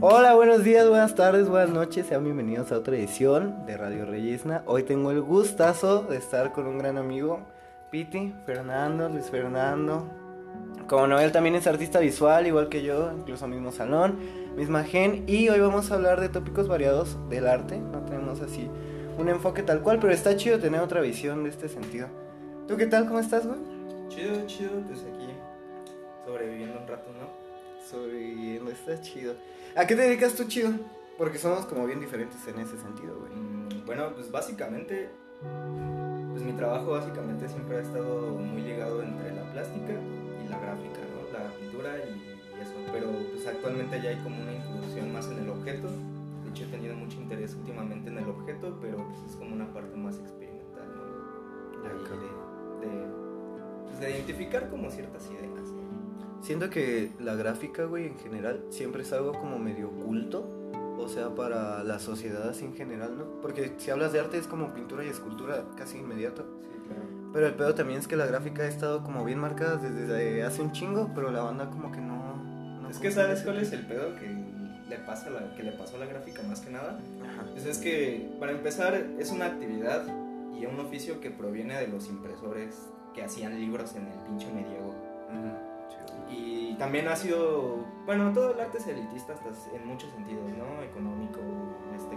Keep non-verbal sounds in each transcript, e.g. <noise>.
Hola, buenos días, buenas tardes, buenas noches, sean bienvenidos a otra edición de Radio Reyesna. Hoy tengo el gustazo de estar con un gran amigo, Piti, Fernando, Luis Fernando. Como no, él también es artista visual, igual que yo, incluso mismo salón, misma gen. Y hoy vamos a hablar de tópicos variados del arte. No tenemos así un enfoque tal cual, pero está chido tener otra visión de este sentido. ¿Tú qué tal? ¿Cómo estás, güey? Chido, chido, pues aquí sobreviviendo un rato, ¿no? Sobreviviendo, está chido. ¿A qué te dedicas tú, chido? Porque somos como bien diferentes en ese sentido, güey. Mm, bueno, pues básicamente, pues mi trabajo básicamente siempre ha estado muy ligado entre la plástica y la gráfica, ¿no? La pintura y eso, pero pues actualmente ya hay como una inclusión más en el objeto. De hecho he tenido mucho interés últimamente en el objeto, pero pues es como una parte más experimental, ¿no? Ahí de, de, pues, de identificar como ciertas ideas, ¿no? Siento que la gráfica, güey, en general, siempre es algo como medio oculto. O sea, para la sociedad así en general, ¿no? Porque si hablas de arte es como pintura y escultura casi inmediato. Sí, claro. Pero el pedo también es que la gráfica ha estado como bien marcada desde hace un chingo, pero la banda como que no... no Es que sabes cuál es el pedo que le pasa la, que le pasó a la gráfica más que nada. Ajá. Pues es que para empezar es una actividad y un oficio que proviene de los impresores que hacían libros en el pinche medievo. Ujú. Y también ha sido, bueno, todo el arte es elitista hasta en muchos sentidos, ¿no? Económico, este,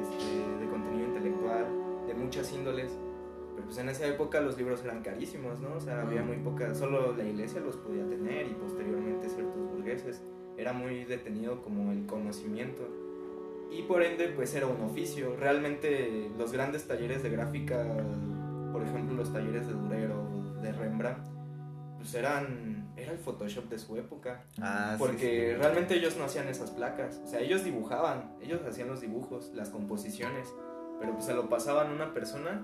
este, de contenido intelectual, de muchas índoles. Pero pues en esa época los libros eran carísimos, ¿no? O sea, había muy poca, solo la iglesia los podía tener y posteriormente ciertos burgueses. Era muy detenido como el conocimiento. Y por ende, pues era un oficio. Realmente los grandes talleres de gráfica, por ejemplo, los talleres de Durero, de Rembrandt, pues eran, era el Photoshop de su época. Ah, sí, Porque sí. realmente ellos no hacían esas placas. O sea, ellos dibujaban, ellos hacían los dibujos, las composiciones. Pero pues se lo pasaban a una persona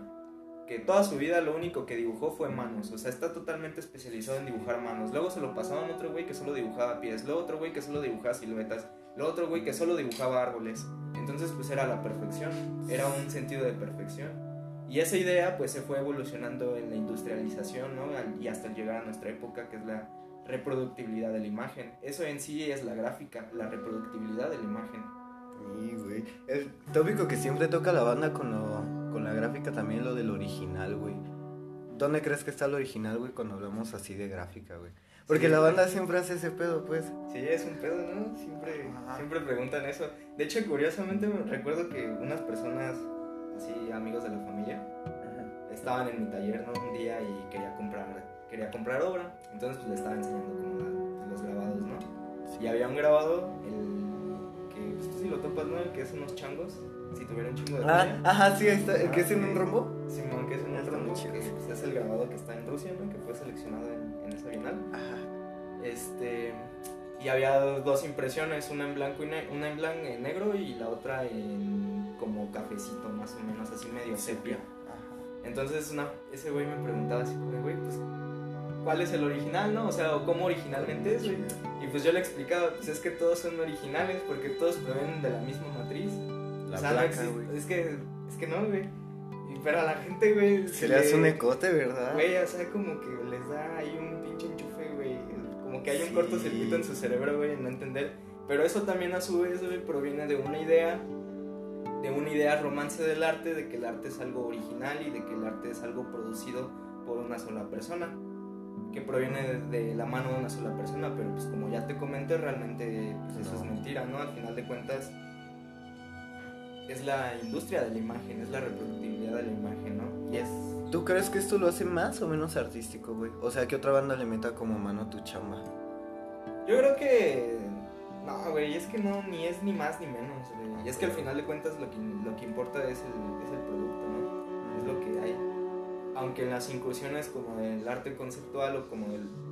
que toda su vida lo único que dibujó fue manos. O sea, está totalmente especializado en dibujar manos. Luego se lo pasaban a otro güey que solo dibujaba pies. Luego otro güey que solo dibujaba siluetas. Luego otro güey que solo dibujaba árboles. Entonces pues era la perfección. Era un sentido de perfección. Y esa idea pues se fue evolucionando en la industrialización, ¿no? Y hasta llegar a nuestra época, que es la reproductibilidad de la imagen. Eso en sí es la gráfica, la reproductibilidad de la imagen. Sí, güey. El tópico que siempre toca la banda con, lo, con la gráfica también lo del original, güey. ¿Dónde crees que está el original, güey, cuando hablamos así de gráfica, güey? Porque Sí. la banda siempre hace ese pedo, pues. Sí, es un pedo, ¿no? Siempre, Ajá. siempre preguntan eso. De hecho, curiosamente me recuerdo que unas personas, así amigos de la familia, estaban en mi taller, ¿no? Un día y quería comprar, quería comprar obra. Entonces pues le estaba enseñando como la- los grabados, ¿no? Y había un grabado, el que, pues tú sí lo topas, ¿no? El que es unos changos, si tuviera un chingo de Ah, ajá, sí, está. ¿El que Ah, es en un sí. rombo? Simón, que es un Está rombo, que pues, es el grabado que está en Rusia, ¿no? Que fue seleccionado en, en esa bienal. Ajá. Este, y había dos impresiones, una en blanco y ne- una en blanco en negro y la otra en como cafecito, más o menos, así medio sepia. Entonces una, ese güey me preguntaba así, güey, pues, ¿cuál es el original, no? O sea, ¿o ¿cómo originalmente es, güey? Y pues yo le explicaba, pues es que todos son originales porque todos provienen de la misma matriz. La o sea, no placa, existe- güey. es que, es que no, güey. Pero a la gente, güey, Se le hace un ecote, ¿verdad? Güey, o sea, como que les da ahí un pinche enchufe, güey. Como que hay un Sí. cortocircuito en su cerebro, güey, en no entender. Pero eso también a su vez, güey, proviene de una idea, de una idea romance del arte, de que el arte es algo original y de que el arte es algo producido por una sola persona. Que proviene de, la mano de una sola persona, pero pues como ya te comenté, realmente pues, eso es mentira, ¿no? Al final de cuentas es la industria de la imagen, es la reproductibilidad de la imagen, ¿no? Y es ¿Tú crees que esto lo hace más o menos artístico, güey? O sea, que otra banda le meta como mano a tu chamba. Yo creo que. No, güey, es que no, ni es ni más ni menos, güey. Y es que al final de cuentas lo que, lo que importa es el, es el Aunque en las incursiones como el arte conceptual o como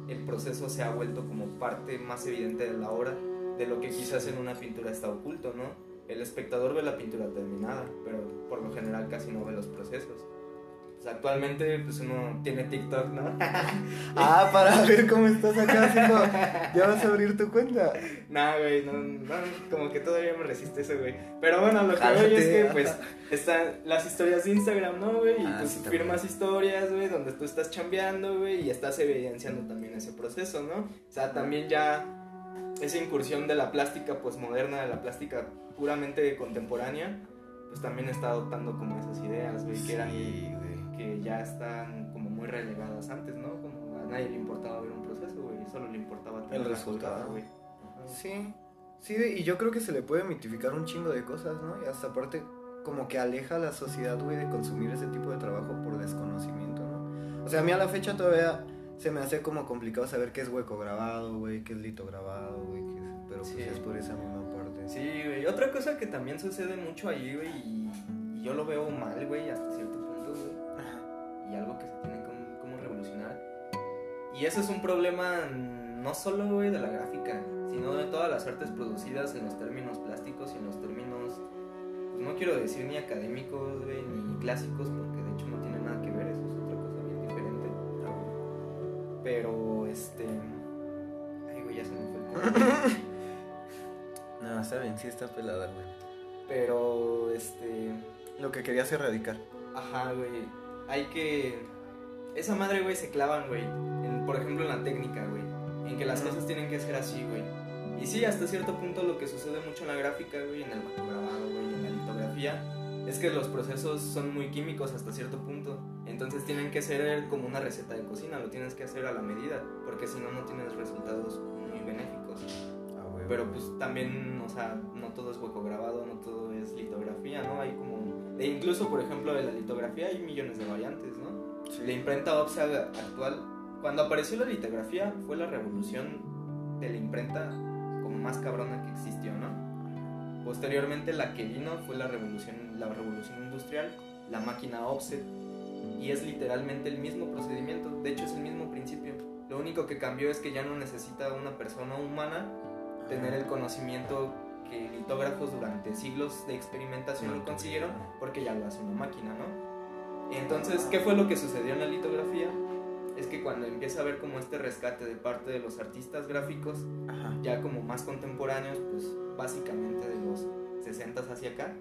el proceso se ha vuelto como parte más evidente de la obra, de lo que quizás en una pintura está oculto, ¿no? El espectador ve la pintura terminada, pero por lo general casi no ve los procesos. Pues actualmente pues uno tiene TikTok, ¿no? <laughs> Ah, para ver cómo estás acá haciendo. Ya vas a abrir tu cuenta. Nah, güey, no, no, como que todavía me resiste eso, güey. Pero bueno, lo que voy es que, pues, están las historias de Instagram, ¿no, güey? Y Ah, tú sí, firmas historias, güey, donde tú estás chambeando, güey, y estás evidenciando también ese proceso, ¿no? O sea, también ya esa incursión de la plástica posmoderna, de la plástica puramente contemporánea, pues también está adoptando como esas ideas, güey, que eran que ya están como muy relegadas antes, ¿no? Como a nadie le importaba ver un proceso, güey, solo le importaba tener el resultado, güey. Sí. Sí, y yo creo que se le puede mitificar un chingo de cosas, ¿no? Y hasta aparte como que aleja a la sociedad, güey, de consumir ese tipo de trabajo por desconocimiento, ¿no? O sea, a mí a la fecha todavía se me hace como complicado saber qué es hueco grabado, güey, qué es lito grabado, güey, pero pues es por esa misma parte. Sí, güey. Otra cosa que también sucede mucho ahí, güey, y, yo lo veo mal, güey, hasta cierto. Y algo que se tiene como, como revolucionar. Y eso es un problema no solo, güey, de la gráfica, sino de todas las artes producidas en los términos plásticos y en los términos, pues no quiero decir ni académicos, güey, ni clásicos, porque de hecho no tiene nada que ver, eso es otra cosa bien diferente. Pero, este... Ay, güey, ya se me fue <laughs> No, está bien, sí está pelada, güey. Pero, este... Lo que querías erradicar. Ajá, güey. Hay que... Esa madre, güey, se clavan, güey. Por ejemplo, en la técnica, güey. En que las cosas tienen que ser así, güey. Y sí, hasta cierto punto lo que sucede mucho en la gráfica, güey, en el macrograbado, güey, en la litografía, es que los procesos son muy químicos hasta cierto punto. Entonces tienen que ser como una receta de cocina, lo tienes que hacer a la medida, porque si no, no tienes resultados. Pero pues también, o sea, no todo es hueco grabado, no todo es litografía, ¿no? Hay como... E incluso, por ejemplo, de la litografía hay millones de variantes, ¿no? La imprenta OPSA actual, cuando apareció la litografía, fue la revolución de la imprenta como más cabrona que existió, ¿no? Posteriormente la que vino fue la revolución, la revolución industrial, la máquina offset, y es literalmente el mismo procedimiento, de hecho es el mismo principio. Lo único que cambió es que ya no necesita una persona humana tener el conocimiento que litógrafos durante siglos de experimentación lo consiguieron porque ya lo hace una máquina, ¿no? Entonces, ¿qué fue lo que sucedió en la litografía? Es que cuando empieza a haber como este rescate de parte de los artistas gráficos, ya como más contemporáneos, pues básicamente de los 60 hacia acá,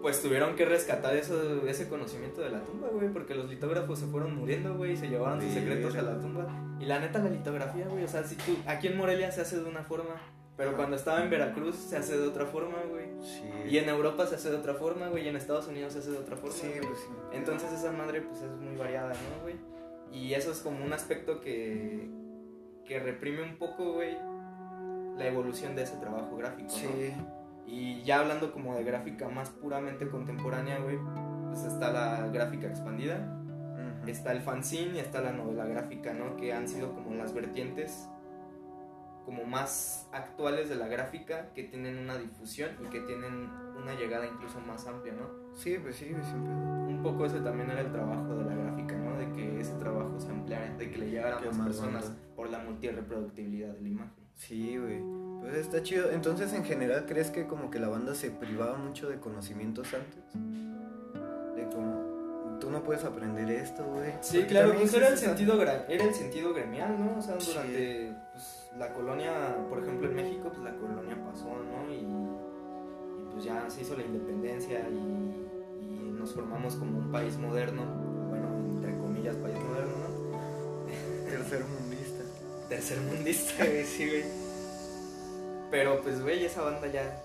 pues tuvieron que rescatar eso, ese conocimiento de la tumba, güey, porque los litógrafos se fueron muriendo, güey, y se llevaron sus secretos a la tumba. Y la neta, la litografía, güey, o sea, si tú, aquí en Morelia se hace de una forma, pero cuando estaba en Veracruz se hace de otra forma, güey. Sí. Y en Europa se hace de otra forma, güey, y en Estados Unidos se hace de otra forma. Sí, güey. Sí. Entonces esa madre, pues es muy variada, ¿no, güey? Y eso es como un aspecto que, que reprime un poco, güey, la evolución de ese trabajo gráfico, ¿no? Sí. Y ya hablando como de gráfica más puramente contemporánea, güey, pues está la gráfica expandida, está el fanzine y está la novela gráfica, ¿no? Que han sido como las vertientes como más actuales de la gráfica que tienen una difusión y que tienen una llegada incluso más amplia, ¿no? Sí, pues sí, siempre. Un poco ese también era el trabajo de la gráfica, ¿no? De que ese trabajo se ampliara, de que le llegara a más personas por la multireproductibilidad de la imagen. Sí, güey. Pues está chido. Entonces, en general, ¿crees que como que la banda se privaba mucho de conocimientos antes? De como, tú no puedes aprender esto, güey. Sí, claro, pues era el, sentido, era el sentido gremial, ¿no? O sea, durante pues, la colonia, por ejemplo, en México, pues la colonia pasó, ¿no? Y, y pues ya se hizo la independencia y, y nos formamos como un país moderno. Bueno, entre comillas, país moderno, ¿no? Tercermundista. Tercermundista, <laughs> güey, sí, güey. Pero pues, güey, esa banda ya.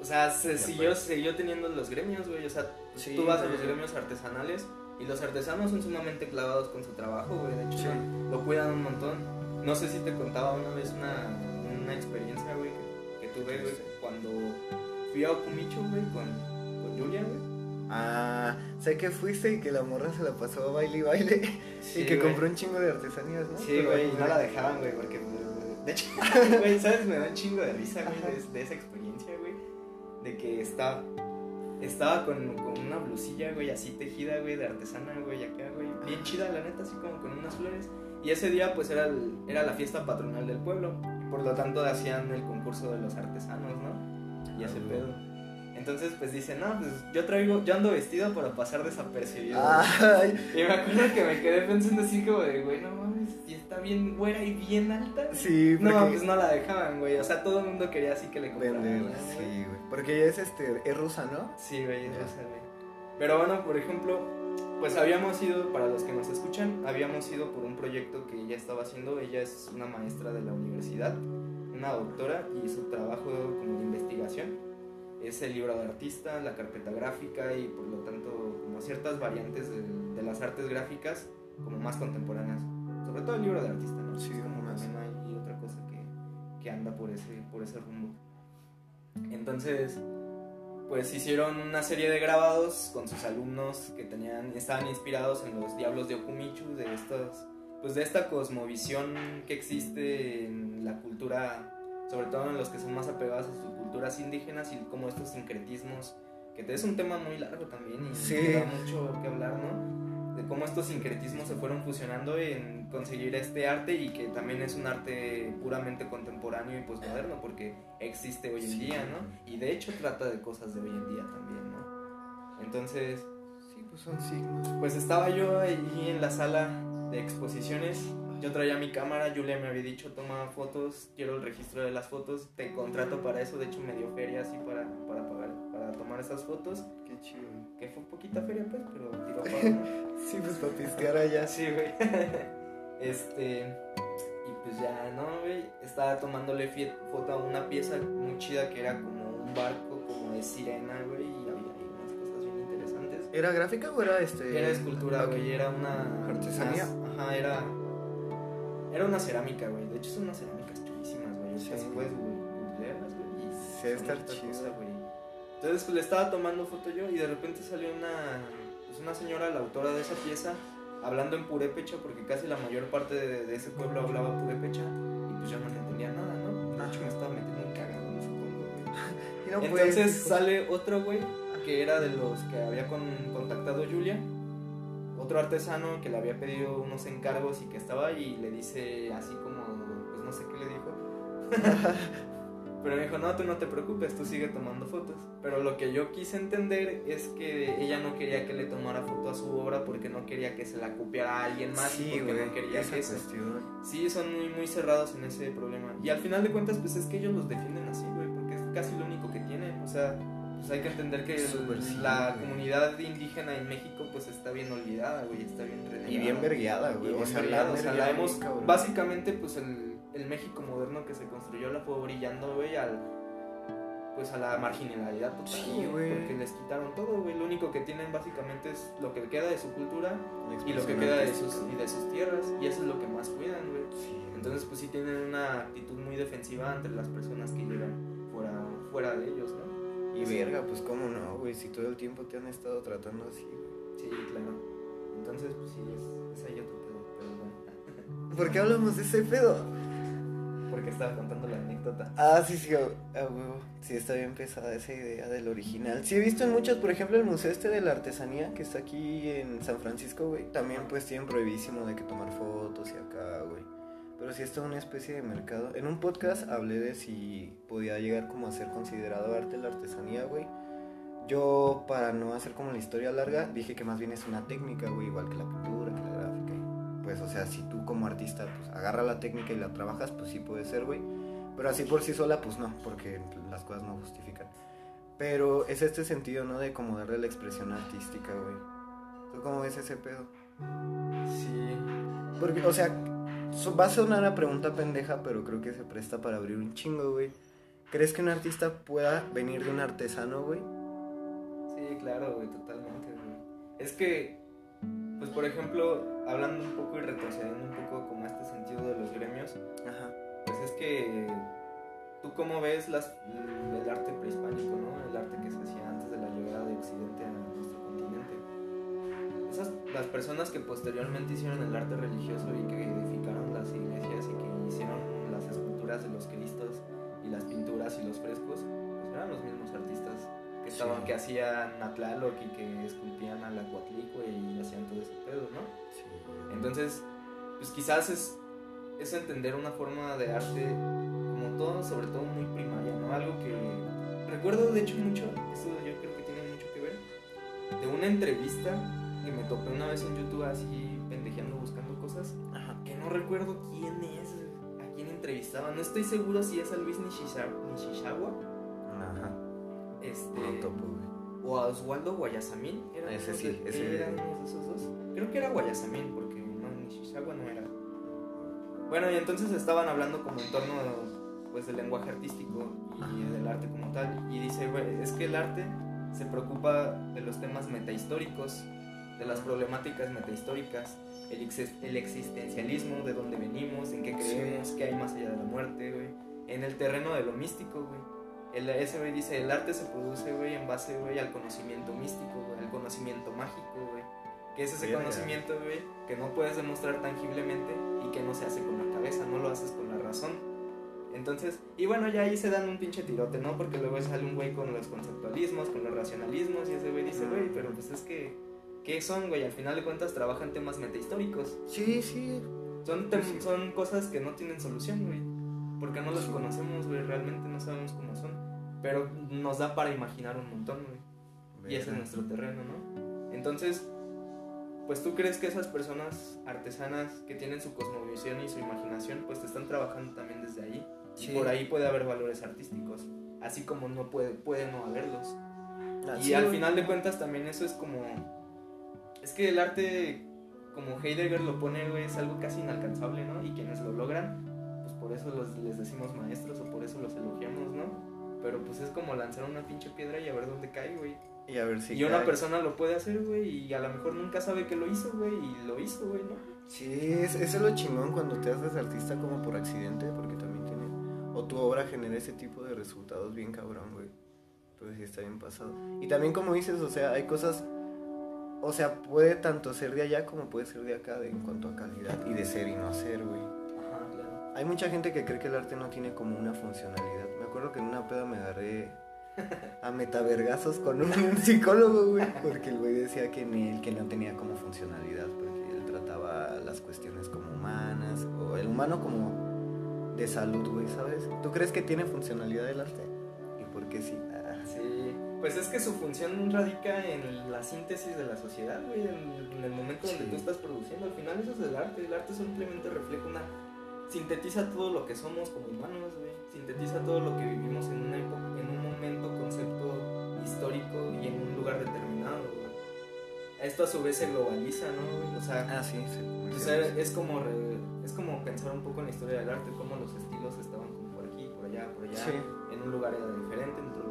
O sea, se siguió, siguió teniendo los gremios, güey. O sea, tú vas a los gremios artesanales y los artesanos son sumamente clavados con su trabajo, güey. De hecho, lo cuidan un montón. No sé si te contaba una vez una, una experiencia, güey, que, tuve, güey, cuando fui a Okumicho, güey, con, con Julia, güey. Ah, sé que fuiste y que la morra se la pasó a baile y baile. <laughs> y que compró un chingo de artesanías, ¿no? Sí, güey, y no la dejaban, güey, porque de hecho, <laughs> güey, ¿sabes? Me da un chingo de risa, güey, de, esa experiencia, güey. De que estaba, estaba con, con, una blusilla, güey, así tejida, güey, de artesana, güey, acá, güey. Bien chida, la neta, así como con unas flores. Y ese día, pues, era, era la fiesta patronal del pueblo. Y por lo tanto, hacían el concurso de los artesanos, ¿no? Y ese ah, pedo. Entonces, pues dice, no, pues yo traigo, yo ando vestido para pasar desapercibido. Ay. Y me acuerdo que me quedé pensando así como de, güey, no mames, y está bien güera y bien alta. Sí, porque... No, pues no la dejaban, güey. O sea, todo el mundo quería así que le compraran. sí, güey. Porque ella es este, es rusa, ¿no? Sí, güey, es rusa, güey. Pero bueno, por ejemplo, pues habíamos ido, para los que nos escuchan, habíamos ido por un proyecto que ella estaba haciendo. Ella es una maestra de la universidad, una doctora, y su trabajo como de investigación es el libro de artista, la carpeta gráfica y por lo tanto como ciertas variantes de, de las artes gráficas como más contemporáneas. Sobre todo el libro de artista, ¿no? Sí, como más. también hay otra cosa que, que anda por ese, por ese rumbo. Entonces, pues hicieron una serie de grabados con sus alumnos que tenían, estaban inspirados en los diablos de Okumichu, de estos, pues de esta cosmovisión que existe en la cultura, sobre todo en los que son más apegados a sus culturas indígenas y como estos sincretismos, que es un tema muy largo también y Sí. da mucho que hablar, ¿no? De cómo estos sincretismos se fueron fusionando en conseguir este arte y que también es un arte puramente contemporáneo y posmoderno porque existe hoy en Sí. día, ¿no? Y de hecho trata de cosas de hoy en día también, ¿no? Entonces, Sí, pues son signos. pues estaba yo ahí en la sala de exposiciones. Yo traía mi cámara, Julia me había dicho, toma fotos, quiero el registro de las fotos, te contrato para eso, de hecho me dio feria así para, para pagar, para tomar esas fotos, Qué chido. que fue poquita feria pues, pero tiro a <laughs> pagar, ¿no? Sí, pues para piscar allá. Sí, güey. <laughs> este. Y pues ya, ¿no, güey? Estaba tomándole foto a una pieza muy chida que era como un barco, como de sirena, güey. Y había ahí unas cosas bien interesantes. ¿Era gráfica o era este? Era escultura, güey. Era una. ¿Artesanía? unas- ajá, era. Era una cerámica, güey. De hecho, son unas cerámicas chulísimas, güey. Sí. si puedes googlearlas, güey. Sí, otra chido. güey. Entonces, pues le estaba tomando foto yo y de repente salió una, pues, una señora, la autora de esa pieza, hablando en purépecha, porque casi la mayor parte de, de ese pueblo hablaba purépecha, y pues yo no le entendía nada, ¿no? De hecho, me estaba metiendo un cagado, no supongo, güey. <laughs> No Entonces puedes, hijo. sale otro güey, que era de los que había con- contactado Julia, otro artesano que le había pedido unos encargos y que estaba ahí y le dice así como, pues no sé qué le dijo. <laughs> Pero me dijo, no, tú no te preocupes, tú sigue tomando fotos. Pero lo que yo quise entender es que ella no quería que le tomara foto a su obra porque no quería que se la copiara a alguien más Sí, porque güey. no quería esa que eso. Sí, son muy, muy cerrados en ese problema. Y al final de cuentas, pues es que ellos los defienden así, güey, porque es casi lo único que tienen. O sea, pues hay que entender que el- la comunidad indígena en México, pues está bien olvidada, güey, está bien renegada. Y bien vergueada, güey. O sea, la, o sea, han la vergueado hemos, cabrón. básicamente, pues el, el México moderno que se construyó la fue brillando, güey, al pues a la marginalidad total, Sí, güey. porque les quitaron todo, güey, lo único que tienen básicamente es lo que queda de su cultura y lo que queda de sus, y de sus tierras, y eso es lo que más cuidan, güey. Sí. Entonces, pues sí tienen una actitud muy defensiva entre las personas que llegan fuera, fuera de ellos, ¿no? Y verga, pues cómo no, güey, si todo el tiempo te han estado tratando así, güey. Sí, claro. Entonces, pues sí, es, es ahí otro pedo, pero bueno. <laughs> ¿Por qué hablamos de ese pedo? Porque estaba contando la anécdota. Ah, sí, sí, huevo. Sí, está bien pesada esa idea del original. Sí, he visto en muchos, por ejemplo, el museo este de la artesanía que está aquí en San Francisco, güey. También, pues, tienen prohibidísimo de que tomar fotos y acá, güey. Pero sí está una especie de mercado. En un podcast hablé de si podía llegar como a ser considerado arte la artesanía, güey. Yo, para no hacer como la historia larga, dije que más bien es una técnica, güey, igual que la pintura, que la gráfica. y, Pues, o sea, si tú como artista, pues, agarra la técnica y la trabajas, pues sí puede ser, güey. Pero así por sí sola, pues no, porque las cosas no justifican. Pero es este sentido, ¿no? De como darle la expresión artística, güey. ¿Tú cómo ves ese pedo? Sí. Porque, o sea, so- va a sonar una pregunta pendeja, pero creo que se presta para abrir un chingo, güey. ¿Crees que un artista pueda venir de un artesano, güey? Sí, claro, güey, totalmente, güey. Es que, pues por ejemplo, hablando un poco y retrocediendo un poco como a este sentido de los gremios, Ajá. pues es que tú cómo ves las, el arte prehispánico, ¿no? El arte que se hacía antes de la llegada de Occidente a nuestro continente. Esas, las personas que posteriormente hicieron el arte religioso y que las iglesias y que hicieron las esculturas de los cristos y las pinturas y los frescos, pues eran los mismos artistas que estaban, Sí. que hacían a Tlaloc y que esculpían a la Coatlicue y hacían todo ese pedo, ¿no? Sí. Entonces, pues quizás es, es entender una forma de arte como todo, sobre todo muy primaria, ¿no? Algo que recuerdo de hecho mucho, eso yo creo que tiene mucho que ver, de una entrevista que me topé una vez en YouTube así no recuerdo quién es, a quién entrevistaba, no estoy seguro si es a Luis Nishishawa, Ajá. este, No topo, güey. o a Oswaldo Guayasamín. ¿Eran Ese sí, de- ese- ¿Eran unos de esos dos? Creo que era Guayasamín, porque no, Nishizawa no era. Bueno, y entonces estaban hablando como en torno pues del lenguaje artístico y del arte como tal. Y dice, güey, es que el arte se preocupa de los temas metahistóricos, de las problemáticas metahistóricas, el, ex- el existencialismo, de dónde venimos, en qué creemos, qué hay más allá de la muerte, güey. En el terreno de lo místico, güey. El, ese güey dice, el arte se produce, güey, en base, güey, al conocimiento místico, güey, al conocimiento mágico, güey. Que es ese conocimiento, güey, que no puedes demostrar tangiblemente y que no se hace con la cabeza, no lo haces con la razón. Entonces, y bueno, ya ahí se dan un pinche tirote, ¿no? Porque luego sale un güey con los conceptualismos, con los racionalismos, y ese güey dice, güey, pero pues es que, ¿qué son, güey? Al final de cuentas trabajan temas metahistóricos. Sí, sí. Son, tem- son cosas que no tienen solución, güey. Porque no los conocemos, güey, realmente no sabemos cómo son. Pero nos da para imaginar un montón, güey. Y ese es nuestro terreno, ¿no? Entonces, pues tú crees que esas personas artesanas que tienen su cosmovisión y su imaginación, pues te están trabajando también desde ahí. Sí. Y por ahí puede haber valores artísticos, así como no puede, puede no haberlos. Ah, y sí, al final de cuentas también eso es como... Es que el arte, como Heidegger lo pone, güey, es algo casi inalcanzable, ¿no? Y quienes lo logran, pues por eso los, les decimos maestros o por eso los elogiamos, ¿no? Pero pues es como lanzar una pinche piedra y a ver dónde cae, güey. Y a ver si. y una persona lo puede hacer, güey, y a lo mejor nunca sabe que lo hizo, güey, y lo hizo, güey, ¿no? Sí, es, es lo chingón cuando te haces artista como por accidente, porque también tiene. O tu obra genera ese tipo de resultados bien cabrón, güey. Entonces sí está bien pasado. Y también, como dices, o sea, hay cosas. O sea, puede tanto ser de allá como puede ser de acá de- en cuanto a calidad y de ser y no hacer, güey. Ajá, claro. Hay mucha gente que cree que el arte no tiene como una funcionalidad. Me acuerdo que en una peda me agarré <laughs> a metavergazos con un <laughs> psicólogo, güey. Porque el güey decía que ni él que no tenía como funcionalidad. Porque él trataba las cuestiones como humanas. O el humano como de salud, güey, ¿sabes? ¿Tú crees que tiene funcionalidad el arte? ¿Y por qué sí? Pues es que su función radica en la síntesis de la sociedad, güey, en, en el momento donde tú estás produciendo. Al final eso es el arte. El arte simplemente refleja una... Sintetiza todo lo que somos como humanos, güey. Sintetiza todo lo que vivimos en una época, en un momento, concepto histórico y en un lugar determinado, güey. Esto a su vez se globaliza, ¿no? güey? O sea, ah, sí, sí. o sea, es como re- es como pensar un poco en la historia del arte, cómo los estilos estaban como por aquí, por allá, por allá. En un lugar era diferente, en otro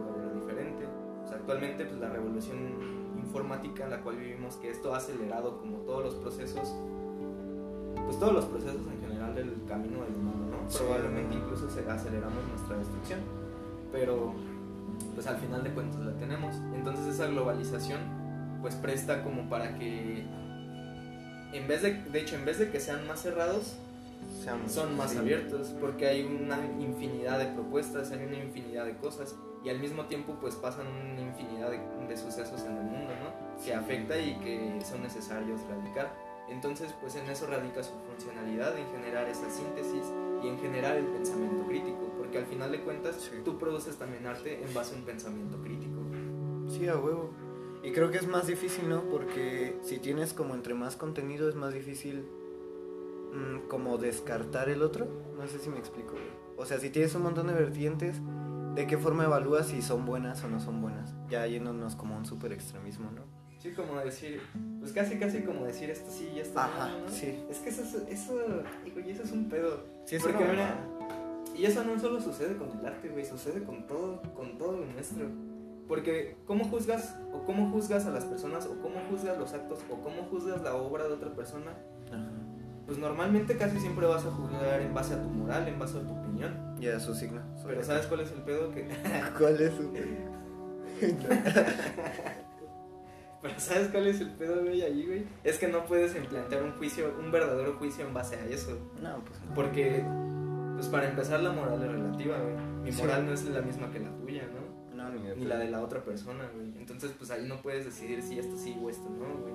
sea, actualmente pues la revolución informática en la cual vivimos, que esto ha acelerado como todos los procesos, pues todos los procesos en general del camino del humano, ¿no? Sí. Probablemente incluso aceleramos nuestra destrucción, pero pues al final de cuentas la tenemos. Entonces esa globalización pues presta como para que en vez de, de hecho, en vez de que sean más cerrados, Seamos- son más sí. abiertos porque hay una infinidad de propuestas, hay una infinidad de cosas y al mismo tiempo pues pasan una infinidad de, de sucesos en el mundo, ¿no? Que afecta y que son necesarios radicar. Entonces pues en eso radica su funcionalidad, en generar esa síntesis y en generar el pensamiento crítico, porque al final de cuentas Sí. tú produces también arte en base a un pensamiento crítico. Sí, a huevo. Y creo que es más difícil, ¿no? Porque si tienes como entre más contenido es más difícil mm, como descartar el otro. No sé si me explico. güey. O sea, si tienes un montón de vertientes, ¿de qué forma evalúas si son buenas o no son buenas? Ya yéndonos como a un super extremismo, ¿no? Sí, como decir, pues casi casi como decir esto sí y esto Ajá, no, ¿no? sí. Es que eso, es- eso, hijo, y eso es un pedo. Sí, es Porque mira, y eso no solo sucede con el arte, güey, sucede con todo, con todo lo nuestro. Porque cómo juzgas o cómo juzgas a las personas o cómo juzgas los actos o cómo juzgas la obra de otra persona, Ajá. Pues normalmente casi siempre vas a juzgar en base a tu moral, en base a tu opinión. Ya, su signo. Pero ¿sabes cuál es el pedo? Que <laughs> ¿Cuál es su...? <laughs> Pero ¿sabes cuál es el pedo, güey, ahí, güey? Es que no puedes plantear un juicio, un verdadero juicio en base a eso. No, pues no. Porque, pues para empezar, la moral es relativa, güey. Mi Sí. moral no es la misma que la tuya, ¿no? No, ni Ni la de la otra persona, güey. Entonces, pues ahí no puedes decidir si esto sí o esto no, güey.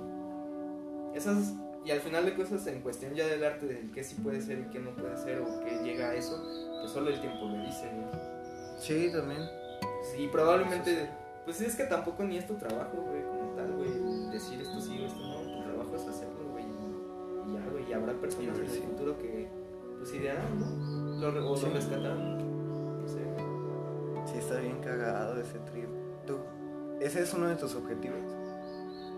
Esas, y al final de cosas, en cuestión ya del arte, de qué sí puede ser y qué no puede ser, o qué llega a eso, pues solo el tiempo lo dice, güey. Sí, también. Sí, probablemente, pues es que tampoco ni es tu trabajo, güey, como tal, güey, decir esto sí o esto no, tu trabajo es hacerlo, güey, y ya, güey, y habrá personas en el Sí. futuro que, pues idearán, ¿no? Lo, o Sí. lo rescatarán, no sé. Sí, está bien cagado ese trip. Tú, ¿Ese es uno de tus objetivos?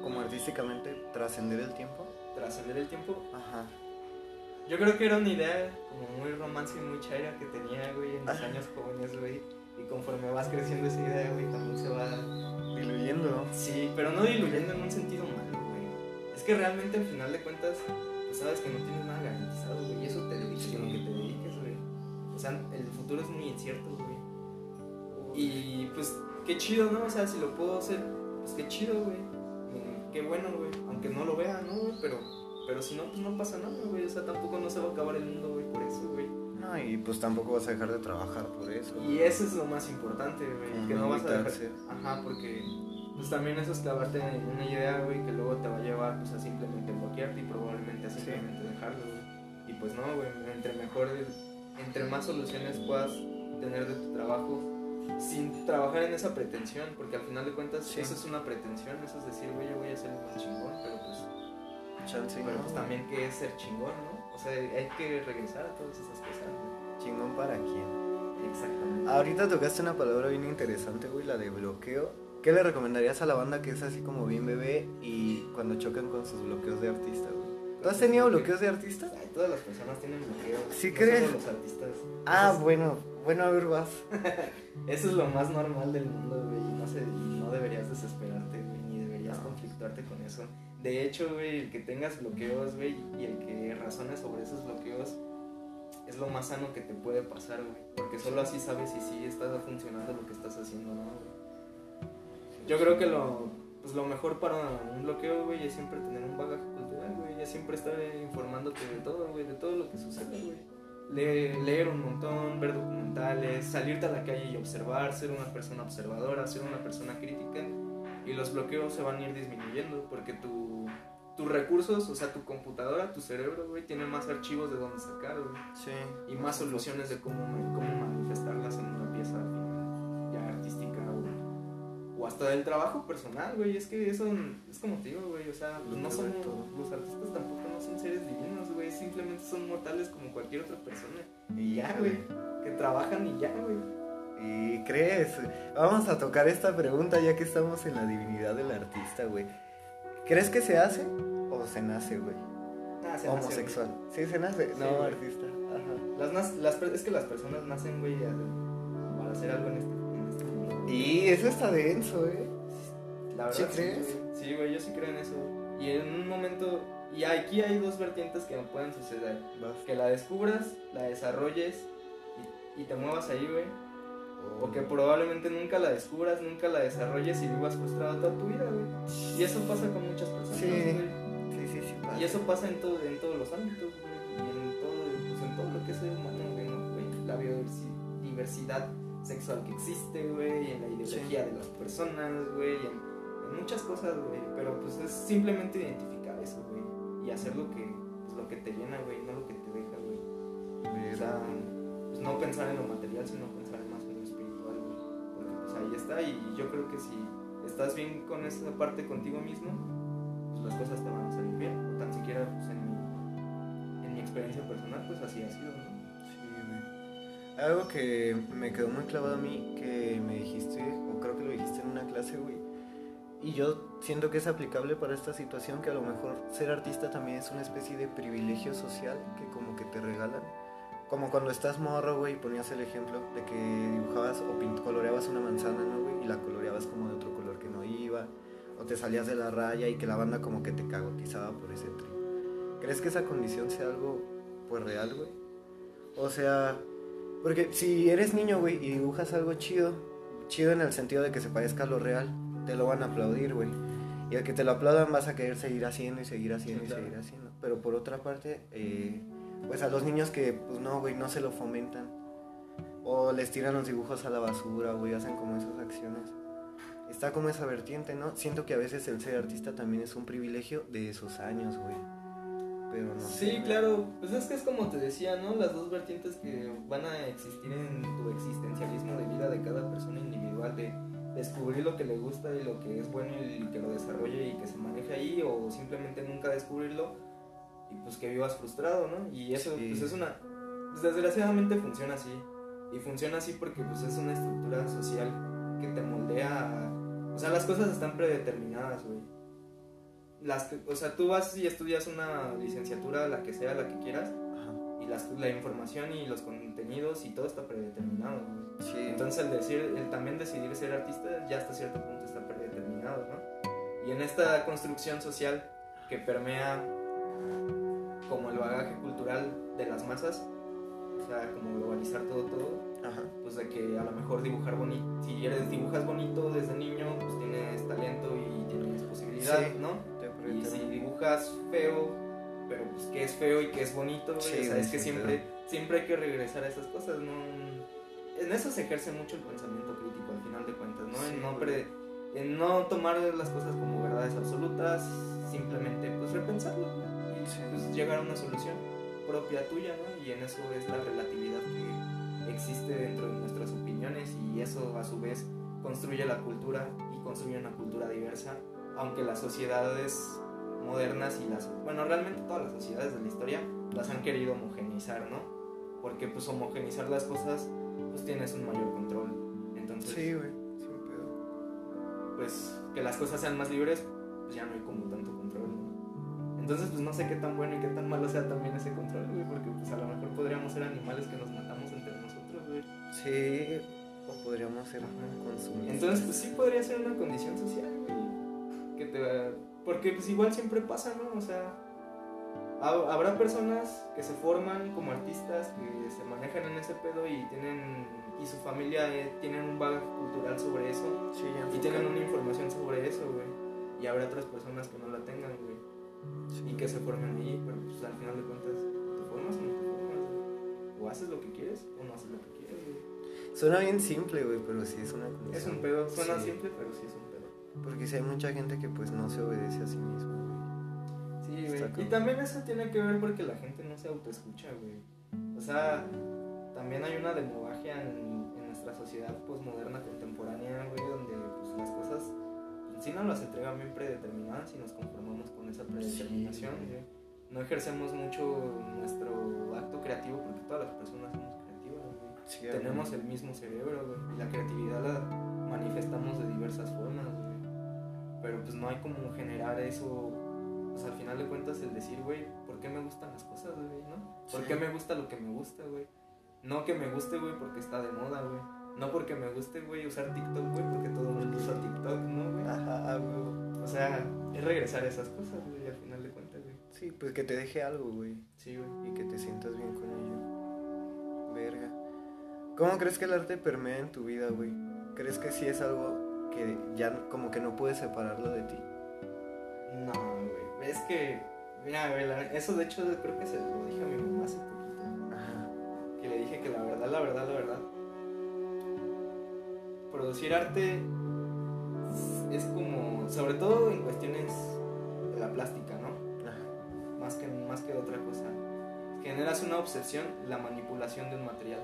Como artísticamente, trascender el tiempo. Trascender el tiempo. Ajá. Yo creo que era una idea como muy romance y muy chaira que tenía, güey, en mis Ajá. años jóvenes, güey. Y conforme vas creciendo esa idea, güey, también se va Diluyendo. Sí, pero no diluyendo en un sentido malo, güey. Es que realmente al final de cuentas, pues sabes que no tienes nada garantizado, güey. Y eso te dediques a lo que te dediques, güey. O sea, el futuro es muy incierto, güey. Y pues qué chido, ¿no? O sea, si lo puedo hacer, pues qué chido, güey. Qué bueno, güey. Aunque no lo vea, ¿no, güey? Pero, pero si no, pues no pasa nada, güey. O sea, tampoco no se va a acabar el mundo, güey, por eso, güey. No, y pues tampoco vas a dejar de trabajar por eso. Y eso es lo más importante, güey. Que no vas a dejar. Ajá, porque pues también eso es clavarte en una idea, güey, que luego te va a llevar pues a simplemente bloquearte y probablemente a Sí. simplemente dejarlo, güey. Y pues no, güey, entre mejor, entre más soluciones puedas tener de tu trabajo sin trabajar en esa pretensión, porque al final de cuentas Sí. eso es una pretensión, eso es decir, güey, yo voy a ser un chingón, pero pues, Chance, pero ¿no? pues también qué es ser chingón, ¿no? O sea, hay que regresar a todas esas cosas, güey. Chingón para quién. Exactamente. Ahorita tocaste una palabra bien interesante, güey, la de bloqueo. ¿Qué le recomendarías a la banda que es así como bien bebé y cuando chocan con sus bloqueos de artista, güey? ¿Tú has tenido bloqueos de artista? Ay, todas las personas tienen bloqueos. ¿Sí no crees? solo los artistas. Ah, bueno, bueno, a ver, vas. <laughs> Eso es lo más normal del mundo, güey. y No, sé, y no deberías desesperarte, güey, ni deberías No. conflictuarte con eso. De hecho, güey, el que tengas bloqueos, güey, y el que razones sobre esos bloqueos es lo más sano que te puede pasar, güey. Porque solo así sabes si sí está funcionando lo que estás haciendo, ¿no, güey? Yo creo que lo, pues lo mejor para un bloqueo, güey, es siempre tener un bagaje cultural, güey. Es siempre estar informándote de todo, güey, de todo lo que sucede, güey. Le- leer un montón, ver documentales, salirte a la calle y observar, ser una persona observadora, ser una persona crítica. Y los bloqueos se van a ir disminuyendo porque tu, tus recursos, o sea, tu computadora, tu cerebro, güey, tiene más archivos de donde sacar, güey Sí. y más soluciones de cómo, cómo manifestarlas en o, hasta del trabajo personal, güey. Es que eso es como te digo, güey. O sea, pues Lo no somos, los artistas tampoco no son seres divinos, güey. Simplemente son mortales como cualquier otra persona. Y ya, güey. Que trabajan y ya, güey. ¿Y crees? Vamos a tocar esta pregunta ya que estamos en la divinidad del artista, güey. ¿Crees que se hace o se nace, güey? Ah, se nace, Homosexual. Sí, se nace. Sí, no, güey. artista. Ajá. Las, las, es que las personas nacen, güey, para hacer algo en este. Y eso está denso, eh. La ¿Sí verdad, crees? güey. Sí, güey, yo sí creo en eso. Y en un momento. Y aquí hay dos vertientes que no pueden suceder: Vas. que la descubras, la desarrolles y, y te muevas ahí, güey. O que probablemente nunca la descubras, nunca la desarrolles y vivas frustrado toda tu vida, güey. Y eso pasa con muchas personas, Sí. güey. Sí, sí, sí. pasa. Y eso pasa en, todo, en todos los ámbitos, güey. Y en todo, pues, en todo lo que es ser humano, güey, ¿no? güey. La biodiversidad sexual que existe, güey. En la ideología de las personas, güey. en muchas cosas, güey. Pero pues es simplemente identificar eso, güey. Y hacer lo que, pues, lo que te llena, güey. No lo que te deja, güey. O sea, pues no pensar en lo material, sino pensar más en lo espiritual, güey. Porque pues ahí está. Y yo creo que si estás bien con esa parte contigo mismo, pues las cosas te van a salir bien. O tan siquiera pues, en, mi, en mi experiencia personal, pues así ha sido, ¿no? Algo que me quedó muy clavado a mí, que me dijiste, o creo que lo dijiste en una clase, güey. Y yo siento que es aplicable para esta situación, que a lo mejor ser artista también es una especie de privilegio social que como que te regalan. Como cuando estás morro, güey, ponías el ejemplo de que dibujabas o coloreabas una manzana, ¿no, güey? Y la coloreabas como de otro color que no iba. O te salías de la raya y que la banda como que te cagotizaba por ese trío. ¿Crees que esa condición sea algo, pues, real, güey? O sea, porque si eres niño, güey, y dibujas algo chido, chido en el sentido de que se parezca a lo real, te lo van a aplaudir, güey. Y al que te lo aplaudan vas a querer seguir haciendo y seguir haciendo Sí, y claro. seguir haciendo. Pero por otra parte, eh, pues a los niños que, pues no, güey, no se lo fomentan. O les tiran los dibujos a la basura, güey, hacen como esas acciones. Está como esa vertiente, ¿no? Siento que a veces el ser artista también es un privilegio de esos años, güey. Pero no sé, Sí, claro. Pues es que es como te decía, ¿no? Las dos vertientes que van a existir en tu existencialismo de vida de cada persona individual, de descubrir lo que le gusta y lo que es bueno y que lo desarrolle y que se maneje ahí, o simplemente nunca descubrirlo y pues que vivas frustrado, ¿no? Y eso Sí. pues es una... Pues desgraciadamente funciona así. Y funciona así porque pues es una estructura social que te moldea a, O sea, las cosas están predeterminadas, güey. Las, o sea, tú vas y estudias una licenciatura, la que sea, la que quieras, Ajá. y las, la información y los contenidos y todo está predeterminado. Sí. Entonces el decir, el también decidir ser artista ya hasta cierto punto está predeterminado, ¿no? Y en esta construcción social que permea como el bagaje cultural de las masas, o sea, como globalizar todo, todo, Ajá. pues de que a lo mejor dibujar bonito, si eres dibujas bonito desde niño, pues tienes talento y tienes posibilidad, Sí. ¿no? Y si dibujas feo, pero pues que es feo y que es bonito, Sí, o sea, güey, es que siempre, siempre hay que regresar a esas cosas, ¿no? En eso se ejerce mucho el pensamiento crítico, al final de cuentas, ¿no? Sí, en, no pre- en no tomar las cosas como verdades absolutas, simplemente pues repensarlo y Sí. pues llegar a una solución propia tuya, ¿no? Y en eso es la relatividad que existe dentro de nuestras opiniones y eso a su vez construye la cultura y construye una cultura diversa, aunque las sociedades modernas y las, bueno, realmente todas las sociedades de la historia las han querido homogeneizar, ¿no? Porque pues homogeneizar las cosas, pues tienes un mayor control. Entonces, Sí, güey. Sin pedo. pues que las cosas sean más libres, pues ya no hay como tanto control, ¿no? Entonces, pues no sé qué tan bueno y qué tan malo sea también ese control, güey, porque pues a lo mejor podríamos ser animales que nos matamos entre nosotros, güey. Sí. O podríamos ser consumistas. Entonces, pues sí podría ser una condición social, güey. Te porque pues igual siempre pasa, ¿no? O sea, ha- habrá personas que se forman como artistas, que se manejan en ese pedo y tienen y su familia eh, tienen un bagaje cultural sobre eso Sí, y tienen una información sobre eso, güey. Y habrá otras personas que no la tengan, güey. Sí. Y que se formen ahí, pero pues al final de cuentas, ¿te formas o no te formas, güey? O haces lo que quieres o no haces lo que quieres, güey. Suena bien simple, güey, pero sí es una Es un pedo, suena Sí. simple, pero sí es un pedo. Porque sí hay mucha gente que pues no se obedece a sí güey. Sí, güey. Y también eso tiene que ver porque la gente no se autoescucha, güey. O sea, también hay una demobagia en, en nuestra sociedad posmoderna contemporánea, güey, donde pues, las cosas en sí no las entregan bien predeterminadas y nos conformamos con esa predeterminación, Sí, güey. güey. No ejercemos mucho nuestro acto creativo porque todas las personas somos creativas, güey. Sí, Tenemos el mismo cerebro, güey. Y la creatividad la manifestamos de diversas formas. Pero pues no hay como generar eso. Pues al final de cuentas el decir, güey, ¿por qué me gustan las cosas, güey? ¿No? ¿Por Sí. qué me gusta lo que me gusta, güey? No que me guste, güey, porque está de moda, güey. No porque me guste, güey, usar TikTok, güey, porque todo el mundo usa TikTok, ¿no, güey? Ajá, güey. O sea, es regresar a esas cosas, güey, al final de cuentas, güey. Sí, pues que te deje algo, güey. Sí, güey. Y que te sientas bien con ello. Verga. ¿Cómo crees que el arte permea en tu vida, güey? ¿Crees que sí es algo que ya como que no puedes separarlo de ti? No, güey. Es que, mira, güey, eso de hecho creo que se lo dije a mi mamá hace poquito. Ajá. Que le dije que la verdad, la verdad, la verdad. Producir arte es, es como, sobre todo en cuestiones de la plástica, ¿no? Ajá. Más que, más que de otra cosa. Generas una obsesión, la manipulación de un material.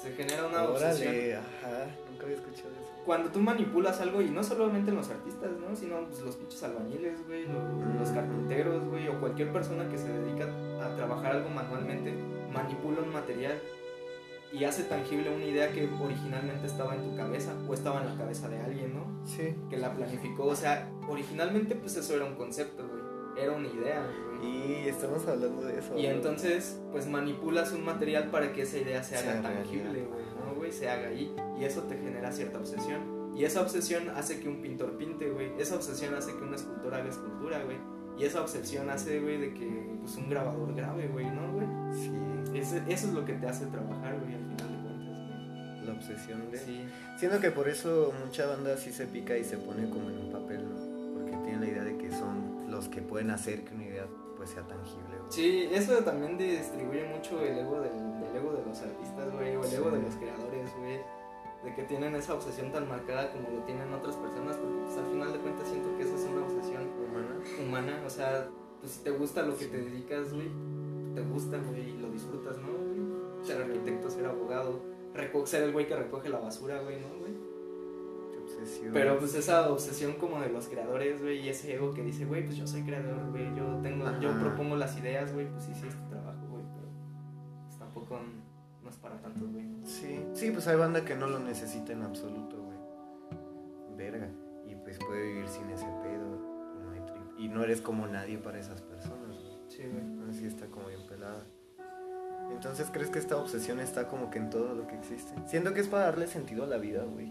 Se genera una obsesión. Órale, ajá. Nunca había escuchado eso. cuando tú manipulas algo, y no solamente en los artistas, ¿no? Sino pues, los pinches albañiles, güey, lo- los, carpinteros, güey, o cualquier persona que se dedica a trabajar algo manualmente, manipula un material y hace tangible una idea que originalmente estaba en tu cabeza o estaba en la cabeza de alguien, ¿no? Sí. Que la planificó, o sea, originalmente pues eso era un concepto, güey, era una idea, güey. Y estamos hablando de eso. Y entonces, pues manipulas un material para que esa idea se haga haga tangible, realidad. güey, ¿no, güey? Se haga ahí. Y eso te genera cierta obsesión. Y esa obsesión hace que un pintor pinte, güey. Esa obsesión hace que un escultor haga escultura, güey. Y esa obsesión hace, güey, de que pues un grabador grabe, güey, ¿no, güey? Sí. Eso es lo que te hace trabajar, güey, al final de cuentas, güey. La obsesión de... Sí. Siendo que por eso mucha banda sí se pica y se pone como en un papel, ¿no? Porque tienen la idea de que son los que pueden hacer que una sea tangible. güey. Sí, eso también distribuye mucho el ego del, el ego de los artistas, güey, o el ego de los creadores, güey. De que tienen esa obsesión tan marcada como lo tienen otras personas, porque pues, al final de cuentas siento que esa es una obsesión Humana. humana. O sea, pues si te gusta lo que te dedicas, güey, te gusta, güey, y lo disfrutas, ¿no? güey? Ser arquitecto, ser abogado, ser el güey que recoge la basura, güey, ¿no, güey? Obsesión. Pero pues esa obsesión como de los creadores, güey, y ese ego que dice, güey, pues yo soy creador, güey, yo tengo, yo propongo las ideas, güey, pues sí, sí es tu trabajo, güey, pero pues, tampoco no es para tanto, güey. Sí, sí, pues hay banda que no lo necesita en absoluto, güey. Verga. Y pues puede vivir sin ese pedo y no, hay tri- y no eres como nadie para esas personas. Sí, güey. Así está como bien pelada. Entonces, ¿crees que esta obsesión está como que en todo lo que existe? Siento que es para darle sentido a la vida, güey.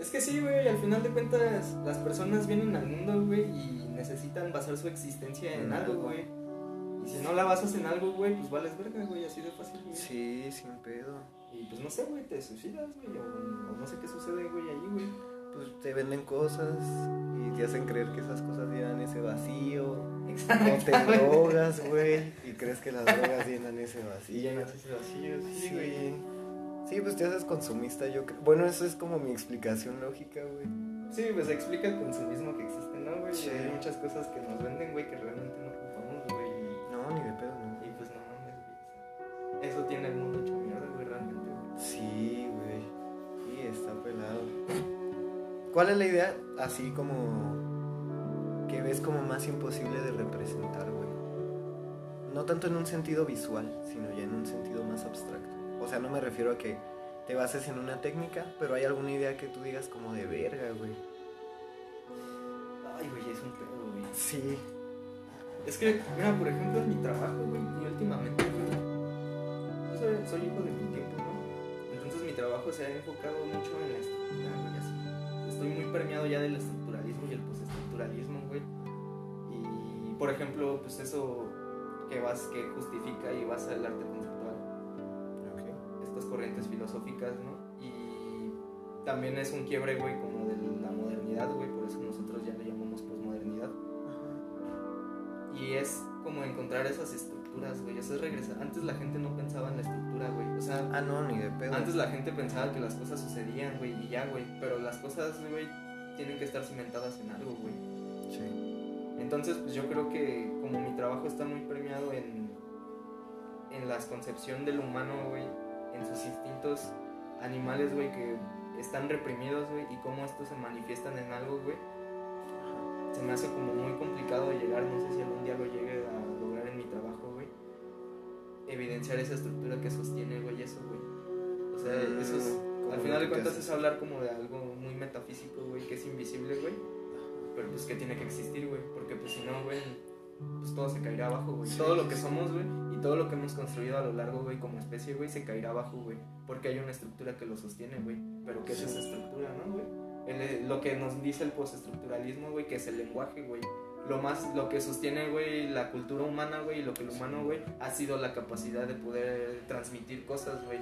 Es que sí, güey, al final de cuentas las personas vienen al mundo, güey, y necesitan basar su existencia en En algo, güey. Y si no la basas en algo, güey, pues vales verga, güey, así de fácil, güey. Sí, sin pedo. Y pues no sé, güey, te suicidas, güey, o, o no sé qué sucede, güey, ahí, güey. Pues te venden cosas y te hacen creer que esas cosas llenan ese vacío. O te Exacto. drogas, güey, y crees que las drogas llenan ese <laughs> Y vacío. llenas ese vacío, sí, Sí, güey. Sí, pues te haces consumista, yo creo. Bueno, eso es como mi explicación lógica, güey. Sí, pues explica el consumismo que existe, ¿no, güey? Sí. Hay muchas cosas que nos venden, güey, que realmente no ocupamos, güey. y- No, ni de pedo, no. Y pues no mames, güey. Eso tiene el mundo hecho mierda, güey, realmente, güey. Sí, güey. Sí, está pelado. ¿Cuál es la idea así como que ves como más imposible de representar, güey? No tanto en un sentido visual, sino ya en un sentido más abstracto. O sea, no me refiero a que te bases en una técnica, pero hay alguna idea que tú digas como de verga, güey. Ay, güey, es un pedo, güey. Sí. Es que, mira, por ejemplo, en mi trabajo, güey, y últimamente, güey, yo soy, soy hijo de mi tiempo, ¿no? Entonces mi trabajo se ha enfocado mucho en la estructura, güey, así. Estoy muy permeado ya del estructuralismo y el postestructuralismo, güey. Y, por ejemplo, pues eso que vas, que justifica y basa el arte Ok. Corrientes filosóficas, ¿no? Y también es un quiebre, güey, como de la modernidad, güey, por eso nosotros ya le llamamos posmodernidad. Y es como encontrar esas estructuras, güey. Eso es regresar. Antes la gente no pensaba en la estructura, güey. O sea, Ah, no, ni de pedo. antes la gente pensaba que las cosas sucedían, güey, y ya, güey. Pero las cosas, güey, tienen que estar cimentadas en algo, güey. Sí. Entonces, pues yo creo que como mi trabajo está muy premiado en, en la concepción del humano, güey, en sus instintos animales, güey, que están reprimidos, güey, y cómo estos se manifiestan en algo, güey. Se me hace como muy complicado llegar, no sé si algún día lo llegue a lograr en mi trabajo, güey. Evidenciar esa estructura que sostiene, güey, eso, güey. O sea, Mm, eso es, al final de cuentas es hablar como de algo muy metafísico, güey, que es invisible, güey. Pero pues que tiene que existir, güey. Porque pues si no, güey, pues todo se caerá abajo, güey. Todo lo que somos, güey, todo lo que hemos construido a lo largo, güey, como especie, güey, se caerá abajo, güey. Porque hay una estructura que lo sostiene, güey. Pero ¿qué es Sí. esa estructura, no, güey? El- lo que nos dice el postestructuralismo, güey, que es el lenguaje, güey. Lo más, lo que sostiene, güey, la cultura humana, güey, y lo que el humano, güey, ha sido la capacidad de poder transmitir cosas, güey.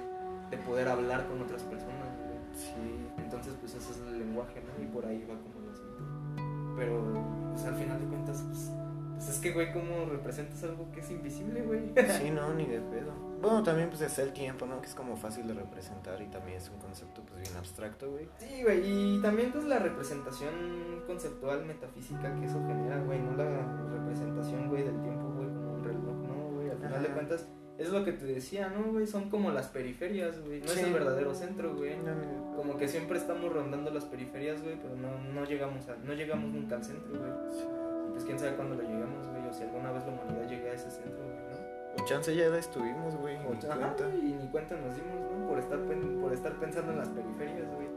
De poder hablar con otras personas, güey. Sí. Entonces, pues ese es el lenguaje, ¿no? Y por ahí va como el asunto. Pero, pues al final de cuentas, pues, pues es que, güey, ¿cómo representas algo que es invisible, güey? Sí, no, ni de pedo. Bueno, también pues es el tiempo, ¿no? Que es como fácil de representar y también es un concepto pues bien abstracto, güey. Sí, güey, y también pues la representación conceptual metafísica que eso genera, güey, no la representación, güey, del tiempo, güey, como un reloj, ¿no, güey? Al final de cuentas, es lo que te decía, ¿no, güey? Son como las periferias, güey, no es el verdadero centro, güey. No, pedo. Como que siempre estamos rondando las periferias, güey, pero no, no llegamos a, no llegamos nunca al centro, güey. Sí. Pues quién sabe cuándo lo llegamos, güey, o si alguna vez la humanidad llegue a ese centro, güey, ¿no? O chance ya la estuvimos, güey. Y ni cuenta nos dimos, ¿no? Por estar, por estar pensando en las periferias, güey.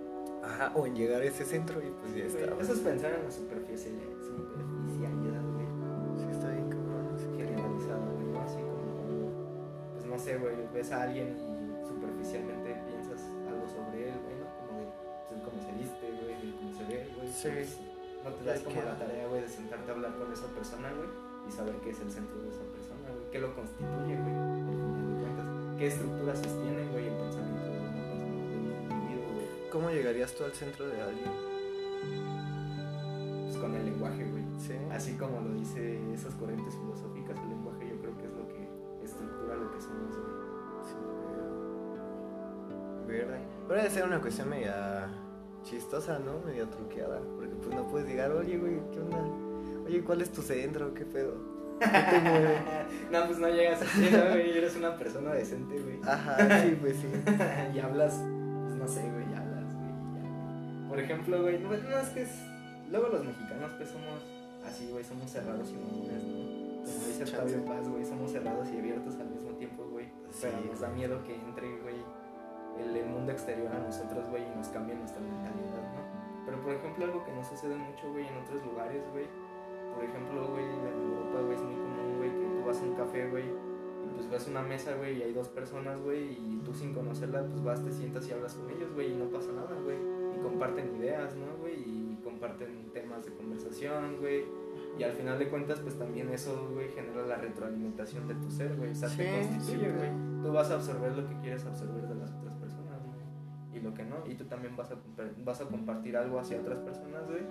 Ajá, o en llegar a ese centro y pues ya está. Eso es pensar en la superficialidad, superficialidad, güey. Sí, está bien cabrón. sí. Generalizada, güey, ¿no? Así como pues no sé, güey, ves a alguien y superficialmente piensas algo sobre él, güey, ¿no? Como de pues, cómo se viste, güey, cómo se ve, güey. Sí. pues, no te das como la tarea, güey, de sentarte a hablar con esa persona, güey, y saber qué es el centro de esa persona, güey, qué lo constituye, güey, al final de cuentas, qué estructura sostiene, güey, el pensamiento de una persona, de un individuo, güey, ¿Cómo llegarías tú al centro de alguien? pues con el lenguaje, güey. Sí. Así como lo dice esas corrientes filosóficas, el lenguaje yo creo que es lo que estructura lo que somos, güey. Sí, güey. Verde. Pero debe ser una cuestión media chistosa, ¿no? Media truqueada. Pues no puedes llegar, oye, güey, ¿qué onda? Oye, ¿cuál es tu centro? ¿Qué pedo? ¿Qué te mueve? <laughs> no, pues no llegas así, ¿no, güey? Eres una persona decente, güey. Ajá, sí, pues sí. <laughs> y hablas, pues no sé, güey, y hablas, güey, y ya, güey. Por ejemplo, güey, no, no, es que es... Luego los mexicanos, pues somos así, güey, somos cerrados y mamones, ¿no? Como dice. Octavio Paz, güey, somos cerrados y abiertos al mismo tiempo, güey. Pero Sí, nos da miedo que entre, güey, el, el mundo exterior a nosotros, güey, y nos cambie nuestra mentalidad. Pero por ejemplo, algo que no sucede mucho, güey, en otros lugares, güey. Por ejemplo, güey, en Europa, güey, es muy común, güey, que tú vas a un café, güey, y pues ves una mesa, güey, y hay dos personas, güey, y tú sin conocerla, pues vas, te sientas y hablas con ellos, güey, y no pasa nada, güey. Y comparten ideas, ¿no, güey? Y comparten temas de conversación, güey. Y al final de cuentas, pues también eso, güey, genera la retroalimentación de tu ser, güey. O sea, te constituye, sí, güey. Tú vas a absorber lo que quieres absorber de las personas, lo que no. Y tú también vas a, vas a compartir algo hacia otras personas, güey.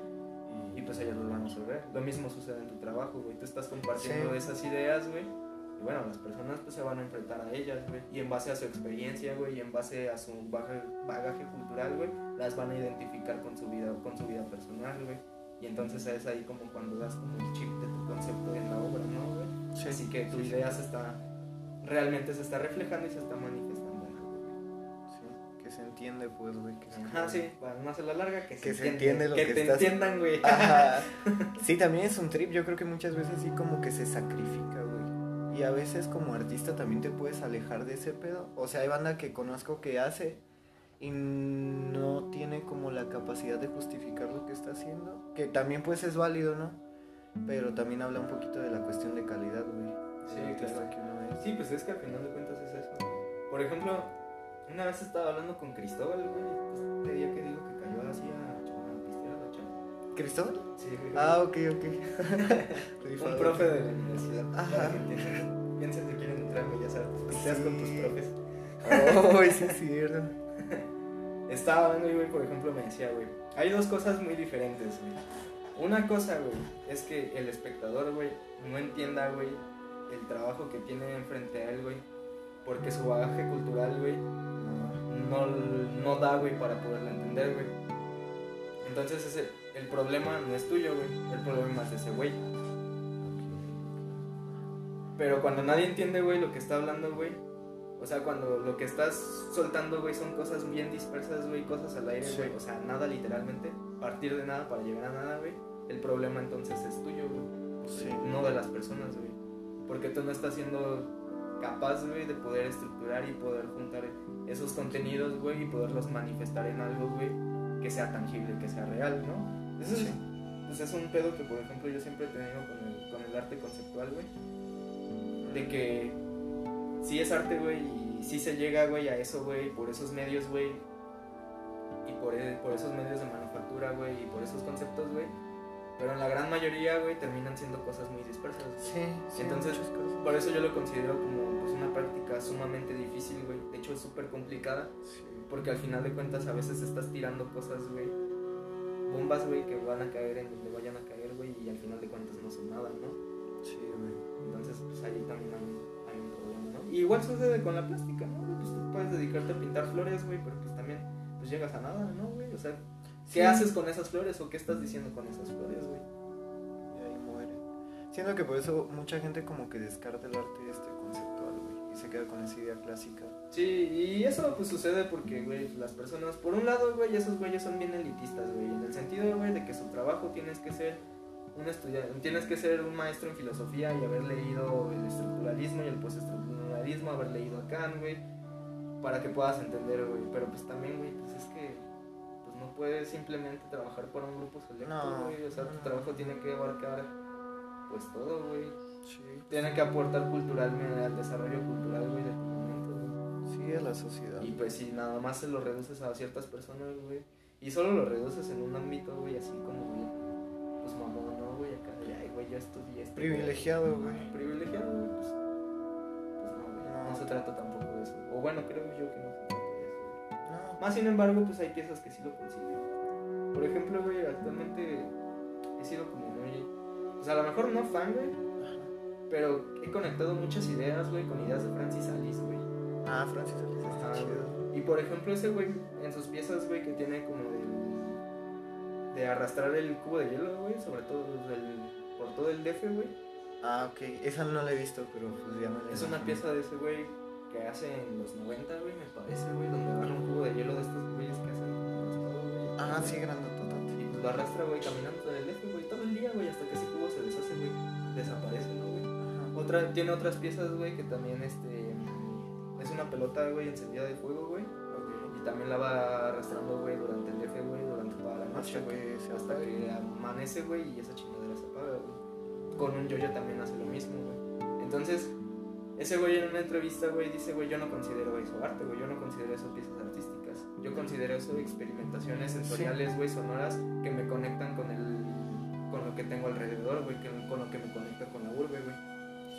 Y pues ellas lo van a absorber. Lo mismo sucede en tu trabajo, güey. Tú estás compartiendo Sí. esas ideas, güey. Y bueno, las personas pues se van a enfrentar a ellas, güey. Y en base a su experiencia, güey, y en base a su baja- bagaje cultural, güey, las van a identificar con su vida, con su vida personal, güey. Y entonces es ahí como cuando das como el chip de tu concepto en la obra, ¿no, güey? Sí, Así que tu sí. idea se está, realmente se está reflejando y se está manifestando que se entiende, pues, güey. Que se Ajá, entiende. sí, para no hacer la larga, que, Que se entiende, entiende lo que te estás- entiendan, güey. Ajá. <laughs> Sí, también es un trip. Yo creo que muchas veces sí como que se sacrifica, güey. Y a veces como artista también te puedes alejar de ese pedo. O sea, hay banda que conozco que hace y no tiene como la capacidad de justificar lo que está haciendo. Que también pues es válido, ¿no? Pero también habla un poquito de la cuestión de calidad, güey. Sí, claro. que uno es. Sí, pues es que al final de cuentas es eso. Por ejemplo, una vez estaba hablando con Cristóbal, güey, pues, este día que digo que cayó así a, chava. ¿Cristóbal? Sí, güey. Ah, ok, ok. <laughs> un profe de la universidad. Ajá. Para que quieren entrar en Bellas Artes, pisteas con tus Sí. profes. Oh, <laughs> sí es cierto. <laughs> Estaba hablando y, güey, por ejemplo, me decía, güey, hay dos cosas muy diferentes, güey. Una cosa, güey, es que el espectador, güey, no entienda, güey, el trabajo que tiene enfrente a él, güey, porque su bagaje cultural, güey, no, no da, güey, para poderlo entender, güey. Entonces ese, el problema no es tuyo, güey, el problema es de ese güey. Pero cuando nadie entiende, güey, lo que está hablando, güey, o sea, cuando lo que estás soltando, güey, son cosas bien dispersas, güey, cosas al aire, Sí. güey, o sea, nada literalmente, partir de nada para llegar a nada, güey, el problema entonces es tuyo, güey, Sí. no de las personas, güey. Porque tú no estás siendo capaz, güey, de poder estructurar y poder juntar esos contenidos, güey, y poderlos manifestar en algo, güey, que sea tangible, que sea real, ¿no? Eso es, Sí. pues es un pedo que, por ejemplo, yo siempre he tenido con el, con el arte conceptual, güey. De que sí es arte, güey, y sí se llega, güey, a eso, güey, por esos medios, güey. Y por, e- por esos medios de manufactura, güey, y por esos conceptos, güey. Pero en la gran mayoría, güey, terminan siendo cosas muy dispersas. Sí, sí, Entonces. Por eso yo lo considero como pues, una práctica sumamente difícil, güey. De hecho, es súper complicada. Sí. Porque al final de cuentas a veces estás tirando cosas, güey. Bombas, güey, que van a caer en donde vayan a caer, güey. Y al final de cuentas no son nada, ¿no? Sí, güey. Entonces, pues ahí también hay, hay un problema, ¿no? Y igual sucede con la plástica, ¿no? Pues tú puedes dedicarte a pintar flores, güey, pero pues también pues llegas a nada, ¿no, güey? O sea, ¿qué Sí. haces con esas flores o qué estás diciendo con esas flores, güey? Y ahí muere. Siento que por eso mucha gente como que descarta el arte este conceptual, güey. Y se queda con esa idea clásica. Sí, y eso pues sucede porque, güey, las personas, por un lado, güey, esos güeyes son bien elitistas, güey, en el sentido, güey, de que su trabajo tienes que ser un estudiante, tienes que ser un maestro en filosofía y haber leído el estructuralismo y el postestructuralismo, haber leído a Kant, güey, para que puedas entender, güey, pero pues también, güey, pues es que puedes simplemente trabajar para un grupo selecto, No, güey, o sea, tu trabajo tiene que abarcar pues todo, güey, Sí. tiene que aportar culturalmente al desarrollo cultural, güey, de tu momento, güey. Sí, a la sociedad. Y pues si nada más se lo reduces a ciertas personas, güey. Y solo lo reduces en un ámbito, güey, así como, güey, pues mamón, ¿no, güey? Acá, ay, güey, yo estudié esto. Privilegiado, güey. Privilegiado, güey, pues. Pues no, güey. No. No. se trata tampoco de eso. O bueno, creo yo que no Más sin embargo, pues hay piezas que sí lo consiguen. Por ejemplo, güey, actualmente he sido como muy. Pues a lo mejor no fan, güey. Pero he conectado muchas ideas, güey, con ideas de Francis Alice, güey. Ah, Francis Alice está Ajá, chido. Y por ejemplo, ese güey en sus piezas, güey, que tiene como del. de arrastrar el cubo de hielo, güey, sobre todo del, por todo el DF, güey. Ah, ok. Esa no la he visto, pero pues ya me la Es una pieza de ese güey que hace en los 90, güey, me parece, güey, donde agarra un cubo de hielo de estos güeyes que hacen raspado, güey. Ah, sí, grandototote. Y pues lo arrastra, güey, caminando en el DF, güey, todo el día, güey, hasta que ese cubo se deshace, güey, desaparece, ¿no, güey? Otra, tiene otras piezas, güey, que también, este, es una pelota, güey, encendida de fuego, güey. Y también la va arrastrando, güey, durante el DF, güey, durante toda la noche, Hasta güey. que Hasta que amanece, güey, y esa chingadera se apaga, güey. Con un yoyo también hace lo mismo, güey. Entonces, ese güey en una entrevista, güey, dice, güey, yo no considero eso arte, güey, yo no considero eso piezas artísticas. Yo considero eso experimentaciones sensoriales, güey, sonoras que me conectan con el con lo que tengo alrededor, güey, con lo que me conecta con la urbe, güey.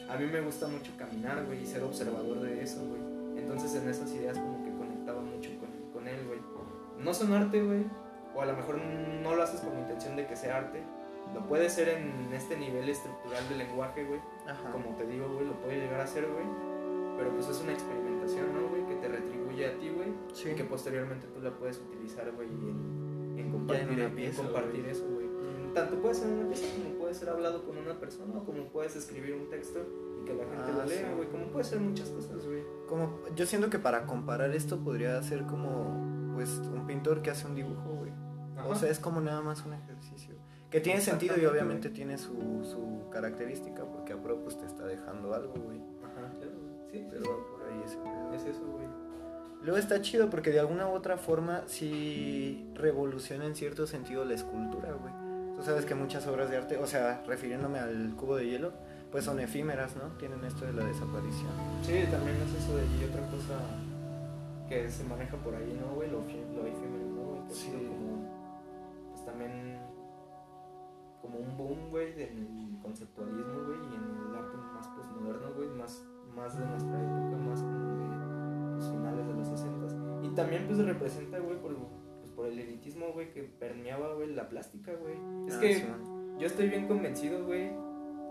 A mí me gusta mucho caminar, güey, y ser observador de eso, güey. Entonces en esas ideas como que conectaba mucho con, con él, güey. No son arte, güey, o a lo mejor no lo haces con la intención de que sea arte. Lo puede ser en este nivel estructural del lenguaje, güey Ajá. como te digo, güey, lo puede llegar a hacer, güey. Pero pues es una experimentación, ¿no, güey? Que te retribuye a ti, güey. Sí. Y que posteriormente tú la puedes utilizar, güey, en, en compartir, en pieza, compartir eso, güey. Tanto puede ser una pieza como puede ser hablado con una persona, o como puedes escribir un texto y que la gente Ah, lo lea, sí. güey. Como puede ser muchas cosas, güey. Como, yo siento que para comparar esto podría ser como, pues, un pintor que hace un dibujo, güey. O sea, es como nada más un ejercicio. Que tiene sentido y obviamente tiene su, su característica porque a pro pues te está dejando algo, güey. Ajá, claro, güey. Sí, Pero va por ahí ese pedo. es eso, güey. Luego está chido porque de alguna u otra forma sí revoluciona en cierto sentido la escultura, güey. Tú sabes que muchas obras de arte, o sea, refiriéndome al cubo de hielo, pues son efímeras, ¿no? Tienen esto de la desaparición. Sí, también es eso de y otra cosa que se maneja por ahí, ¿no, güey? Lo, lo efímero, ¿no, güey? Sí. como, pues también, como un boom, güey, del conceptualismo, güey, y en el arte más postmoderno, güey, más, más de nuestra época, más como de los finales de los 60 Y también, pues, representa, güey, por, pues, por el elitismo, güey, que permeaba, güey, la plástica, güey. Es Ah, que... sí. Yo estoy bien convencido, güey.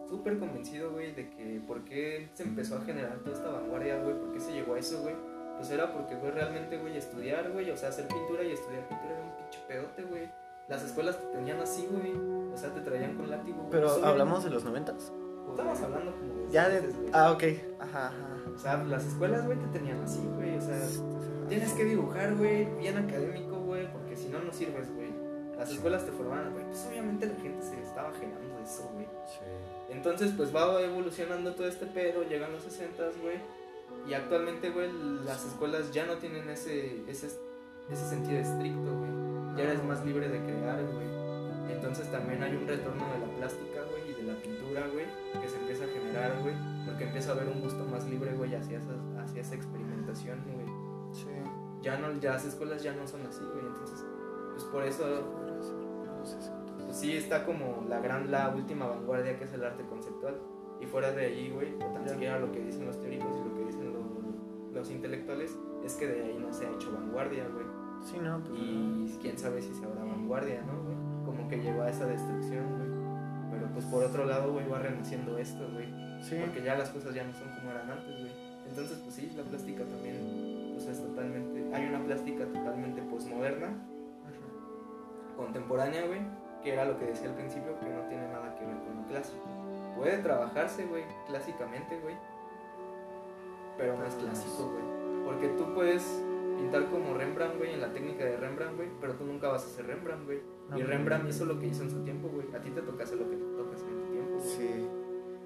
Súper convencido, güey, de que por qué se empezó a generar toda esta vanguardia, güey. ¿Por qué se llegó a eso, güey? Pues era porque, güey, realmente, güey, estudiar, güey. O sea, hacer pintura y estudiar pintura era un pinche pedote, güey. Las escuelas te tenían así, güey. O sea, te traían con látigo. Pero hablamos de los noventas. Estamos hablando como de... Ya de... güey. Ah, ok. Ajá, ajá. O sea, las escuelas, güey, te tenían así, güey. O sea, tienes que dibujar, güey, bien académico, güey. Porque si no, no sirves, güey. Las escuelas te formaban, güey. Pues obviamente la gente se estaba generando de eso, güey. Sí. Entonces, pues va evolucionando todo este pedo, llegan los 60, güey. Y actualmente, güey, las escuelas ya no tienen ese, ese, ese sentido estricto, güey. Ya eres más libre de crear, güey. Entonces también hay un retorno de la plástica, güey, y de la pintura, güey, que se empieza a generar, güey. Porque empieza a haber un gusto más libre, güey, hacia esa, hacia esa experimentación, güey. Sí. Ya no, ya las escuelas ya no son así, güey. Entonces, pues por eso Podría ser los 60. pues sí está como la gran, la última vanguardia que es el arte conceptual. Y fuera de ahí, güey, o tan siquiera lo que dicen los teóricos y lo que dicen lo- los intelectuales, es que de ahí no se ha hecho vanguardia, güey. Sí, no, pues. Y quién sabe si se habrá vanguardia, ¿no, güey? Como que llegó a esa destrucción, güey. Pero pues por otro lado, güey, va renaciendo esto, güey. Sí. Porque ya las cosas ya no son como eran antes, güey. Entonces, pues sí, la plástica también, pues es totalmente, hay una plástica totalmente posmoderna contemporánea, güey, que era lo que decía al principio, que no tiene nada que ver con lo clásico. Puede trabajarse, güey, clásicamente, güey, pero no es Pero no es- clásico, güey. Porque tú puedes pintar como Rembrandt, güey, en la técnica de Rembrandt, güey, pero tú nunca vas a ser Rembrandt, güey. No, y Rembrandt hizo lo que hizo en su tiempo, güey. A ti te toca hacer lo que te tocas en tu tiempo, güey. Sí.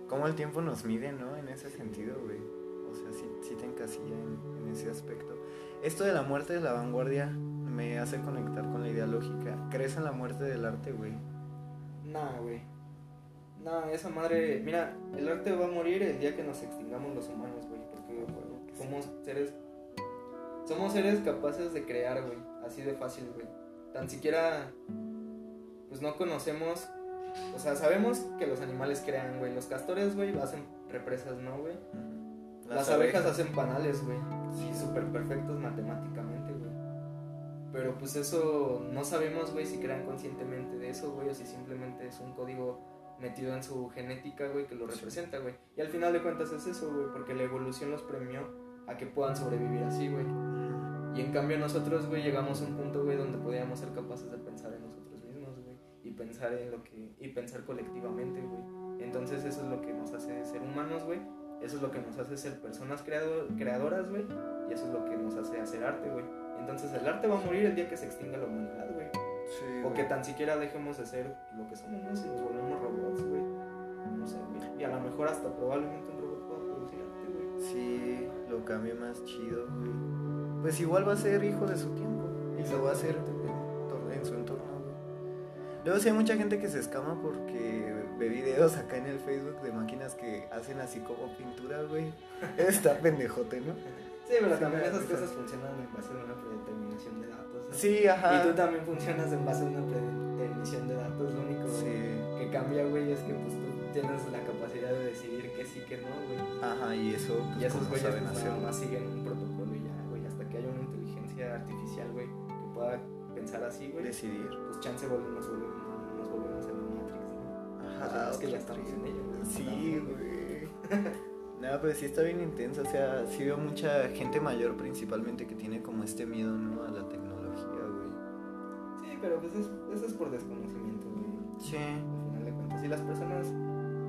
Cómo el tiempo nos mide, ¿no? En ese sentido, güey. O sea, sí, sí te encasilla en, en ese aspecto. Esto de la muerte de la vanguardia me hace conectar con la idea lógica. ¿Crees en la muerte del arte, güey? Nah, güey. Nah, esa madre. Mira, el arte va a morir el día que nos extingamos los humanos, güey. Porque güey, somos seres. Somos seres capaces de crear, güey. Así de fácil, güey. Tan siquiera. Pues no conocemos. O sea, sabemos que los animales crean, güey. Los castores, güey, hacen represas, ¿no, güey? Las, abejas, hacen panales, güey. Sí, súper perfectos matemáticamente, güey. Pero pues eso no sabemos, güey, si crean conscientemente de eso, güey, o si simplemente es un código metido en su genética, güey, que lo representa, güey. Y al final de cuentas es eso, güey, porque la evolución los premió a que puedan sobrevivir así, güey. Y en cambio nosotros, güey, llegamos a un punto, güey, donde podíamos ser capaces de pensar en nosotros mismos, güey, y pensar en lo que y pensar colectivamente, güey. Entonces eso es lo que nos hace ser humanos, güey. Eso es lo que nos hace ser personas creado- creadoras, güey. Y eso es lo que nos hace hacer arte, güey. Entonces el arte va a morir el día que se extinga la humanidad, güey. Sí, O que tan siquiera dejemos de ser lo que somos, ¿no? Si nos volvemos robots, güey. No sé, güey. Y a lo mejor hasta probablemente un robot pueda producir arte, güey. Sí, lo cambie más chido, güey. Pues igual va a ser hijo de su tiempo. Y lo va a hacer en, su entorno, güey. Luego sí hay mucha gente que se escama porque ve videos acá en el Facebook de máquinas que hacen así como pintura, güey. <laughs> Está pendejote, ¿no? Sí, pero Sí, también esas cosas funcionan en base a una predeterminación de datos. ¿no? Sí, ajá. Y tú también funcionas en base a una predeterminación de datos. Lo único Sí. que cambia, güey, es que pues tú tienes la capacidad de decidir que sí, que no, güey. Ajá, y eso, pues, Y esos ¿cómo güeyes pues, nada más siguen un protocolo y ya, güey. Hasta que haya una inteligencia artificial, güey, que pueda pensar así, güey. Decidir. Pues chance volvemos, nos volvemos, nos volvemos en la Matrix, ¿no? Ajá, es que ya otra estamos en ella, güey. Sí, güey. Nada, pero sí está bien intenso. O sea, sí veo mucha gente mayor principalmente que tiene como este miedo, ¿no? A la tecnología, güey. Sí, pero pues es, eso es por desconocimiento, güey. Sí. al final de cuentas. Y las personas,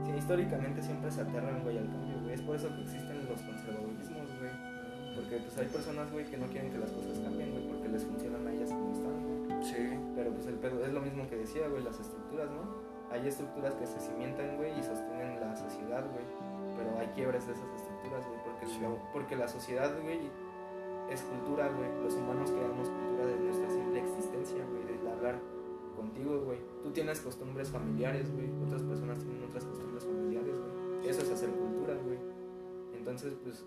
sí, históricamente siempre se aterran, güey, al cambio, güey. Es por eso que existen los conservadurismos, güey. Porque, pues, hay personas, güey, que no quieren que las cosas cambien, güey, porque les funcionan a ellas como están, güey. Sí. Pero, pues, el pedo es lo mismo que decía, güey, las estructuras, ¿no? Hay estructuras que se cimentan, güey, y sostienen la sociedad, güey. Pero hay quiebres de esas estructuras, güey, porque, Sí. porque la sociedad, güey, es cultura, güey. Los humanos creamos cultura de nuestra simple existencia, güey, de hablar contigo, güey. Tú tienes costumbres familiares, güey. Otras personas tienen otras costumbres Entonces, pues,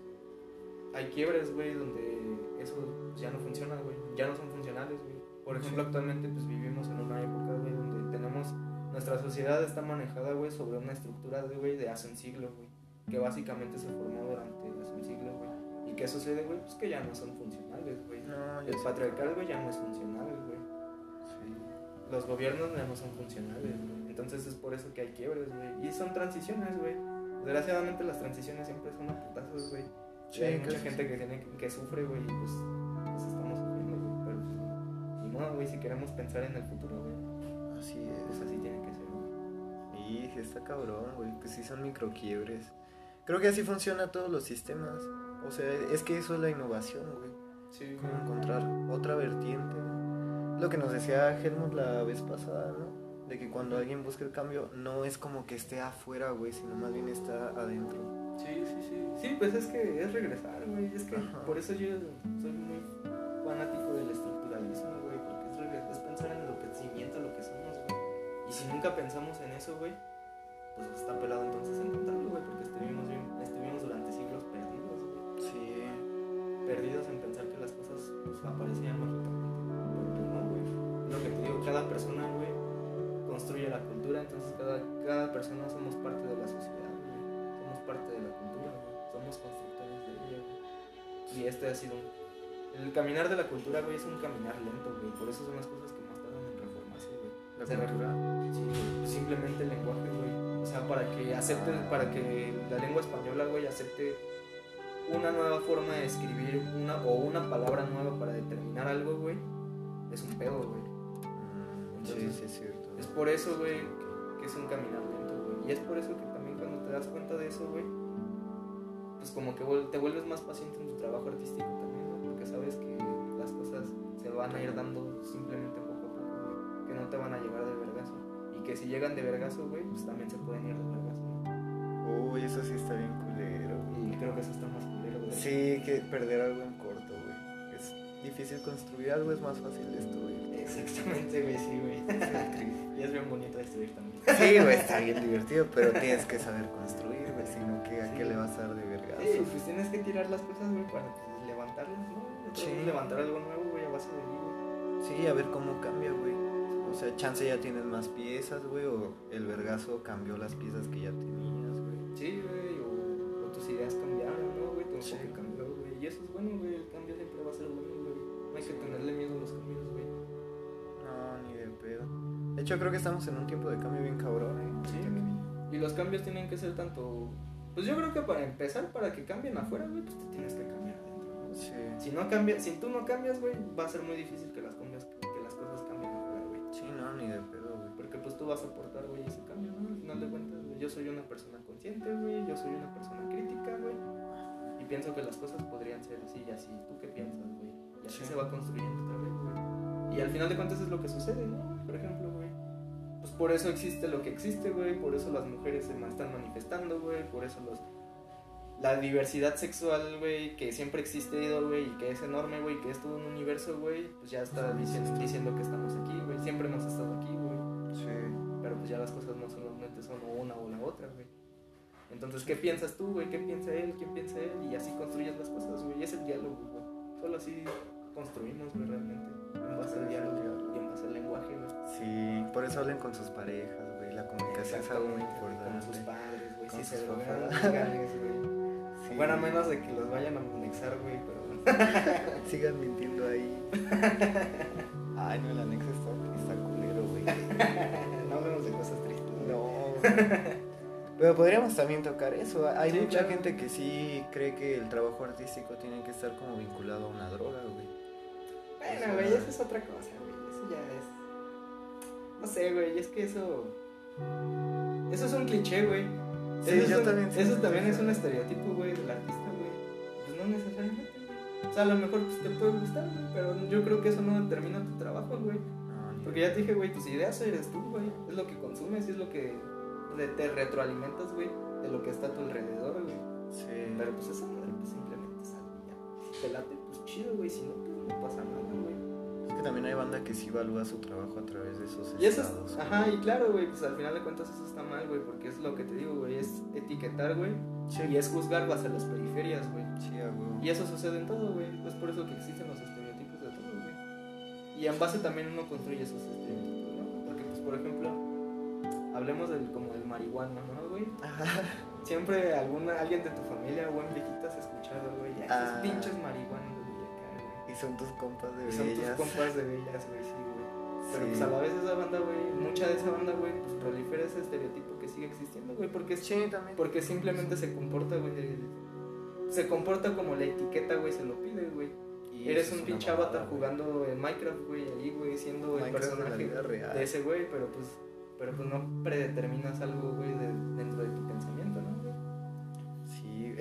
hay quiebres, güey, donde eso pues, ya no funciona, güey. Ya no son funcionales, güey. Por ejemplo, actualmente, pues, vivimos en una época, güey, donde tenemos... Nuestra sociedad está manejada, güey, sobre una estructura, de, güey, de hace un siglo, güey. Que básicamente se formó durante hace un siglo, güey. ¿Y qué sucede, güey? Pues que ya no son funcionales, güey. No, El patriarcal, güey, ya no es funcional, güey Sí. los gobiernos ya no son funcionales, güey. Entonces es por eso que hay quiebres, güey. Y son transiciones, güey. Desgraciadamente las transiciones siempre son a putazos, güey. Sí, hay mucha gente que tiene que sufre, güey, y pues, pues estamos sufriendo, güey. Pero pues, ni modo, güey, si queremos pensar en el futuro, güey, Así pues es. así tiene que ser, güey. Y está cabrón, güey. Pues sí son microquiebres. Creo que así funciona todos los sistemas. O sea, es que eso es la innovación, güey. Sí, Como encontrar otra vertiente. Lo que nos decía Helmut la vez pasada, ¿no? De que cuando alguien busca el cambio, no es como que esté afuera, güey, sino más bien está adentro. Sí, sí, sí. Sí, pues es que es regresar, güey. Es que Ajá. por eso yo soy muy fanático del estructuralismo, güey. Porque es, pensar en lo que cimienta lo que somos, güey. Y si nunca pensamos en eso, güey, pues está pelado entonces encontrarlo, güey. Porque estuvimos, estuvimos durante siglos perdidos, güey. Sí. Perdidos en pensar que las cosas pues, aparecían mágicamente. Pero pues no, güey. Lo que te digo, cada persona, güey, construye la cultura. Entonces cada, cada persona somos parte de la sociedad, güey. Somos parte de la cultura, güey. Somos constructores de ella, güey. Y este ha sido un... El caminar de la cultura, güey, es un caminar lento, güey. Por eso son las cosas que más tardan en reformarse, güey. La Se cultura. Sí, güey, simplemente el lenguaje, güey. O sea, para que acepte, Ah. para que la lengua española, güey, acepte una nueva forma de escribir una o una palabra nueva para determinar algo, güey, es un pedo, güey. Mm, sí, Entonces, sí, es por eso, güey, que, es un caminar lento, güey. Y es por eso que también cuando te das cuenta de eso, güey, pues como que te vuelves más paciente en tu trabajo artístico también, güey, porque sabes que las cosas se van a ir dando simplemente poco a poco, güey, que no te van a llegar de vergazo. Y que si llegan de vergazo, güey, pues también se pueden ir de vergazo. ¿no? Uy, eso sí está bien culero, güey. Y creo que eso está más culero, güey. Sí, que perder algo en corto, güey. Es difícil construir algo, es más fácil destruir. Exactamente, güey, sí, güey. <laughs> y es bien bonito destruir también. Sí, güey, está bien divertido, pero tienes que saber construir, güey, sino que a qué le vas a dar de vergazo. Sí, pues tienes que tirar las cosas, güey, para pues, levantarlas, ¿no? Sí. Levantar algo nuevo, güey, a base de ahí, güey. Sí, a ver cómo cambia, güey. O sea, chance ya tienes más piezas, güey, o el vergazo cambió las piezas que ya tenías, güey. Sí, güey, o, o tus ideas cambiaron, ¿no, güey? Tu Sí. cambió, güey. Y eso es bueno, güey, el cambio siempre va a ser bueno, güey. No hay que tenerle miedo a los cambios, güey. No, ni de pedo. De hecho, creo que estamos en un tiempo de cambio bien cabrón, ¿eh? Sí. Y los cambios tienen que ser tanto... Pues yo creo que para empezar, para que cambien afuera, güey, pues te tienes que cambiar adentro, ¿no? Sí. Si no cambia, si tú no cambias, güey, va a ser muy difícil que las, cambias, que las cosas cambien afuera, güey. Sí, no, ni de pedo, güey. Porque pues tú vas a aportar, güey, ese cambio, ¿no? Al final de cuentas, güey, yo soy una persona consciente, güey, yo soy una persona crítica, güey. Y pienso que las cosas podrían ser así y así. ¿Tú qué piensas, güey? Y así Sí. se va construyendo otra vez. Y al final de cuentas es lo que sucede, ¿no? Por ejemplo, güey. Pues por eso existe lo que existe, güey. Por eso las mujeres se están manifestando, güey. Por eso los... La diversidad sexual, güey, que siempre ha existido, güey, y que es enorme, güey, que es todo un universo, güey, pues ya está diciendo, diciendo que estamos aquí, güey. Siempre hemos estado aquí, güey. Sí. pues ya las cosas no solamente son una o la otra, güey. Entonces, ¿qué piensas tú, güey? ¿Qué piensa él? ¿Quién piensa él? Y así construyes las cosas, güey. Y es el diálogo, güey. Solo así construimos, güey, realmente. En base al diálogo y en base al lenguaje, güey. Sí, por eso hablen con sus parejas, güey. La comunicación es algo muy importante. Con sus padres, güey. Con Si sus se drogan, güey. <laughs> Sí. Bueno, a menos de que los vayan a anexar, güey, pero... <laughs> Sigan mintiendo ahí. <laughs> Ay, no, el anexo está, está culero, güey. no hablemos de cosas tristes. No. Pero podríamos también tocar eso. Hay Sí, mucha claro. gente que sí cree que el trabajo artístico tiene que estar como vinculado a una droga, güey. Bueno, güey, eso es otra cosa, güey. Eso ya es. No sé, güey, es que eso. Eso es un cliché, güey. Sí, eso es yo un- también Eso también es un estereotipo, güey, del artista, güey. Pues no necesariamente, güey. O sea, a lo mejor pues, te puede gustar, güey, pero yo creo que eso no determina tu trabajo, güey. Ni- Porque ya te dije, güey, tus ideas eres tú, güey. Es lo que consumes y es lo que te retroalimentas, güey, de lo que está a tu alrededor, güey. Sí. Pero pues esa madre, pues simplemente es algo ya. Si te late, pues chido, güey. Si no, pues no pasa nada, que también hay banda que sí evalúa su trabajo a través de esos Y eso es, ajá, y claro, güey, pues al final de cuentas eso está mal, güey, porque es lo que te digo, güey, es etiquetar, güey, Sí. y es juzgar base a las periferias, güey. Sí. Y eso sucede en todo, güey, es por eso que existen los estereotipos de todo, güey. Y en base también uno construye esos estereotipos, ¿no? Porque, pues, por ejemplo, hablemos del, como del marihuana, ¿no, güey? Ajá. Siempre alguna, alguien de tu familia o buen viejito has escuchado, güey, ya esos Ah. pinches marihuanos. Y son tus compas de Y son tus bellas. compas de bellas, güey, sí, güey. Pero Sí. pues a la vez esa banda, güey, mucha de esa banda, güey, pues prolifera ese estereotipo que sigue existiendo, güey, porque es Sí, también. porque simplemente se comporta, güey, se comporta como la etiqueta, güey, se lo pide, güey. Eres un pinche avatar jugando en Minecraft, güey, ahí, güey, siendo el Minecraft personaje de ese güey, pero pues pero pues no predeterminas algo, güey, de- dentro de tu pensamiento,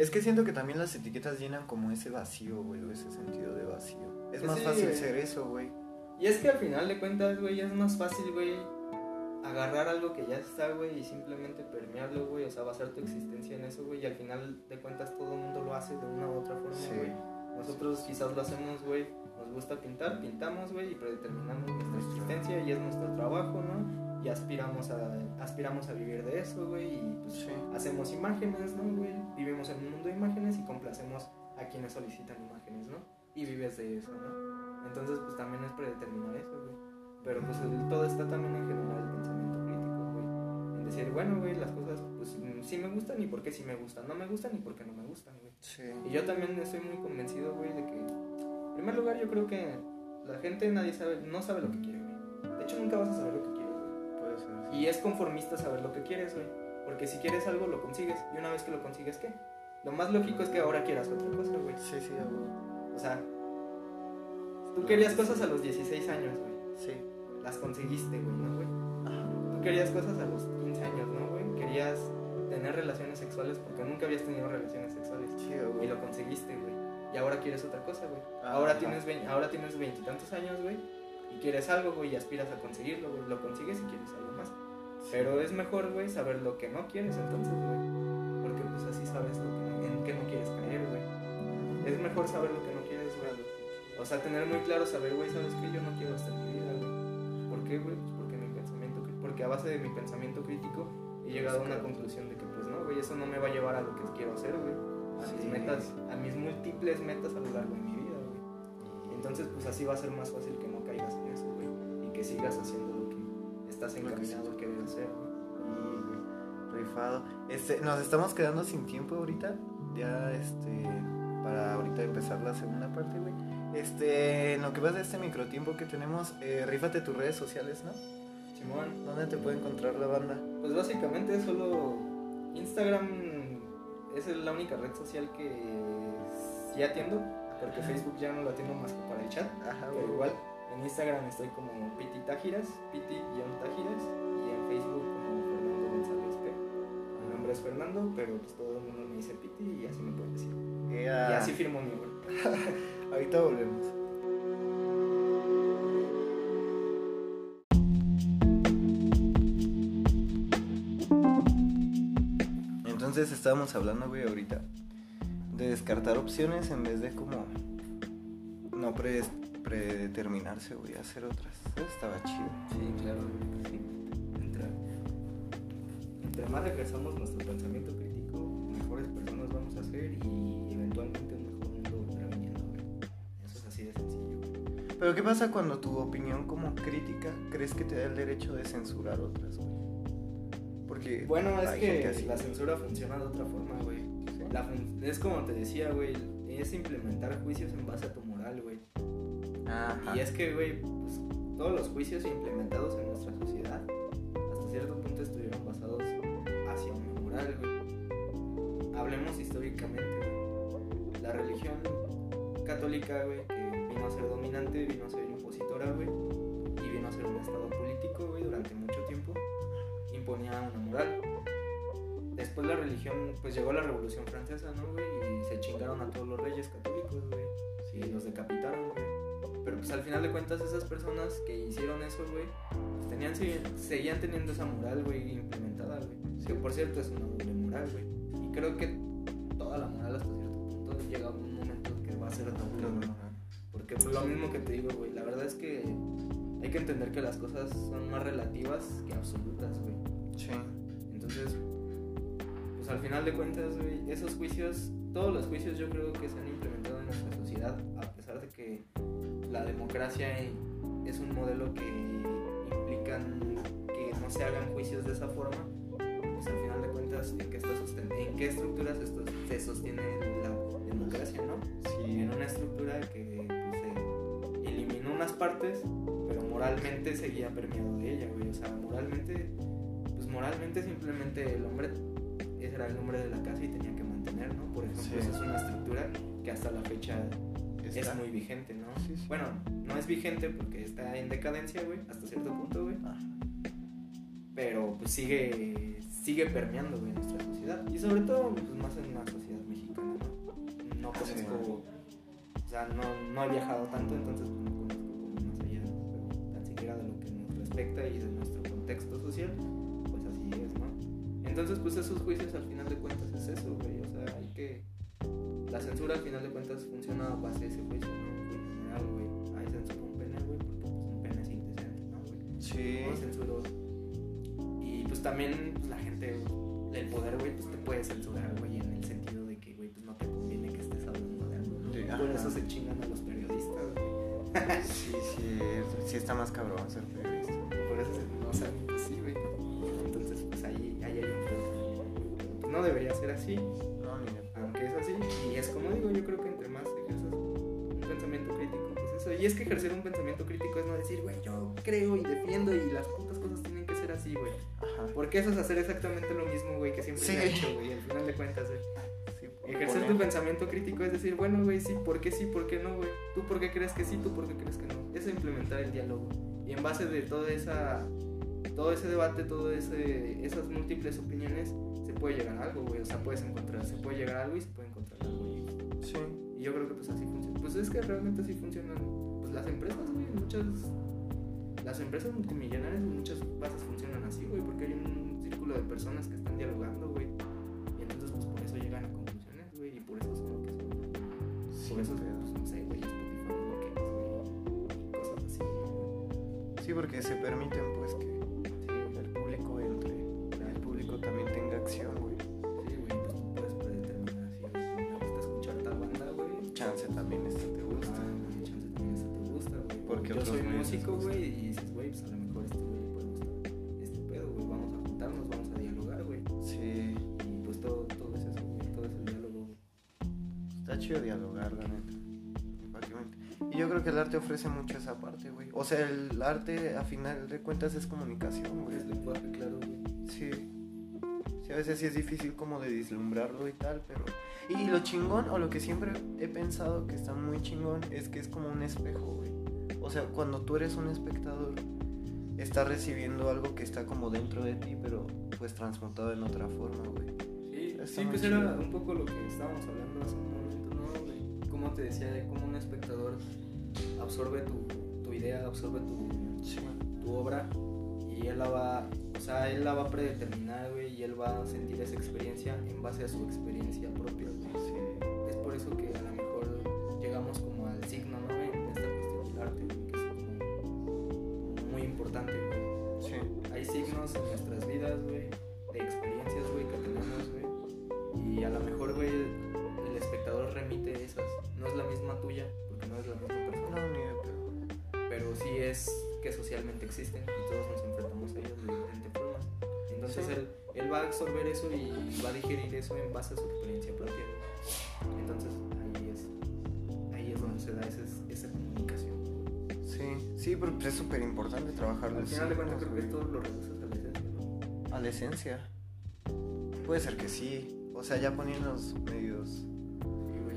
es que siento que también las etiquetas llenan como ese vacío, güey, o ese sentido de vacío. Es más sí, fácil güey. ser eso, güey. Y es que al final de cuentas, güey, es más fácil, güey, agarrar algo que ya está, güey, y simplemente permearlo, güey, o sea, basar tu existencia en eso, güey, y al final de cuentas todo el mundo lo hace de una u otra forma, Sí. güey. Nosotros quizás lo hacemos, güey, nos gusta pintar, pintamos, güey, y predeterminamos Nuestra- existencia y es nuestro trabajo, ¿no? Y aspiramos a, aspiramos a vivir de eso, güey, y pues Sí. hacemos imágenes, ¿no, güey? Vivimos en un mundo de imágenes y complacemos a quienes solicitan imágenes, ¿no? Y vives de eso, ¿no? Entonces, pues también es predeterminar eso, güey. Pero pues el- todo está también en generar el pensamiento crítico, güey. En decir, bueno, güey, las cosas, pues sí me gustan y por qué sí me gustan. No me gustan y por qué no me gustan, güey. Sí. Y yo también estoy muy convencido, güey, de que, en primer lugar, yo creo que la gente nadie sabe, no sabe lo que quiere, güey. De hecho, nunca vas a saber lo que quieres, güey. Sí. Y es conformista saber lo que quieres, güey. Porque si quieres algo, lo consigues. Y una vez que lo consigues, ¿qué? Lo más lógico es que ahora quieras otra cosa, güey. Sí, sí, huevo. O sea, tú querías cosas a los 16 años, güey. Sí. Las conseguiste, güey, ¿no, güey? Ajá. Tú querías cosas a los 15 años, ¿no, güey? Querías tener relaciones sexuales porque nunca habías tenido relaciones sexuales. Sí, huevo. Y lo conseguiste, güey. Y ahora quieres otra cosa, güey. Ah, ahora, ajá. tienes ahora tienes veintitantos años, güey. Y quieres algo, güey, y aspiras a conseguirlo, güey. Lo consigues y quieres algo más. Pero es mejor, güey, saber lo que no quieres entonces, güey. Porque pues así sabes lo que no- en qué no quieres caer, güey. Es mejor saber lo que no quieres, güey. O sea, tener muy claro, saber, güey, ¿sabes qué? Yo no quiero esto en mi vida, güey. ¿Por qué, güey? Pues porque mi pensamiento, porque a base de mi pensamiento crítico he llegado a una conclusión de que, pues no, güey, eso no me va a llevar a lo que quiero hacer, güey. A mis metas, a mis múltiples metas a lo largo de mi vida, güey. Entonces, pues así va a ser más fácil que que sigas haciendo lo que estás encaminado a querer hacer. Y, güey, rifado. Este, nos estamos quedando sin tiempo ahorita. Ya, este, para ahorita empezar la segunda parte, güey. Este, en lo que pasa de este microtiempo que tenemos, eh, rífate tus redes sociales, ¿no? Simón, ¿Dónde te puede encontrar la banda? pues básicamente solo Instagram es la única red social que sí atiendo, porque Facebook ya no la atiendo más que para el chat. Ajá, Pero igual, en Instagram estoy como Piti Tágiras, Piti-Tágiras, y en Facebook como Fernando González P. Mi nombre es Fernando, pero pues todo el mundo me dice Piti y así me pueden decir. Y así firmo mi obra. <laughs> Ahorita volvemos. Entonces estábamos hablando, güey, ahorita de descartar opciones en vez de como no pre- predeterminarse, güey, hacer otras. Estaba chido. Sí, claro, sí. Entra. más ejerzamos nuestro pensamiento crítico, mejores personas vamos a ser y eventualmente un mejor mundo vendrá viniendo. Eso es así de sencillo. Pero ¿qué pasa cuando tu opinión como crítica crees que te da el derecho de censurar otras, güey? Porque Bueno, es que así. la censura funciona de otra forma, güey. La fun- es como te decía, güey, es implementar juicios en base a tu. Ajá. Y es que, güey, pues, todos los juicios implementados en nuestra sociedad, hasta cierto punto estuvieron basados hacia una moral, güey. Hablemos históricamente, güey. La religión católica, güey, que vino a ser dominante, vino a ser impositora, güey, y vino a ser un estado político, güey, durante mucho tiempo, imponía una moral. Después la religión, pues llegó la Revolución Francesa, ¿no, güey? Y se chingaron a todos los reyes católicos, güey. Y los decapitaron, güey. Pero pues al final de cuentas esas personas que hicieron eso, güey, pues tenían, seguían teniendo esa moral, güey, implementada, güey. Que por cierto es una doble moral, güey. Y creo que toda la moral hasta cierto punto llega a un momento que va a ser doble, güey. Porque pues, lo mismo que te digo, güey, la verdad es que hay que entender que las cosas son más relativas que absolutas, güey. Sí. Entonces, pues al final de cuentas, güey, esos juicios, todos los juicios yo creo que se han implementado en nuestra sociedad, a pesar de que la democracia es un modelo que implican que no se hagan juicios de esa forma, pues al final de cuentas, ¿en qué, está en qué estructuras esto se sostiene la democracia, no? Sí. en una estructura que pues, se eliminó unas partes, pero moralmente seguía permeado de ella, güey. O sea, moralmente, pues moralmente simplemente el hombre, ese era el hombre de la casa y tenía que mantener, ¿no? Por ejemplo, Sí. esa es una estructura que hasta la fecha Está. es muy vigente, ¿no? Sí, sí. Bueno, no es vigente porque está en decadencia, güey, hasta cierto punto, güey. Ajá. Pero pues sigue, sigue permeando, güey, nuestra sociedad. Y sobre todo, pues más en una sociedad mexicana, ¿no? No Sí, conozco, o sea, no, no he viajado tanto, entonces pues, no conozco como más allá, pero tan siquiera de lo que nos respecta y de nuestro contexto social, pues así es, ¿no? Entonces, pues esos juicios al final de cuentas es eso, güey, o sea, hay que... La censura al final de cuentas funciona a base de ese juicio, ¿no? Juicio general, güey. Hay censura un pene, güey, porque pues, un pene es indecente, ¿no, güey? Sí. no censuró. Y pues también pues, la gente del poder, güey, pues te puede censurar, güey, en el sentido de que, güey, pues no te conviene que estés hablando de algo, ¿no? Sí, Por eso se chingan a los periodistas, güey. Sí, sí, sí está más cabrón ser periodista. Por eso se- no saben que sí, güey. Entonces, pues ahí, ahí hay un. Pues, No debería ser así, eso. Y es que ejercer un pensamiento crítico es no decir, güey, yo creo y defiendo y las putas cosas tienen que ser así, güey. Porque eso es hacer exactamente lo mismo, güey, que siempre Sí. se ha hecho, güey, al final de cuentas, güey. Sí, Ejercer poner- tu pensamiento crítico es decir, bueno, güey, sí, ¿por qué sí, por qué no, güey? ¿Tú por qué crees que sí, tú por qué crees que no? Es implementar el diálogo. Y en base de toda esa, todo ese debate, todas esas múltiples opiniones, se puede llegar a algo, güey. O sea, puedes encontrar, se puede llegar a algo y se puede encontrar algo. Sí. y yo creo que pues así funciona. Pues es que realmente así funcionan pues, las empresas, güey. Muchas, las empresas multimillonarias muchas bases funcionan así, güey, porque hay un círculo de personas que están dialogando, güey. Y entonces, pues por eso llegan a conclusiones, güey, y por eso son lo que son. Por eso, pues, no sé, güey, Spotify es lo que es, güey, y cosas así. Sí, porque se permiten pues que músico, gusta. güey, y dices, güey, pues a lo mejor este güey le puede gustar este pedo, güey, vamos a juntarnos, vamos a dialogar, güey. Sí, Y pues todo, todo es eso, güey, todo es el diálogo, güey. está chido dialogar, la neta. Y yo creo que el arte ofrece mucho esa parte, güey. O sea, el arte a final de cuentas es comunicación, güey. Es lenguaje, claro, güey. Sí. Sí, a veces sí es difícil como de vislumbrarlo y tal, pero... Y lo chingón, o lo que siempre he pensado que está muy chingón, es que es como un espejo, güey. O sea, cuando tú eres un espectador, estás recibiendo algo que está como dentro de ti, pero pues transmutado en otra forma, güey. Sí, sí pues chido. era un poco lo que estábamos hablando hace un momento, ¿no? De cómo te decía, de cómo un espectador absorbe tu, tu idea, absorbe tu, tu obra y él la va, o sea, él la va a predeterminar, güey, y él va a sentir esa experiencia en base a su experiencia propia, güey. Sí. Absorber eso y va a digerir eso en base a su experiencia propia. Entonces ahí es, ahí es donde se da esa, esa comunicación. Sí, sí, pero pues es súper importante trabajar Al final de cuentas creo que esto lo reduces a la esencia. ¿no? A la esencia. Puede ser que sí. O sea, ya poniéndonos medios.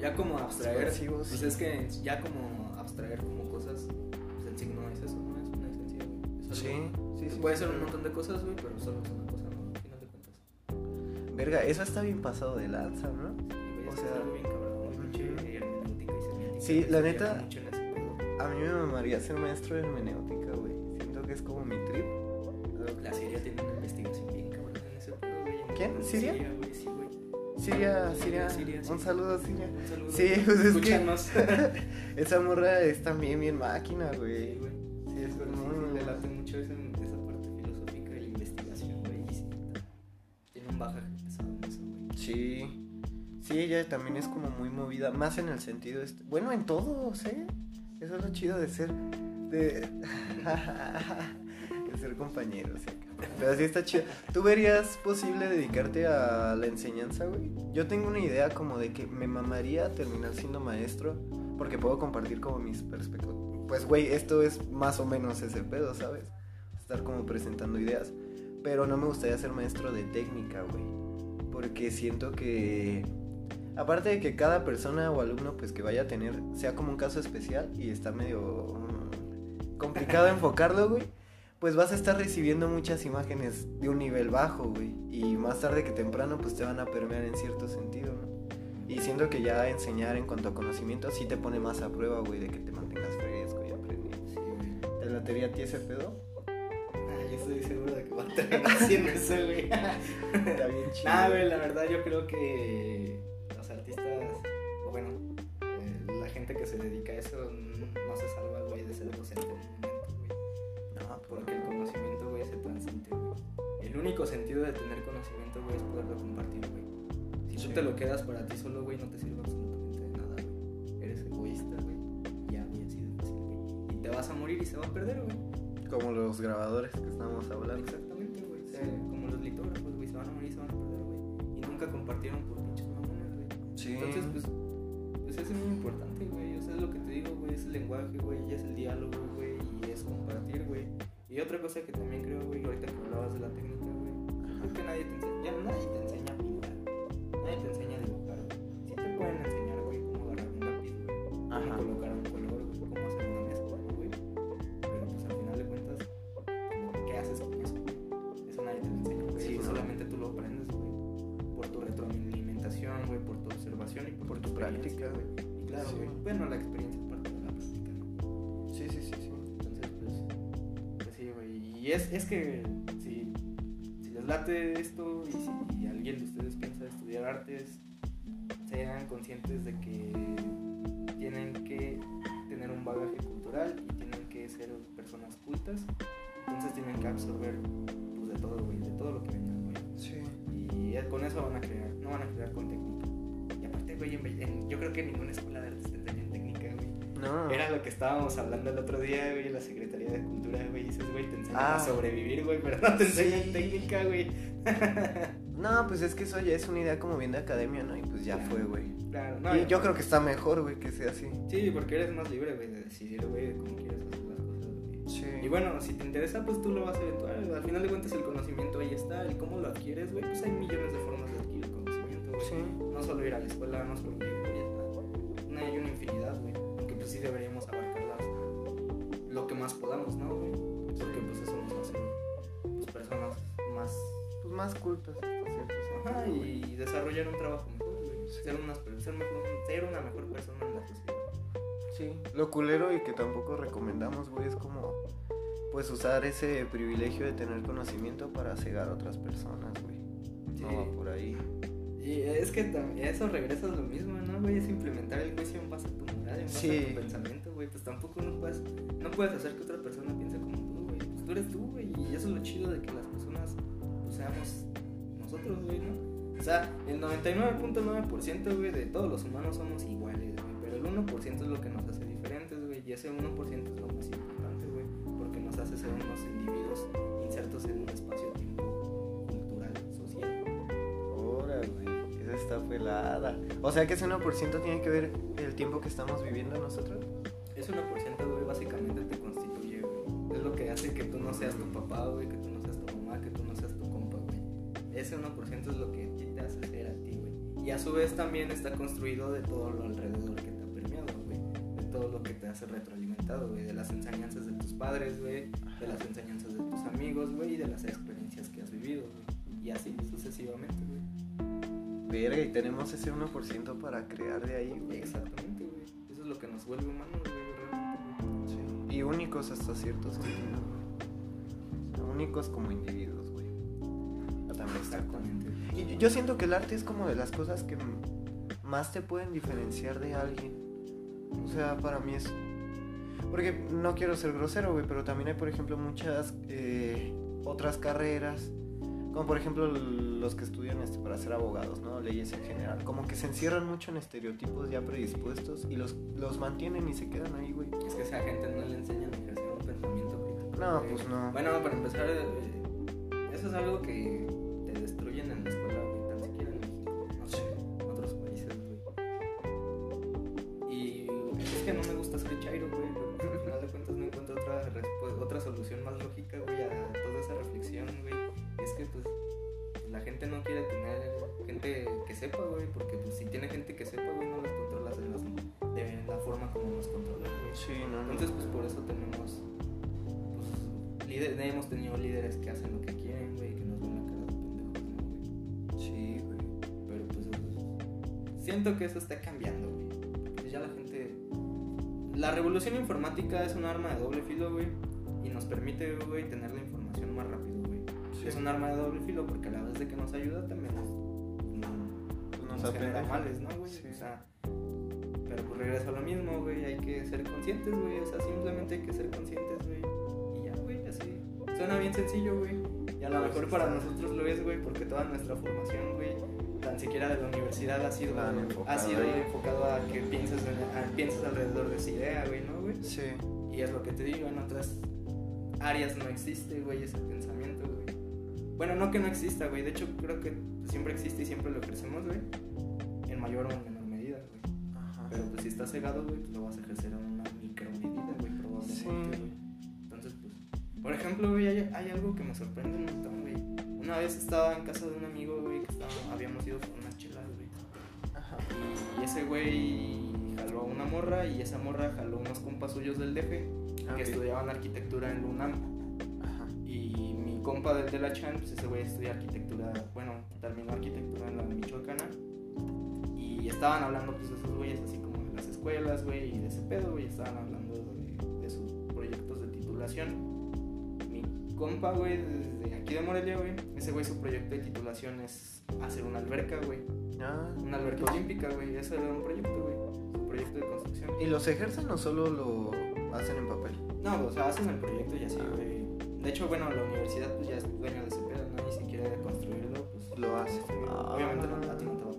Ya como abstraer, pues sí. es que ya como abstraer como cosas, pues el signo es eso, ¿no? Es una esencia, güey. Es Sí, sí, sí. Puede sí. ser un montón de cosas, güey, pero solo es Verga, eso está bien pasado de lanza, ¿no? Güey, O sea, bien cabrón, Sí, güey, la neta-. A mí me mamaría ser maestro de hermenéutica, güey. Siento que es como mi trip. La Siria tiene una investigación bien cabrón en ese pedo, güey. ¿Quién? en ¿Siria? güey, sí, güey. Siria, Siria. Siria. Un saludo a Siria. Un saludo. Sí, pues es que-. <laughs> Esa morra es también bien máquina, Sí, güey. También es como muy movida. Más en el sentido. Bueno, en todo, ¿sí? Eso es lo chido de ser. De. <laughs> de ser compañeros. ¿sí? Pero sí está chido. ¿Tú verías posible dedicarte a la enseñanza, güey? Yo tengo una idea como de que me mamaría terminar siendo maestro. Porque puedo compartir como mis perspectivas. Pues, güey, esto es más o menos ese pedo, ¿sabes? Estar como presentando ideas. Pero no me gustaría ser maestro de técnica, güey. Porque siento que... Aparte de que cada persona o alumno pues que vaya a tener sea como un caso especial y está medio mm, complicado <laughs> enfocarlo, güey, pues vas a estar recibiendo muchas imágenes de un nivel bajo, güey, y más tarde que temprano pues te van a permear en cierto sentido, ¿no? Y siento que ya enseñar en cuanto a conocimiento sí te pone más a prueba, güey, de que te mantengas fresco y aprendiendo. Sí, güey. ¿Te latería a ti ese pedo? Ah, yo estoy seguro de que va a terminar haciendo eso, güey. <laughs> Está bien <laughs> chido. Nah, güey, la verdad yo creo que gente que se dedica a eso mm, no se salva, güey, de ser docente en un momento, güey. No, Porque el conocimiento, güey, se transmite, güey. El único sentido de tener conocimiento, güey, es poderlo compartir, güey. Si Sí. tú te lo quedas para ti solo, güey, no te sirve absolutamente de nada, güey. Eres egoísta, güey. Ya, güey, así de fácil, güey. Y te vas a morir y se va a perder, güey. como los grabadores que estábamos hablando. Exactamente, y es el diálogo, güey, y es compartir, güey. Y otra cosa que también Y es, es que si, si les late esto y si alguien de ustedes piensa estudiar artes, sean conscientes de que tienen que tener un bagaje cultural y tienen que ser personas cultas. Entonces tienen que absorber pues, de todo, güey, de todo lo que vengan, güey. Sí. Y con eso van a crear, no van a crear con técnica. Y aparte, güey, en- en- yo creo que ninguna escuela de artes te enseña en técnica, güey. No. Era lo que estábamos hablando el otro día, güey, la Secretaría de Cultura, güey. Dices, güey, te enseñan Ah. a sobrevivir, güey, pero no te enseñan Sí. técnica, güey. No, pues es que eso ya es una idea como bien de academia, ¿no? Y pues ya Claro. fue, güey. Claro, no. y yo creo que está mejor, güey, que sea así. Sí, porque eres más libre, güey, de decidir, güey, de cómo quieres hacer las cosas, güey. Sí. Y bueno, si te interesa, pues tú lo vas a eventuar. Al final de cuentas, el conocimiento ahí está. ¿Y cómo lo adquieres, güey? Pues hay millones de formas de adquirir conocimiento, güey. Sí. No solo ir a la escuela, no solo ir a No hay una infinidad, güey. Pues sí deberíamos abarcarlas lo que más podamos, ¿no, güey? Porque pues eso nos hace pues, personas más... Pues más cultas hasta cierto Ajá, y desarrollar un trabajo mejor, güey. Sí. Ser, unas, per- ser, mejor- ser una mejor persona en la sociedad. Sí. Lo culero y que tampoco recomendamos, güey, es como pues usar ese privilegio de tener conocimiento para cegar a otras personas, güey. Sí. No va por ahí. Y es que tam- eso regresa a lo mismo, ¿no, güey? Es implementar el juicio en base a tu moral, en base Sí. a tu pensamiento, güey. Pues tampoco no puedes, no puedes hacer que otra persona piense como tú, güey. Pues tú eres tú, güey. Y eso es lo chido de que las personas pues, seamos nosotros, güey, ¿no? O sea, el 99.9% güey, de todos los humanos somos iguales, güey. Pero el el 1% es lo que nos hace diferentes, güey. Y ese 1% es lo más importante, güey. Porque nos hace ser unos individuos insertos en un espacio-tiempo está pelada. O sea que ese 1% tiene que ver el tiempo que estamos viviendo nosotros. Ese 1%, güey, básicamente te constituye, güey. Es lo que hace que tú no seas tu papá, güey, que tú no seas tu mamá, que tú no seas tu compa, güey. Ese 1% es lo que te hace ser a ti, güey. Y a su vez también está construido de todo lo alrededor que te ha permeado, güey. De todo lo que te hace retroalimentado, güey. De las enseñanzas de tus padres, güey. De las enseñanzas de tus amigos, güey. Y de las experiencias que has vivido, güey. Y así sucesivamente, güey. Verga, y tenemos ese 1% para crear de ahí, güey. Exactamente, güey. Eso es lo que nos vuelve humanos, güey, realmente. Sí. Y únicos hasta cierto sentido, güey. Únicos como individuos, güey. También está con- Exactamente. Y yo siento que el arte es como de las cosas que más te pueden diferenciar de alguien. O sea, para mí es... Porque no quiero ser grosero, güey, pero también hay, por ejemplo, muchas eh, otras carreras, como por ejemplo los que estudian este, para ser abogados, ¿no? Leyes en general. Como que se encierran mucho en estereotipos ya predispuestos y los, los mantienen y se quedan ahí, güey. Es que a esa gente no le enseñan a ejercer un pensamiento crítico. No, pues no. Bueno, para empezar, eh, eso es algo que informática es un arma de doble filo, güey. Y nos permite, güey, tener la información más rápido, güey. Sí. Es un arma de doble filo porque a la vez de que nos ayuda también nos, Pues nos, nos genera males, ¿no, güey? Sí. O sea, pero pues regreso a lo mismo, güey, hay que ser conscientes, güey, o sea, simplemente hay que ser conscientes, güey. Y ya, güey, así. Suena bien sencillo, güey. Y a lo mejor para nosotros lo es, güey, porque toda nuestra formación, güey, tan siquiera de la universidad ha sido, La han ha enfocado sido enfocado a que pienses, en- a- pienses alrededor de esa idea, güey, ¿no, güey? Sí. Y es lo que te digo, en otras áreas no existe, güey, ese pensamiento, güey. Bueno, no que no exista, güey. De hecho, creo que siempre existe y siempre lo ejercemos, güey. En mayor o en menor medida, güey. Ajá. Pero pues si estás cegado, güey, pues lo vas a ejercer en una micromedida, güey, probablemente, Sí. güey. Entonces, pues, por ejemplo, güey, hay, hay algo que me sorprende un montón, güey. Una vez estaba en casa de un amigo, güey, que estaba- habíamos ido por unas chelas, güey. Ajá. Y ese güey jaló a una morra y esa morra jaló unos compas suyos del DF Ok. que estudiaban arquitectura en UNAM. Ajá. Y mi compa del de la Chan, pues ese güey estudia arquitectura, bueno, terminó arquitectura en la Michoacana. Y estaban hablando, pues, de esos güeyes, así como de las escuelas, güey, y de ese pedo, güey. Estaban hablando de, de sus proyectos de titulación. Compa, güey, desde aquí de Morelia, güey, ese güey, su proyecto de titulación es hacer una alberca, güey. Ah, Una alberca olímpica, güey. Eso era un proyecto, güey. Su proyecto de construcción. ¿Y los ejercen o solo lo hacen en papel? No, o sea, hacen el proyecto y así, Ah. güey. De hecho, bueno, la universidad pues ya es dueño de ese pedo, ¿no? Y si quiere construirlo, pues Lo hace. Ah. Obviamente no, a ti no te va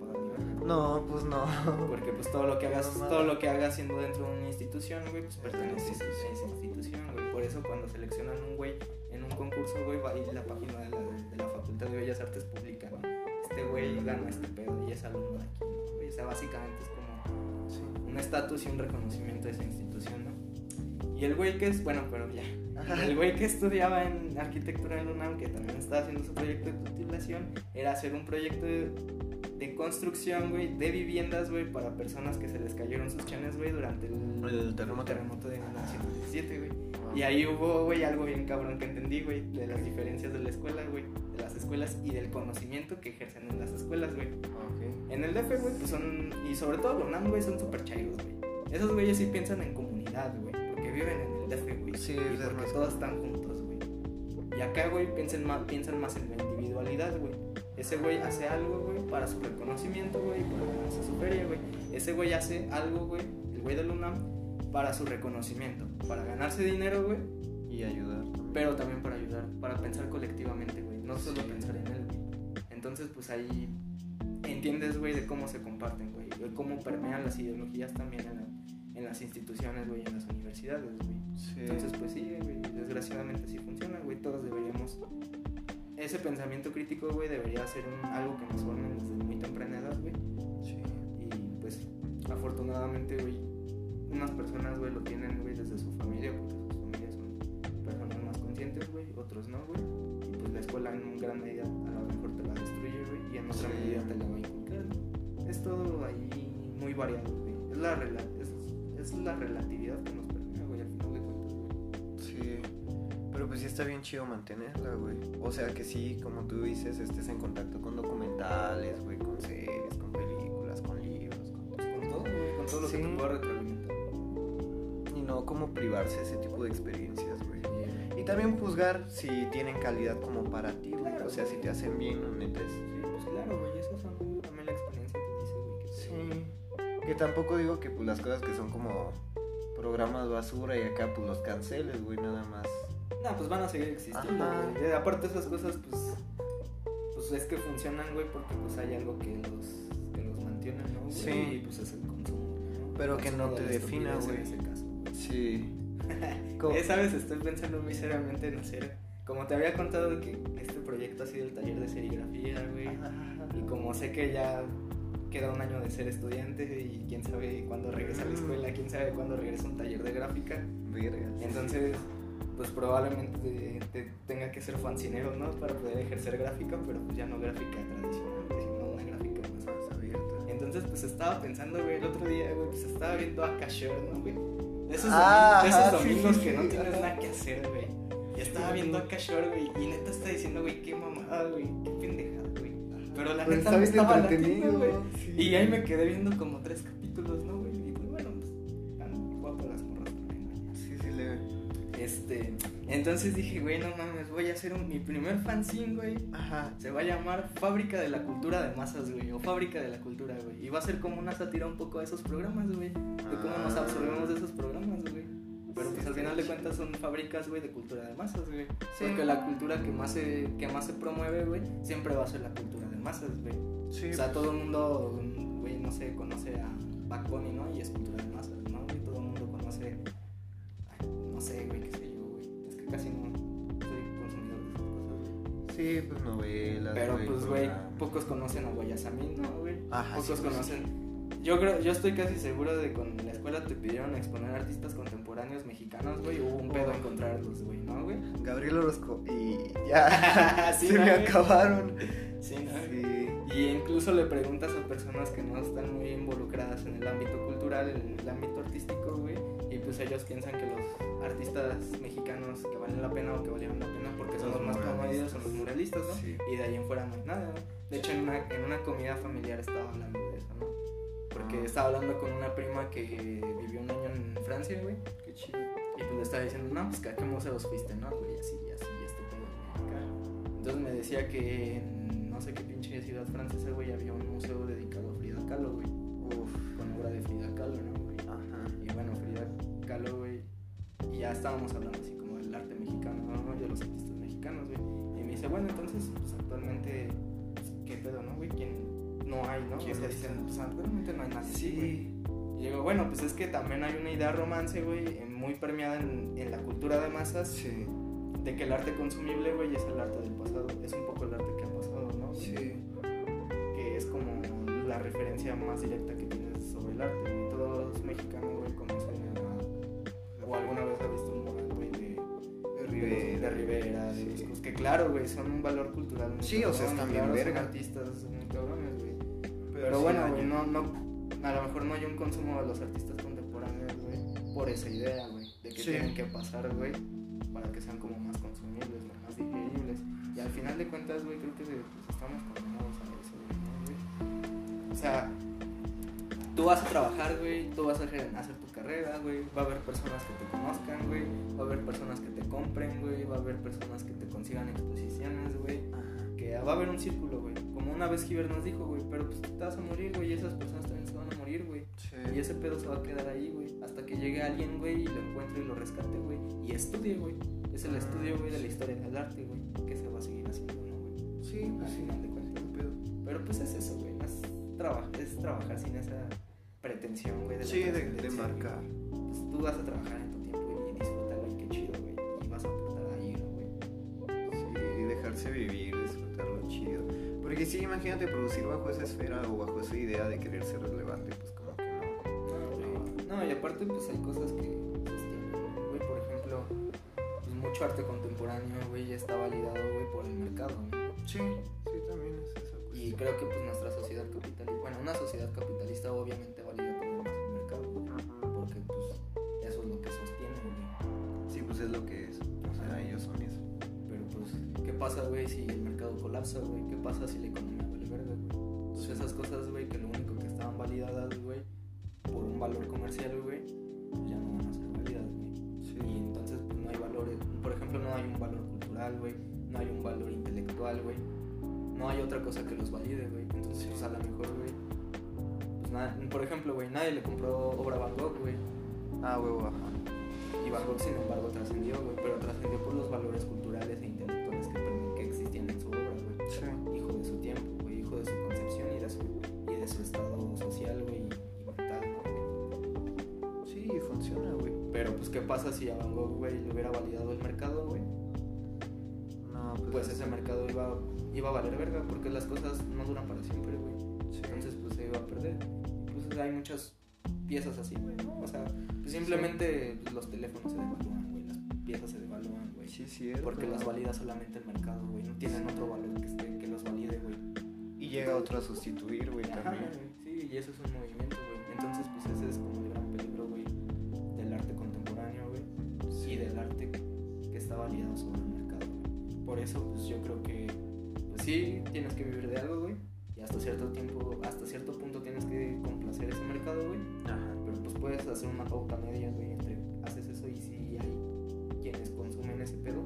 No, pues no. Porque pues todo lo que hagas, No todo lo que hagas siendo dentro de una institución, güey, pues Es pertenece a esa institución, güey. Por eso cuando seleccionan un güey en un concurso, güey, va a ir la página de la, de la Facultad de Bellas Artes publica, ¿no? Este güey gana este pedo y es alumno de aquí, güey? O sea, básicamente es como Sí. un estatus y un reconocimiento de esa institución, ¿no? Y el güey que es, bueno, pero ya. El güey que estudiaba en arquitectura en UNAM, que también estaba haciendo su proyecto de titulación, era hacer un proyecto de, de construcción, güey, de viviendas, güey, para personas que se les cayeron sus chanes, güey, durante el, El terremoto. terremoto de 1917, güey. Y ahí hubo, güey, algo bien cabrón que entendí, güey, de las diferencias de la escuela, güey, de las escuelas y del conocimiento que ejercen en las escuelas, güey. Ok. En el DF, güey, pues son. Y sobre todo UNAM, güey, son súper chairos, güey. Esos güeyes sí piensan en comunidad, güey. Porque viven en el DF, güey. Sí, y porque todos están juntos, güey. Y acá, güey, piensan más, piensan más en la individualidad, güey. Ese güey hace algo, güey, para su reconocimiento, güey, para ganarse su feria, güey. Ese güey hace algo, güey, el güey del UNAM, para su reconocimiento. Para ganarse dinero, güey, Y ayudar. pero también para ayudar, para pensar colectivamente, güey, no solo Sí. pensar en él, güey. Entonces, pues ahí entiendes, güey, de cómo se comparten, güey, de cómo permean las ideologías también en la, las instituciones, güey, en las universidades, güey. Sí. Entonces, pues sí, güey, desgraciadamente sí funciona, güey. Todos deberíamos. Ese pensamiento crítico, güey, debería ser un- algo que nos formen desde muy temprana edad, güey. Sí. Y pues, afortunadamente, güey, unas personas, güey, lo tienen, güey, desde su familia, porque sus familias son personas más conscientes, güey, otros no, güey. Y pues la escuela en gran medida a lo mejor te la destruye, güey, y en otra Sí. medida te la va a inculcar. Es todo ahí muy variado, güey. Es la, rela- es, es la relatividad que nos permea, güey, al final de cuentas, güey. Sí. Pero pues sí está bien chido mantenerla, güey. O sea que sí, como tú dices, estés en contacto con documentales, güey, con series, con películas, con libros, con... Con todo, güey, con todo lo Sí. que te pueda retroalimentar. Y no como privarse ese tipo de experiencias, güey. Y también juzgar si tienen calidad como para ti, güey. Claro, O sea, si te hacen bien o netes. Sí, pues claro, güey, eso son también la experiencia que dice, güey, Sí. Que tampoco digo que pues las cosas que son como programas basura y acá pues los canceles, güey, nada más. No, pues van a seguir existiendo, güey. Eh, Aparte esas cosas, pues, pues es que funcionan, güey, porque pues hay algo que los, que los mantiene, ¿no? güey? Sí. Y pues es el consumo, ¿no? Pero que no te defina, güey. En ese caso. Sí. <laughs> Eh, ¿Sabes? Estoy pensando muy seriamente en hacer, como te había contado que este proyecto ha sido el taller de serigrafía, güey. Y como sé que ya queda un año de ser estudiante y quién sabe cuándo regresa a la escuela, quién sabe cuándo regresa a un taller de gráfica. Vergas. Entonces, pues probablemente te, te tenga que ser fancinero, ¿no? Para poder ejercer gráfica, pero pues ya no gráfica tradicional, sino una gráfica más Más abierta. Entonces, pues estaba pensando, güey, el otro día, güey, pues estaba viendo a Cashore, ¿no, güey? De esos, Ah, domi- de esos sí, domingos sí, que sí, no tienes nada que hacer, güey. Y estaba viendo a Cashore, güey, y neta está diciendo, güey, qué mamada, güey, qué pendejada, güey. Pero la neta me estaba latiendo, güey. Y ahí me quedé viendo como tres capítulos, ¿no, Este, entonces dije, güey, no mames, voy a hacer un- mi primer fanzine, güey. Ajá. Se va a llamar Fábrica de la Cultura de Masas, güey. O Fábrica de la Cultura, güey. Y va a ser como una sátira un poco a esos programas, güey. De cómo nos Ah. absorbemos de esos programas, güey. Pero Sí, pues al final de cuentas son fábricas, güey, de cultura de masas, güey. Sí. Porque la cultura que más se, que más se promueve, güey, siempre va a ser la cultura de masas, güey. Sí. O sea, todo el mundo, güey, no sé, conoce a Back Bunny, ¿no? Y es cultura de masas, ¿no? güey? todo el mundo conoce, sé, güey, qué sé yo, güey. Es que casi no soy consumidor de esas cosas, güey. Sí, pues novelas. Pero pues, güey, pocos conocen a Guayasamín, ¿no, güey? Ajá, Pocos sí, pues, conocen. Yo creo, yo estoy casi seguro de que en la escuela te pidieron exponer artistas contemporáneos mexicanos, güey, hubo un pedo Oh. encontrarlos, güey, ¿no, güey? Gabriel Orozco. Y <laughs> ya. Sí, se ¿no, me güey? acabaron. Sí, ¿no? Sí. Y incluso le preguntas a personas que no están muy involucradas en el ámbito cultural, en el ámbito artístico, güey, pues ellos piensan que los artistas mexicanos que valen la pena o que valieron la pena porque son Los los más promovidos son los muralistas, ¿no? Sí. Y de ahí en fuera no hay nada, ¿no? De hecho, en una, en una comida familiar estaba hablando de eso, ¿no? Porque Ah. estaba hablando con una prima que vivió un año en Francia, güey. Qué chido. Y pues le estaba diciendo, no, pues que a qué museos fuiste, ¿no, güey? Así, así, este pedo, acá. Entonces me decía que en no sé qué pinche ciudad francesa, güey, había un museo dedicado a Frida Kahlo, güey. Uf. Con obra de Frida Kahlo, ¿no, Güey. Y ya estábamos hablando así como del arte mexicano, ¿no? De los artistas mexicanos, güey. Y me dice, bueno, entonces, pues actualmente, pues, ¿qué pedo, no, güey? ¿Quién? No hay, ¿no? O ¿Quién sea, está? dicen, pues actualmente no hay nadie güey. Sí. Y digo, bueno, pues es que también hay una idea romance, güey, muy permeada en, en la cultura de masas, Sí. de que el arte consumible, güey, es el arte del pasado. Es un poco el arte que ha pasado, ¿no? Sí. Que es como la referencia más directa que tienes sobre el arte. Todos mexicanos, conocen a... O alguna vez ha visto un mural, güey, de, De Rivera. de Rivera, Sí. los Cus- que claro, güey, son un valor cultural muy Sí, o sea, cabrón, están bien claro, son verga. artistas muy cabrones, güey. Pero, sí bueno, güey, no, no, a lo mejor no hay un consumo de los artistas contemporáneos, güey, por esa idea, güey, de que Sí. tienen que pasar, güey, para que sean como más consumibles, más digeribles. Y al final de cuentas, güey, creo que pues, estamos condenados a eso, güey, ¿no, güey? O sea, tú vas a trabajar, güey, tú vas a hacer carrera, güey, va a haber personas que te conozcan, güey, va a haber personas que te compren, güey, va a haber personas que te consigan exposiciones, güey que va a haber un círculo, güey. Como una vez Giver nos dijo, güey, pero pues te vas a morir, güey, y esas personas también se van a morir, güey. Sí. Y ese pedo se va a quedar ahí, güey, hasta que llegue alguien, güey, y lo encuentre y lo rescate, güey, y estudie, güey. Es el Ah, estudio, güey, de la sí. historia del arte, güey, que se va a seguir haciendo, ¿no, güey? Sí, pues Al sí. final de cuentas. Pero- pues es eso, güey, es, traba- es trabajar sin esa pretensión, güey. de Sí, de, de marcar. tú vas a trabajar en tu tiempo y disfrutar, güey, qué chido, güey. Y vas a aportar ahí, ¿no, güey. Sí, dejarse vivir, disfrutar lo chido. Porque sí, imagínate producir bajo esa esfera o bajo esa idea de querer ser relevante, pues como que no. No, güey. No, y aparte, pues hay cosas que sostienen, güey. Por ejemplo, pues mucho arte contemporáneo, güey, ya está validado, güey, por el mercado, ¿no? Sí, Y creo que, pues, nuestra sociedad capitalista, bueno, una sociedad capitalista obviamente valida todo más el mercado. Porque, pues, eso es lo que sostiene, güey. Sí, pues es lo que es. O sea, ellos son eso. Pero pues, ¿qué pasa, güey, si el mercado colapsa, güey? ¿Qué pasa si la economía vale verga, güey? Pues esas cosas, güey, que lo único que estaban validadas, güey, por un valor comercial, güey, pues ya no van a ser válidas, güey. Sí. Y entonces, pues no hay valores. Por ejemplo, no hay un valor cultural, güey. Otra cosa que los valide, güey. Entonces, pues a lo mejor, güey. Pues nada, por ejemplo, güey, nadie le compró obra a Van Gogh, güey. Ah, huevo, ajá. Y Van Gogh, sin embargo, trascendió, güey. Pero trascendió por los valores culturales e intelectuales que, que existían en su obra, güey. Sí. Hijo de su tiempo, güey. Hijo de su concepción y de su, y de su estado social, güey. Y mental, ¿no, güey? Sí, funciona, güey. Pero, pues, ¿qué pasa si a Van Gogh, güey, le hubiera validado el mercado, güey? No, pues. Pues ese mercado iba, iba a valer verga porque las cosas no duran para siempre, güey. Sí. Entonces, pues se iba a perder. Pues hay muchas piezas así, güey, ¿no? O sea, pues, simplemente pues, los teléfonos se devalúan, güey. Las piezas se devalúan, güey. Sí, es cierto. Porque las valida solamente el mercado, güey. No tienen otro valor que, esté, que los valide, güey. Y llega otro a sustituir, güey, también. Sí, y eso es un movimiento, güey. Entonces, pues ese es como el gran peligro, güey, del arte contemporáneo, güey. Y del arte que está validado sobre el mercado, güey. Por eso, pues yo creo que, sí, tienes que vivir de algo, güey. Y hasta cierto tiempo, hasta cierto punto tienes que complacer ese mercado, güey. Ajá. Pero pues puedes hacer una pauta media, güey, entre haces eso y si hay quienes consumen ese pedo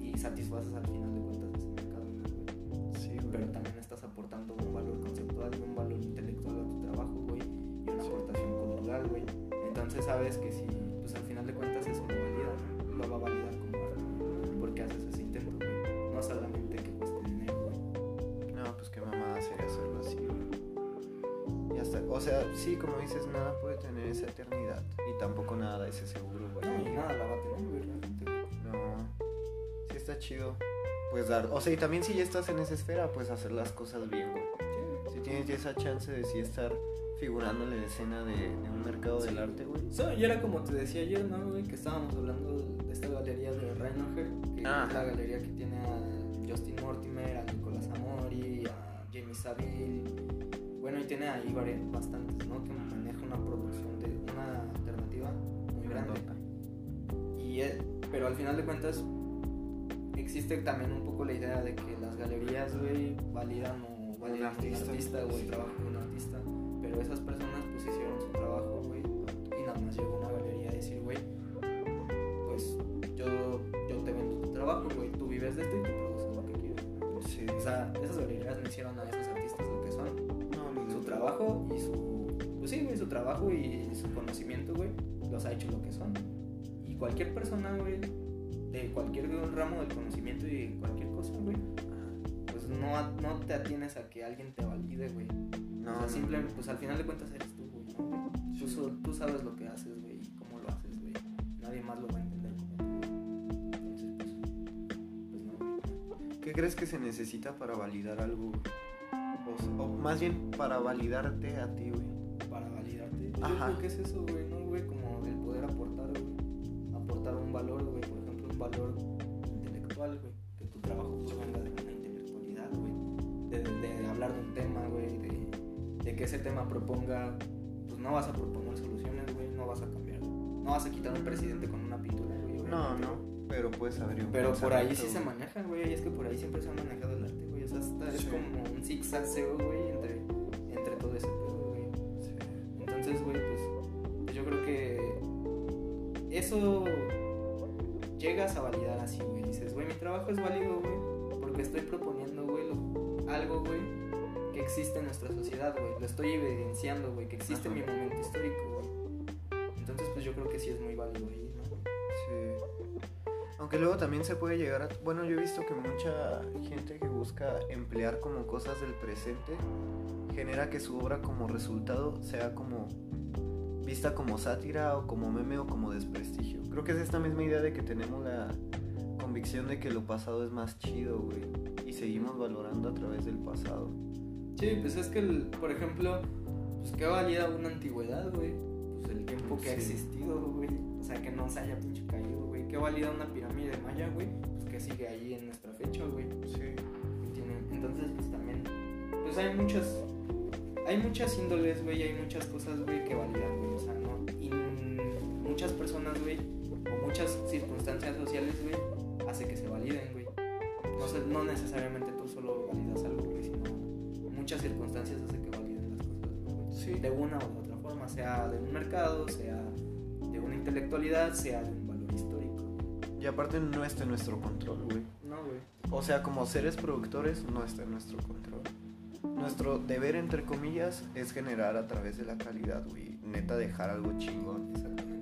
y satisfaces al final de cuentas ese mercado, güey Sí, güey. pero también estás aportando un valor conceptual y un valor intelectual a tu trabajo, güey, y una aportación cultural, güey. Entonces sabes que si, pues al final de cuentas eso lo valida, ¿no? lo va a validar o sea, sí, como dices, nada puede tener esa eternidad. Y tampoco nada es ese seguro, güey. No, y nada la va a tener, güey, realmente. güey. No. Sí está chido. Pues dar, o sea, y también si ya estás en esa esfera, pues hacer las cosas bien, güey. Si tienes ya esa chance de sí estar figurando en la escena de, de un mercado del arte, güey. So, y era como te decía yo, ¿no, güey? Que estábamos hablando de esta galería de Reinocher, que Ah. es la galería que tiene a Justin Mortimer, a Nicolás Amori, a Jamie Saville. Bueno, y tiene ahí vari- bastantes, ¿no? Que maneja una producción de una alternativa muy grande. Y, eh, pero al final de cuentas, existe también un poco la idea de que las galerías, güey, validan o validan un artista. artista, o el trabajo de un artista. Pero esas personas pues hicieron su trabajo, güey, y nada más llegó una galería a decir, güey, pues yo, yo te vendo tu trabajo, güey, tú vives de esto y tú produces lo que quieres. Sí. O sea, esas galerías no hicieron a trabajo y su, pues sí, güey, su trabajo y su conocimiento, güey, los ha hecho lo que son. Y cualquier persona, güey, de cualquier ramo del conocimiento y cualquier cosa, güey, pues no, no te atienes a que alguien te valide, güey. No, o sea, simplemente, pues al final de cuentas eres tú, güey, ¿no, güey? Tú, sabes lo que haces, güey, y cómo lo haces, güey. Nadie más lo va a entender como tú, güey. Entonces, pues, pues no, güey. ¿Qué crees que se necesita para validar algo? güey? O, más bien para validarte a ti, güey. para validarte. Yo Ajá. creo que es eso, güey, ¿no, güey? Como el poder aportar, güey. Aportar un valor, güey. Por ejemplo, un valor intelectual, güey. Que tu trabajo pues, venga de una intelectualidad, güey. De, hablar de un tema, güey. De, de que ese tema proponga. Pues no vas a proponer soluciones, güey. No vas a cambiar. No vas a quitar un presidente con una pintura, güey. No, no, pero puedes abrir un Pero por ahí sí se maneja, güey. y Es que por ahí siempre se ha manejado el arte, sea, está- es como un zigzagseo, güey, entre, entre todo ese pedo, güey. Sí. Entonces, güey, pues, pues yo creo que eso llegas a validar así, güey. Dices, güey, mi trabajo es válido, güey, porque estoy proponiendo, güey, lo- algo, güey, que existe en nuestra sociedad, güey. Lo estoy evidenciando, güey, que existe en mi momento histórico, güey. Entonces, pues yo creo que sí es muy válido. Sí. Aunque luego también se puede llegar a... Bueno, yo he visto que mucha gente que busca emplear como cosas del presente genera que su obra como resultado sea como vista como sátira o como meme o como desprestigio. Creo que es esta misma idea de que tenemos la convicción de que lo pasado es más chido, güey. Y seguimos valorando a través del pasado. Sí, pues es que, el- por ejemplo, pues qué valida una antigüedad, güey. Pues el tiempo que ha existido, güey. O sea, que no se haya pinche caído. Qué valida una pirámide maya, güey. Pues que sigue ahí en nuestra fecha, güey. Sí. Entonces, pues también, pues hay muchas, hay muchas índoles, güey, hay muchas cosas, güey, que validan, güey, o sea, ¿no? Y muchas personas, güey, o muchas circunstancias sociales, güey, hace que se validen, güey. No, sé, no necesariamente tú solo validas algo, güey, sino muchas circunstancias hace que validen las cosas, güey. Sí. De una u otra forma, sea de un mercado, sea de una intelectualidad, sea de un. Y aparte no está en nuestro control, güey. No, güey. O sea, como seres productores no está en nuestro control. Nuestro deber, entre comillas, es generar a través de la calidad, güey. Neta, dejar algo chingón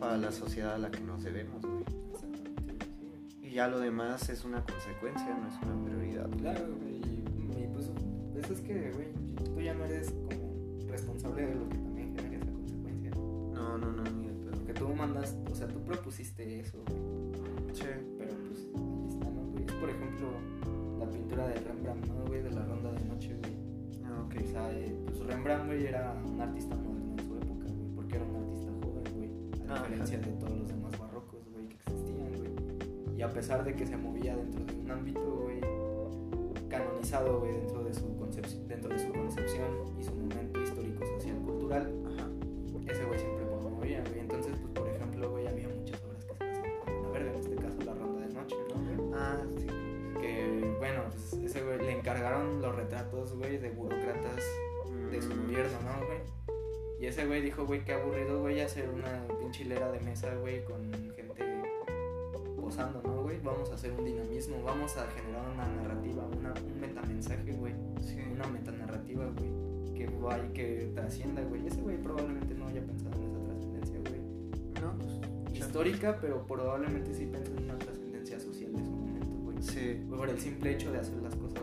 para la sociedad a la que nos debemos, güey. Exactamente, sí. Y ya lo demás es una consecuencia, no es una prioridad. güey. Claro, güey. Y, pues, pues es que, güey, tú ya no eres como responsable de lo que también genera esa consecuencia. No, no, no, ni de pedo. Porque tú mandas, o sea, tú propusiste eso, güey. Sí. Pero pues ahí está, ¿no, güey? Es, por ejemplo, la pintura de Rembrandt, ¿no, güey? De la ronda de noche, güey. Ah, ok. O sea, eh, pues Rembrandt, güey, era un artista moderno en su época, güey. Porque era un artista joven, güey. A Ajá. diferencia de todos los demás barrocos, güey, que existían, güey. Y a pesar de que se movía dentro de un ámbito, güey, canonizado, güey, dentro de su concepción, dentro de su concepción y su momento histórico, social, cultural, Ajá. ese güey siempre promovía, güey. Entonces, encargaron los retratos, güey, de burócratas de su Mm, gobierno, ¿no, güey? Y ese güey dijo, güey, qué aburrido, güey, hacer una pinche hilera de mesa, güey, con gente posando, ¿no, güey? Vamos a hacer un dinamismo, vamos a generar una narrativa, una, un metamensaje, güey, Sí. una metanarrativa, güey, que vaya, que trascienda, güey. Ese güey probablemente no haya pensado en esa trascendencia, güey, No, pues. histórica, pero probablemente sí pensó en una trascendencia social de su momento, güey. Sí. Por el simple hecho de hacer las cosas,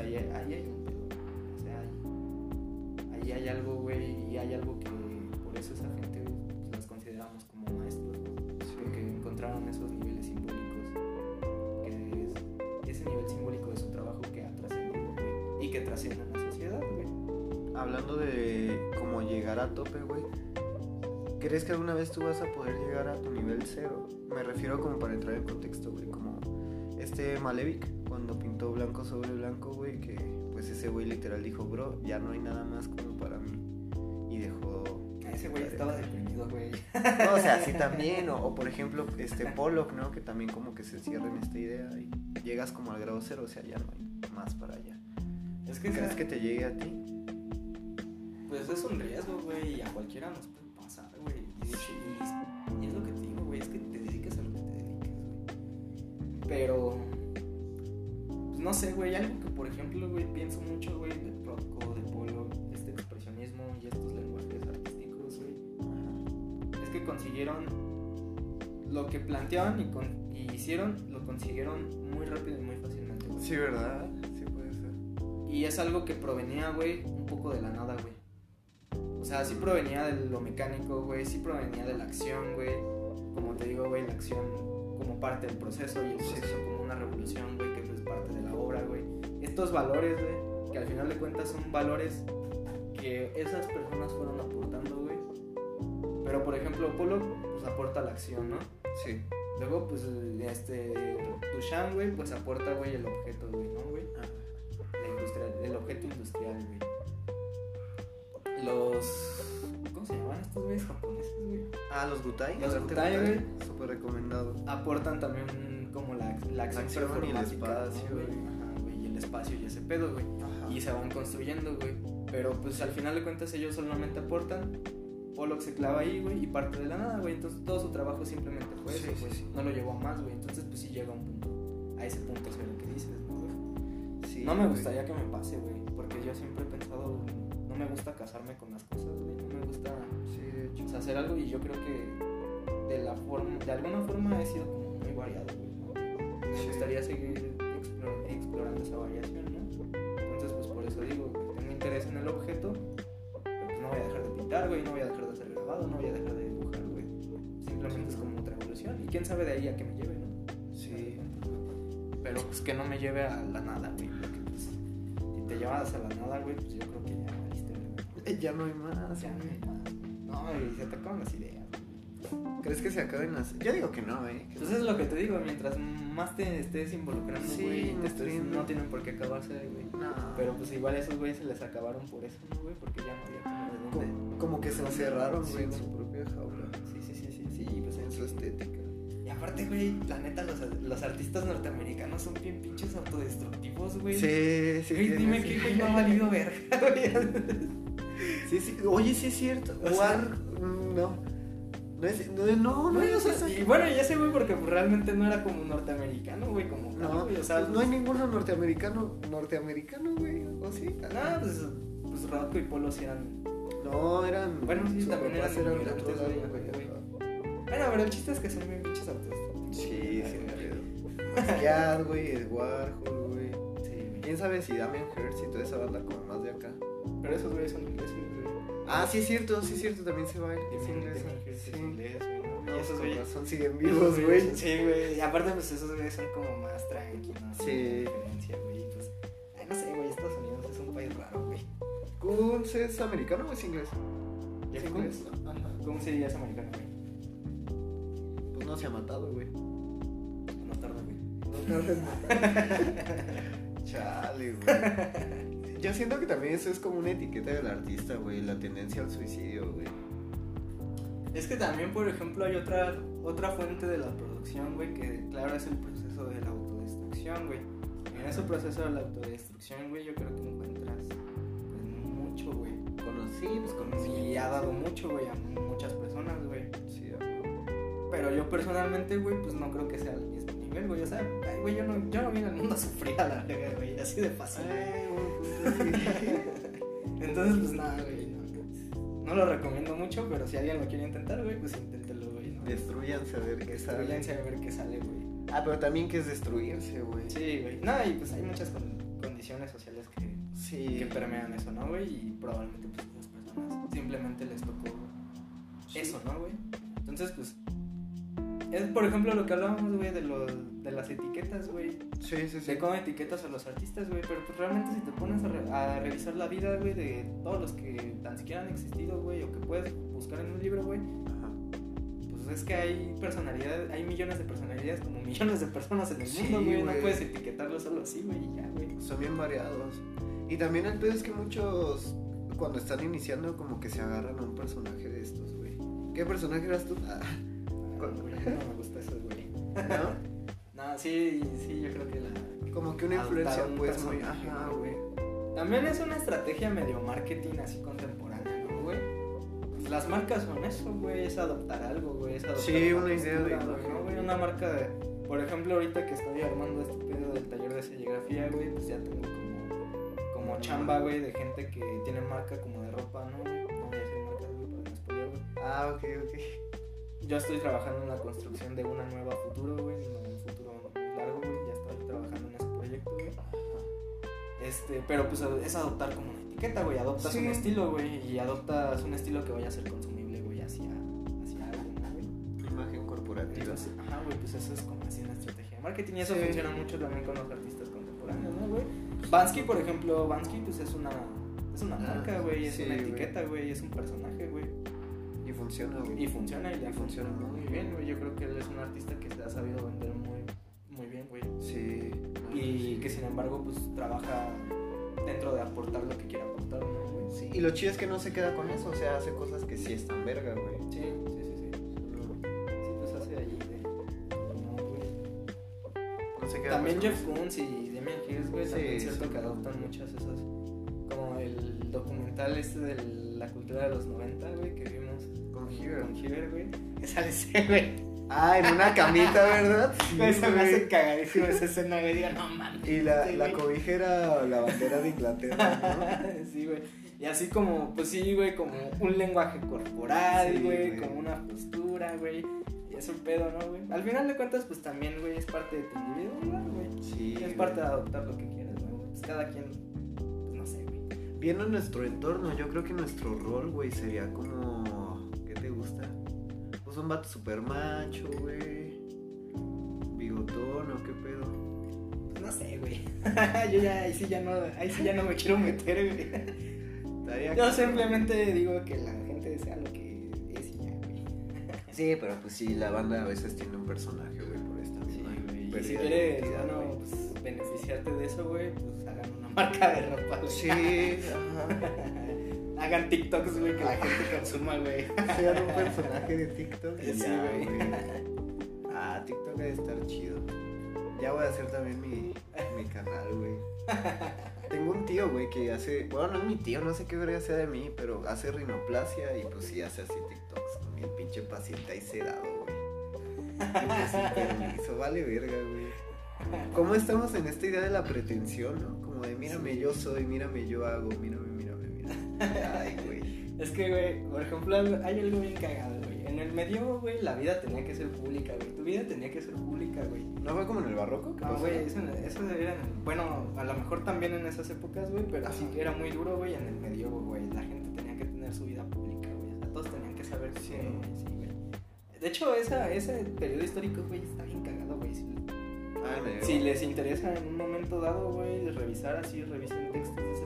ahí, ahí hay un pedo. O sea, ahí, ahí hay algo, güey, y hay algo que por eso esa gente pues, las consideramos como maestros, ¿no? Porque encontraron esos niveles simbólicos, que es ese nivel simbólico de su trabajo que ha trascendido, güey, y que trasciende en la sociedad, güey. Hablando de cómo llegar a tope, güey. ¿Crees que alguna vez tú vas a poder llegar a tu nivel cero? Me refiero como para entrar en contexto, güey, como este Malevich blanco sobre blanco, güey, que pues ese güey literal dijo, bro, ya no hay nada más como para mí. Y dejó... Ese güey estaba deprimido, güey. No, o sea, sí <laughs> también, o, o por ejemplo, este Pollock, ¿no? Que también como que se cierra en esta idea y llegas como al grado cero, o sea, ya no hay más para allá. Es que, ¿Crees que te llegue a ti? Pues es un riesgo, güey, y a cualquiera nos puede pasar, güey. Y, es lo que te digo, güey, es que te dediques a lo que te dediques, güey. Pero, no sé, güey, algo que por ejemplo, güey, pienso mucho, güey, de Rothko, de Polo, este expresionismo y estos lenguajes artísticos, güey, es que consiguieron lo que planteaban y, con- y hicieron, lo consiguieron muy rápido y muy fácilmente, güey. Sí, ¿verdad? Sí puede ser. Y es algo que provenía, güey, un poco de la nada, güey. O sea, sí provenía de lo mecánico, güey, sí provenía de la acción, güey. Como te digo, güey, la acción como parte del proceso y el proceso sí. como una revolución, güey, que es parte de la. Estos valores, güey, que al final de cuentas son valores que esas personas fueron aportando, güey. Pero, por ejemplo, Polo, pues aporta la acción, ¿no? Sí. Luego, pues, este, Duchamp, güey, pues aporta, güey, el objeto, güey, ¿no, güey? la industria, el objeto industrial, güey. Los. ¿Cómo se llaman estos güeyes japoneses, güey? Ah, los Gutai. Los Gutai, güey. Súper recomendado. Aportan también como la, la acción, acción y el performática, ¿no, espacio, güey? Espacio y ese pedo, güey. Y se van construyendo, güey. Pero pues al final de cuentas ellos solamente aportan. Pollock se clava ahí, güey, y parte de la nada, güey. Entonces todo su trabajo simplemente fue Sí, eso, güey. sí. No lo llevó a más, güey. Entonces pues sí llega a un punto. A ese punto es lo que dices, ¿no, güey? Sí, no me güey. gustaría que me pase, güey. Porque yo siempre he pensado, no me gusta casarme con las cosas, güey. No me gusta de hecho. o sea, hacer algo y yo creo que de la forma, de alguna forma he sido como muy variado, güey. ¿no? Me gustaría seguir explorando esa variación, ¿no? Entonces, pues por eso digo, güey, tengo interés en el objeto, pero pues no voy a dejar de pintar, güey, no voy a dejar de hacer grabado, no voy a dejar de dibujar, güey. Simplemente es como otra evolución. Y quién sabe de ahí a qué me lleve, ¿no? Sí. Pero pues que no me lleve a la nada, güey. Porque pues, si te llevas a la nada, güey, pues yo creo que ya valiste. <laughs> Ya no hay más. Ya no güey. hay más. No, y se te acaban las ideas. ¿Crees que se acaben las.? Yo digo que no, eh. Entonces es lo que te digo, mientras más te estés involucrando, Sí, güey, te estés- no tienen por qué acabarse, güey. No. Pero pues igual esos güeyes se les acabaron por eso, ¿no, güey? Porque ya no había como de dónde. como, como que se encerraron, güey, en Sí, su propia jaula. Sí, sí, sí, sí, sí, pues En su estética. Y aparte, güey, la neta, los, los artistas norteamericanos son bien pinches autodestructivos, güey. Sí, sí. Güey, tiene dime ese- qué güey no ha valido verga, güey. Sí, sí. Oye, sí es cierto. O sea- War. mm, no. No es. No, no, no, o sea, y bueno, ya sé, güey, porque pues, realmente no era como norteamericano, güey, como tal, No, güey, o sea, pues no hay ninguno norteamericano. Norteamericano, güey. ¿O sí? No, pues, pues Rocco y Polo sí eran. No, eran. Bueno, sí, también eran de inmigrantes, otro lado, güey, güey. Bueno, pero el chiste es que son bien pinches autodestructivos. Sí, sí. Basquiat, güey, <laughs> Ed Warhol, güey. Sí, güey. ¿Quién sabe si Damien Hirst y toda esa banda como más de acá? Pero esos güeyes son ingleses. Ah, sí es cierto, sí es cierto, también se va. Es Damien inglés. Es Sí. inglés, güey. ¿no? No, Y esos <laughs> güeyes. razón siguen vivos, güey. Sí, güey. Y aparte, pues esos güeyes son como más tranquilos. ¿no? Sí. Diferencia, güey. Pues, ay, no sé, güey. Estados Unidos es un país raro, güey. ¿Kunz es americano o es inglés? ¿Es ¿Es inglés? inglés? Ajá. ¿Cómo se diría ese americano, güey? Pues no se ha matado, güey. No tarda, güey. No tardes <laughs> Chale, güey. <laughs> Yo siento que también eso es como una etiqueta del artista, güey. La tendencia al suicidio, güey. Es que también, por ejemplo, hay otra, otra fuente de la producción, güey, que claro es el proceso de la autodestrucción, güey. En ese proceso de la autodestrucción, güey, yo creo que encuentras pues, mucho, güey. Conocí, pues conocí. Y ha dado mucho, güey, a muchas personas, güey. Sí. Pero yo personalmente, güey, pues no creo que sea al nivel, güey. Ay, yo no, yo no vine al mundo a sufrir a la verga, güey, así de fácil. Pues. <laughs> Entonces, pues nada, güey, no, no lo recomiendo mucho, pero si alguien lo quiere intentar, güey, pues inténtelo, güey. ¿no? Destruyanse a ver qué sale. Destruyanse a ver qué sale, güey. Ah, pero también que es destruirse, güey. Sí, güey. No, y pues hay muchas con- condiciones sociales que, Sí. que permean eso, ¿no, güey? Y probablemente pues las personas simplemente les tocó eso, ¿no, güey? Entonces, pues... Es, por ejemplo, lo que hablábamos, güey, de, lo- de las etiquetas, güey. Sí, sí, sí. De cómo etiquetas a los artistas, güey. Pero pues realmente si te pones a, re- a revisar la vida, güey, de todos los que tan siquiera han existido, güey, o que puedes buscar en un libro, güey, pues es que hay personalidades, hay millones de personalidades como <laughs> millones de personas en el Sí, mundo, güey. No puedes etiquetarlo solo así, güey, y ya, güey. Son bien variados. Y también el pedo es que muchos, cuando están iniciando, como que se agarran a un personaje de estos, güey. ¿Qué personaje eras tú? <laughs> Ah, Güey, No me gusta eso, güey. ¿no? <laughs> No, sí, sí, yo creo que la. Como que una influencia, un pues, muy. Ajá, güey. También es una estrategia medio marketing así contemporánea, ¿no, güey? Pues las marcas son eso, güey, es adoptar algo, güey, es adoptar Sí, una idea de ¿no, güey? Una marca de, por ejemplo, ahorita que estoy armando este pedo del taller de serigrafía, güey, pues ya tengo como, como chamba, güey, de gente que tiene marca como de ropa, ¿no? No voy a decir marcas, güey, para no spoilear, güey. Ah, ok, ok. Yo estoy trabajando en la construcción de una nueva futuro, güey, en un futuro largo, güey, ya estoy trabajando en ese proyecto, güey. Este, pero pues es adoptar como una etiqueta, güey, adoptas Sí. un estilo, güey, y adoptas un estilo que vaya a ser consumible, güey, hacia, hacia algo, ¿no, güey? Imagen corporativa. Entonces, ajá, güey, pues eso es como así una estrategia de marketing y eso Sí. funciona mucho también con los artistas contemporáneos, ¿no, güey? Bansky, por ejemplo, Bansky, pues es una, es una Ah, marca, güey, es sí, una etiqueta, güey, es un personaje, güey. Y funciona, güey. Y funciona y le Y funciona muy bien, güey. Yo creo que él es un artista que se ha sabido vender muy, muy bien, güey. Sí. Y que sin embargo, pues trabaja dentro de aportar lo que quiere aportar, ¿no, güey? Sí, y lo chido es que no se queda con eso, o sea, hace cosas que sí están verga, güey. Sí, sí, sí, sí. Sí, pues hace allí de. No, güey. No se queda También Jeff Koons y Damien Hirst, güey, Sí, también es cierto sí. que adoptan muchas esas. Como el documental este de la cultura de los 90, güey, que vimos Con Heber. con Heber, güey. <laughs> Que sale ese, güey. Ah, en una camita, ¿verdad? <laughs> Güey, se me hace cagadísimo esa escena, güey. Digo, no mames. Y la, Sí, la güey. cobija era la bandera de Inglaterra, <laughs> sí, güey. Y así como, pues sí, güey, como un lenguaje corporal, Sí, güey, güey. como una postura, güey. Y es un pedo, ¿no, güey? Al final de cuentas, pues también, güey, es parte de tu individualidad, güey. ¿no? Sí. es güey. parte de adoptar lo que quieras, güey. Pues cada quien, pues no sé, güey. viendo nuestro entorno, yo creo que nuestro rol, güey, sería como. Pues un vato super macho, güey. Bigotón o qué pedo. Pues no sé, güey. <laughs> Yo ya ahí sí ya no, ahí sí ya no me quiero meter, güey. Yo simplemente digo que la gente sea lo que es y ya, güey. Sí, pero pues sí, la banda a veces tiene un personaje, güey, por esta Sí, misma. Y si quieres, identidad, no, güey. pues, beneficiarte de eso, güey, pues hagan una marca de ropa. güey. Sí, <laughs> ajá. Hagan TikToks, güey, que la gente consuma, güey. Sean un personaje de TikTok. <laughs> Sí, güey. Ah, TikTok debe estar chido. Ya voy a hacer también mi, mi canal, güey. Tengo un tío, güey, que hace. Bueno, no es mi tío, no sé qué verga sea de mí, pero hace rinoplasia y pues sí hace así TikToks con el pinche paciente ahí sedado, güey. Y pues, sin <laughs> permiso, vale verga, güey. ¿Cómo estamos en esta idea de la pretensión, no? Como de mírame, yo soy, mírame, yo hago, mírame, mírame. Ay, güey. <laughs> Es que, güey, por ejemplo, hay algo bien cagado, güey. En el medievo, güey, la vida tenía que ser pública, güey. Tu vida tenía que ser pública, güey. ¿No fue como en el barroco? ¿Qué No, güey, eso, eso era, en- bueno, a lo mejor también en esas épocas, güey, pero sí Ajá. que era muy duro, güey, en el medievo, güey. La gente tenía que tener su vida pública, güey. O sea, todos tenían que saber Sí. que, güey, sí, güey. De hecho, esa, ese periodo histórico, güey, está bien cagado, güey. Si, Ah, si les interesa en un momento dado, güey, revisar así, revisen textos de ese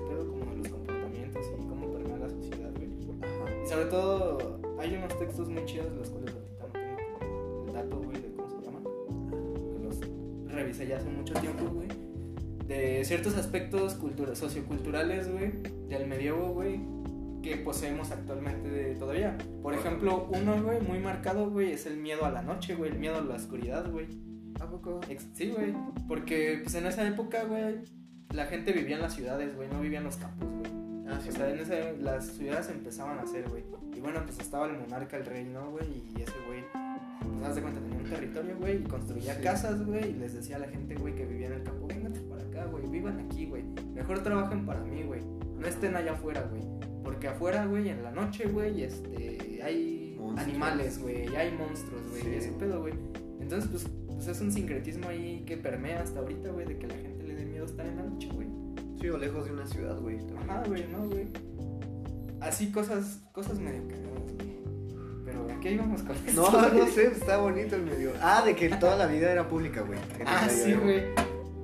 sobre todo, hay unos textos muy chidos de los cuales ahorita no tengo el dato, güey, de cómo se llaman. Que los revisé ya hace mucho tiempo, güey. De ciertos aspectos cultura- socioculturales, güey, del medievo, güey, que poseemos actualmente de- todavía. Por ejemplo, uno, güey, muy marcado, güey, es el miedo a la noche, güey, el miedo a la oscuridad, güey. ¿A poco? Sí, güey, porque pues en esa época, güey, la gente vivía en las ciudades, güey, no vivía en los campos, güey. Ah, sí. O sea, en ese, las ciudades empezaban a hacer, güey. Y bueno, pues estaba el monarca, el rey, ¿no, güey? Y ese güey, pues haz de cuenta, tenía un territorio, güey, y construía Sí. casas, güey, y les decía a la gente, güey, que vivía en el campo, vénganse para acá, güey, vivan aquí, güey. Mejor trabajen para mí, güey. No estén allá afuera, güey. Porque afuera, güey, en la noche, güey, este, hay Monstruos. animales, güey, y hay monstruos, güey, Sí. ese pedo, güey. Entonces, pues, pues es un sincretismo ahí que permea hasta ahorita, güey, de que la gente le dé miedo estar en la noche, güey. O lejos de una ciudad, güey. Ajá, güey, no, güey. Así cosas, cosas medio cagadas, güey. Pero ¿a qué íbamos con esto? <laughs> No, no sé, está bonito el medio. Ah, de que toda la vida era pública, güey. Ah, sí, güey.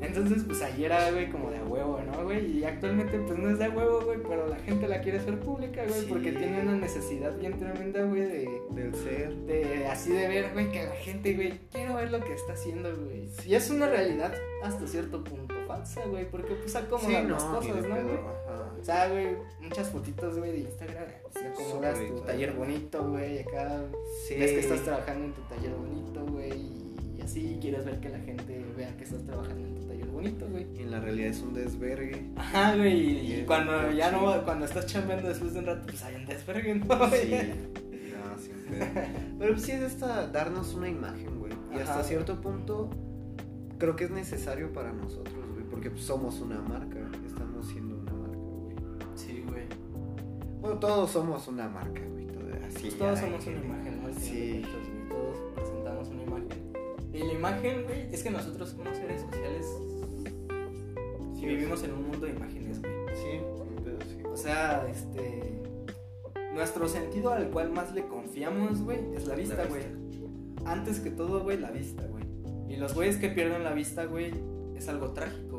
Entonces, pues ahí era, güey, como de a huevo, ¿no, güey? Y actualmente, pues no es de a huevo, güey, pero la gente la quiere hacer pública, güey, Sí. porque tiene una necesidad bien tremenda, güey, de, Del ser. de así de ver, güey, que la gente, güey, quiero ver lo que está haciendo, güey. Y es una realidad hasta cierto punto falsa, güey, porque pues acomodan las ni cosas, de ¿no, güey? O sea, güey, muchas fotitos, güey, de Instagram. Si acomodas tu taller bonito, güey, acá Sí. ves que estás trabajando en tu taller bonito, güey, y así quieres ver que la gente vea que estás trabajando en tu taller bonito, güey. Y en la realidad es un desvergue. Ajá, güey, y, cuando ya chido. no, cuando estás chambeando después de un rato, pues hay un desvergue, ¿no? Sí. No. Pero pues sí es esta, darnos una imagen, güey. Y Ajá, hasta güey. cierto punto creo que es necesario para nosotros. Porque pues, somos una marca. Estamos siendo una marca, güey. Sí, güey. Bueno, todos somos una marca, güey. Así, Pues todos somos una en- imagen, ¿no? Sí. Todos presentamos una imagen. Y la imagen, güey, es que nosotros somos seres sociales Sí, vivimos en un mundo de imágenes, güey. Sí, un pedo, sí. O sea, este. Nuestro sentido al cual más le confiamos, güey, es la vista, güey. Antes que todo, güey, la vista, güey. Y los güeyes que pierden la vista, güey, es algo trágico.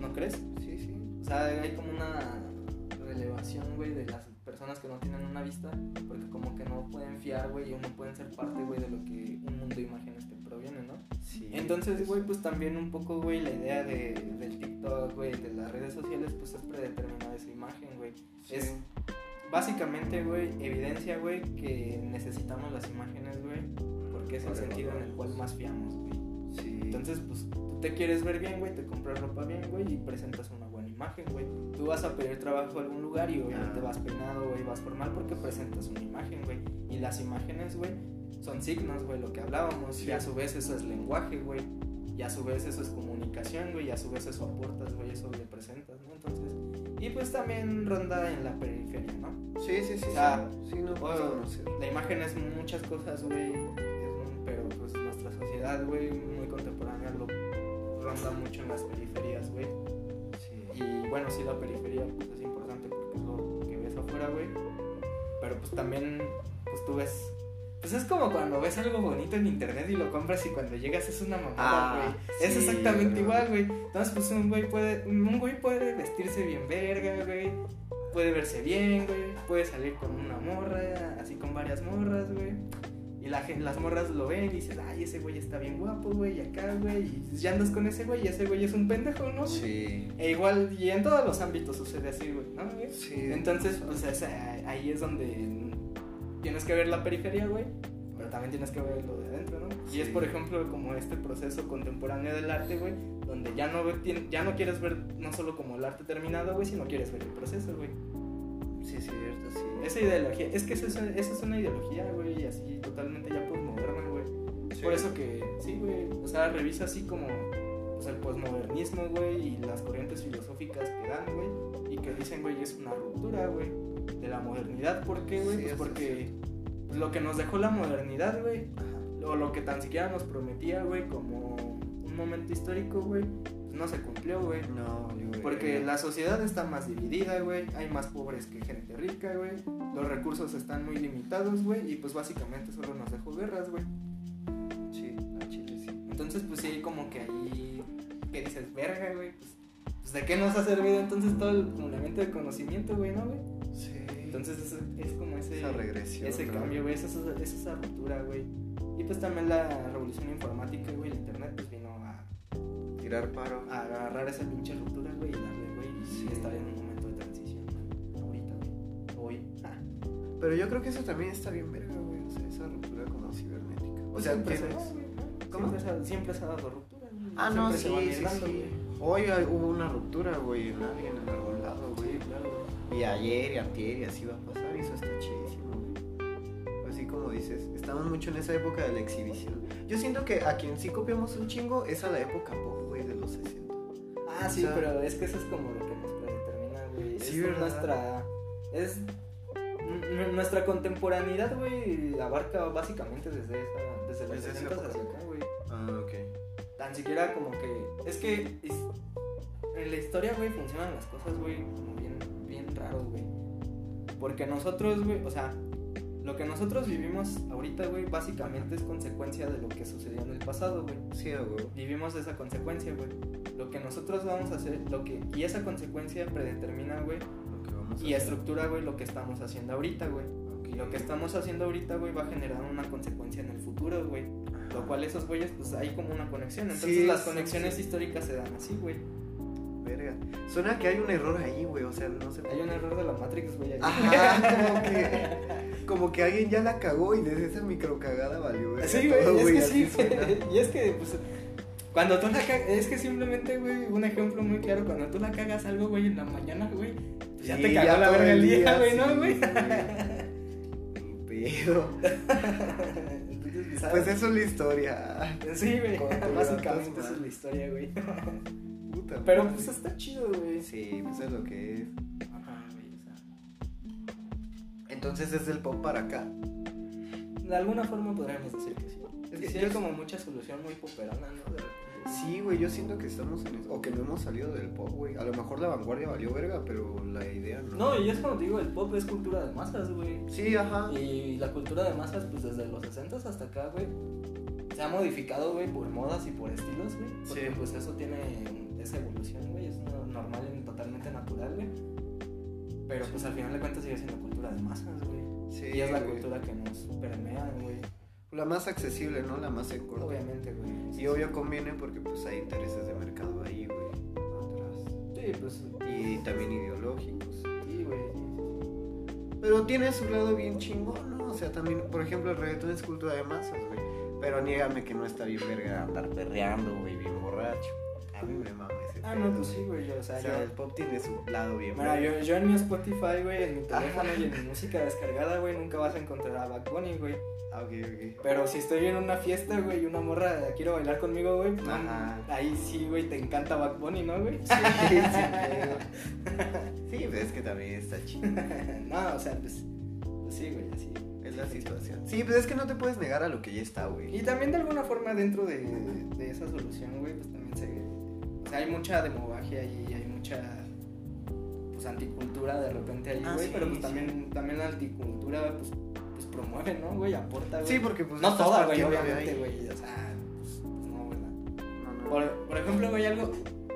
¿No crees? Sí, sí. O sea, hay como una relevación, güey, de las personas que no tienen una vista, porque como que no pueden fiar, güey, o no pueden ser parte, güey, de lo que un mundo de imágenes te proviene, ¿no? Sí. Entonces, güey, pues también un poco, güey, la idea de, del TikTok, güey, de las redes sociales, pues es predeterminar esa imagen, güey. Sí. Es básicamente, güey, evidencia, güey, que necesitamos las imágenes, güey, porque es el sentido en el cual más fiamos, güey. Sí. Entonces, pues tú te quieres ver bien, güey, te compras ropa bien, güey, y presentas una buena imagen, güey. Tú vas a pedir trabajo a algún lugar y obviamente Ah. vas peinado, güey, vas formal porque presentas una imagen, güey. Y las imágenes, güey, son signos, güey, lo que hablábamos. Sí. Y a su vez eso es lenguaje, güey. Y a su vez eso es comunicación, güey. Y a su vez eso aportas, güey, eso le presentas, ¿no? Entonces, y pues también ronda en la periferia, ¿no? Sí, sí, sí. O sea, sí, no puedo. La imagen es muchas cosas, güey, pero pues nuestra sociedad, güey, lo ronda mucho en las periferias, güey. Sí. Y bueno, sí, la periferia pues, es ruptura, güey. Pero pues también, pues tú ves. Pues es como cuando ves algo bonito en internet y lo compras y cuando llegas es una mamada, Ah, güey. es sí, exactamente güey. igual, güey. Entonces, pues un güey puede, un güey puede vestirse bien verga, güey. Puede verse bien, güey. Puede salir con una morra, así con varias morras, güey. La, las morras lo ven y dices, ay, ese güey está bien guapo, güey, y acá, güey. Y ya andas con ese güey y ese güey es un pendejo, ¿no? Sí. E igual, y en todos los ámbitos sucede así, güey, ¿no? güey? Sí. Entonces, pues es, ahí es donde tienes que ver la periferia, güey, pero también tienes que ver lo de adentro, ¿no? Y es, Sí. por ejemplo, como este proceso contemporáneo del arte, güey, donde ya no, ya no quieres ver no solo como el arte terminado, güey, sino quieres ver el proceso, güey. Sí, es cierto, sí. Esa ideología, es que eso es, eso es una ideología, güey, así totalmente ya postmoderna, güey. Es Sí. por eso que, sí, güey, o sea, revisa así como pues, el postmodernismo, güey, y las corrientes filosóficas que dan, güey, y que dicen, güey, es una ruptura, güey, de la modernidad. ¿Por qué, güey? Sí, pues porque pues, lo que nos dejó la modernidad, güey, o lo que tan siquiera nos prometía, güey, como un momento histórico, güey, no se cumplió, güey. No, creo Porque que- la sociedad está más dividida, güey. Hay más pobres que gente rica, güey. Los recursos están muy limitados, güey. Y pues básicamente solo nos dejó guerras, güey. Sí, a Chile sí. Entonces, pues sí, como que ahí. que dices, verga, güey? Pues, pues, de qué nos ha servido entonces todo el acumulamiento de conocimiento, güey, ¿no, güey? Sí. Entonces es, es como ese. Esa regresión, Ese ¿no? cambio, güey. Es, esa- es esa ruptura, güey. Y pues también la revolución informática, güey. El internet, pues Tirar paro. agarrar esa pinche ruptura, güey, y darle, güey, Sí. estar en un momento de transición, güey, ahorita, güey, hoy. Ah, Pero yo creo que eso también está bien verga, güey. O sea, esa ruptura como cibernética. O sea, siempre, se, ¿no? ¿Cómo? Siempre, se, siempre se ha dado ruptura, güey, Ah, no, sí, sí, sí. güey. Hoy hubo una ruptura, güey, en alguien en algún lado, güey. Sí, claro. Y ayer y antier y así va a pasar y eso está chidísimo, güey. Así como dices, estamos mucho en esa época de la exhibición. Yo siento que a quien sí copiamos un chingo es a la época pop, güey, de los 60. Ah, sí, sea- pero es que eso es como lo que nos predetermina, güey. Sí, es ¿verdad? nuestra. Es. Nuestra contemporaneidad, güey, abarca básicamente desde esa. Desde los Desde esa 60 época. hacia acá, güey. Ah, ok. Tan siquiera como que. Es que. es- en la historia, güey, funcionan las cosas, güey, como bien, bien raros, güey. Porque nosotros, güey, o sea, lo que nosotros vivimos ahorita, güey, básicamente es consecuencia de lo que sucedió en el pasado, güey. Sí, huevo. Vivimos esa consecuencia, güey. Lo que nosotros vamos a hacer, lo que. Y esa consecuencia predetermina, güey, Lo que vamos a y hacer. estructura, güey, lo que estamos haciendo ahorita, güey. Ok. Y lo que estamos haciendo ahorita, güey, va a generar una consecuencia en el futuro, güey. Lo cual esos güeyes, pues hay como una conexión. Entonces Sí, las sí, conexiones sí. históricas se dan así, güey. Verga. Suena que hay un error ahí, güey. O sea, no sé. Hay un error de la Matrix, güey. Ajá, como que. Como que alguien ya la cagó y desde esa microcagada valió, güey. Sí, güey, es que sí. <laughs> Y es que, pues, cuando tú la cagas, es que simplemente, güey, un ejemplo muy claro, cuando tú la cagas algo, güey, en la mañana, güey, pues ya Sí, te cagó la todo verga el día, güey, sí, ¿no, güey? Entonces, <laughs> Pues eso es la historia. Sí, güey, básicamente esa es la historia, güey. <laughs> Puta Pero, madre. pues, está chido, güey. Sí, pues es lo que es. Ajá, güey, o sea. Entonces es del pop para acá. De alguna forma podríamos decir que sí. Es que Sí, hay como mucha solución muy poperona, ¿no? De. Sí, güey, yo siento que estamos en. O que no hemos salido del pop, güey. A lo mejor la vanguardia valió verga, pero la idea no. No, y es como te digo, el pop es cultura de masas, güey. Sí, ajá. Y la cultura de masas, pues desde los 60 hasta acá, güey, se ha modificado, güey, por modas y por estilos, güey. Porque Sí. pues eso tiene esa evolución, güey, es no- normal y totalmente natural, güey. Pero pues al final de cuentas sigue siendo cultura de masas, güey. Sí, y es la güey. cultura que nos permea, güey. La más accesible, ¿no? La más en corto. Obviamente, güey. Y obvio conviene porque pues hay intereses de mercado ahí, güey. Atrás. Sí, pues. Y también ideológicos. Sí, güey. Pero tiene su lado bien chingón, ¿no? O sea, también, por ejemplo, el reggaetón es cultura de masas, güey. Pero niégame que no está bien verga andar perreando, güey, bien borracho. A mí me mama ese Ah, no, pues sí, güey. yo- O sea, O sea, yo. el pop tiene su lado bien Mira, verga. yo, yo en mi Spotify, güey, en mi teléfono Ajá. y en mi música descargada, güey, nunca vas a encontrar a Bad Bunny, güey. Ah, ok, ok. Pero si estoy en una fiesta, güey, y una morra quiero bailar conmigo, güey, Ajá. ahí sí, güey, te encanta Bad Bunny, ¿no, güey? Sí, <laughs> sí. Sí, pues es que también está chido. <laughs> no, o sea, pues, pues sí, güey, así. Es la situación. Sí, pues es que no te puedes negar a lo que ya está, güey. Y también de alguna forma dentro de, de esa solución, güey, pues también se... Hay mucha demobagia y hay mucha... pues anticultura de repente ahí, Ah, güey, sí, pero pues sí. también, también la anticultura, pues, pues promueve, ¿no, güey? Aporta, güey. Sí, porque pues No toda, güey, obviamente, güey. O sea, pues, pues no, ¿verdad? No, no. Por, por ejemplo, güey, algo.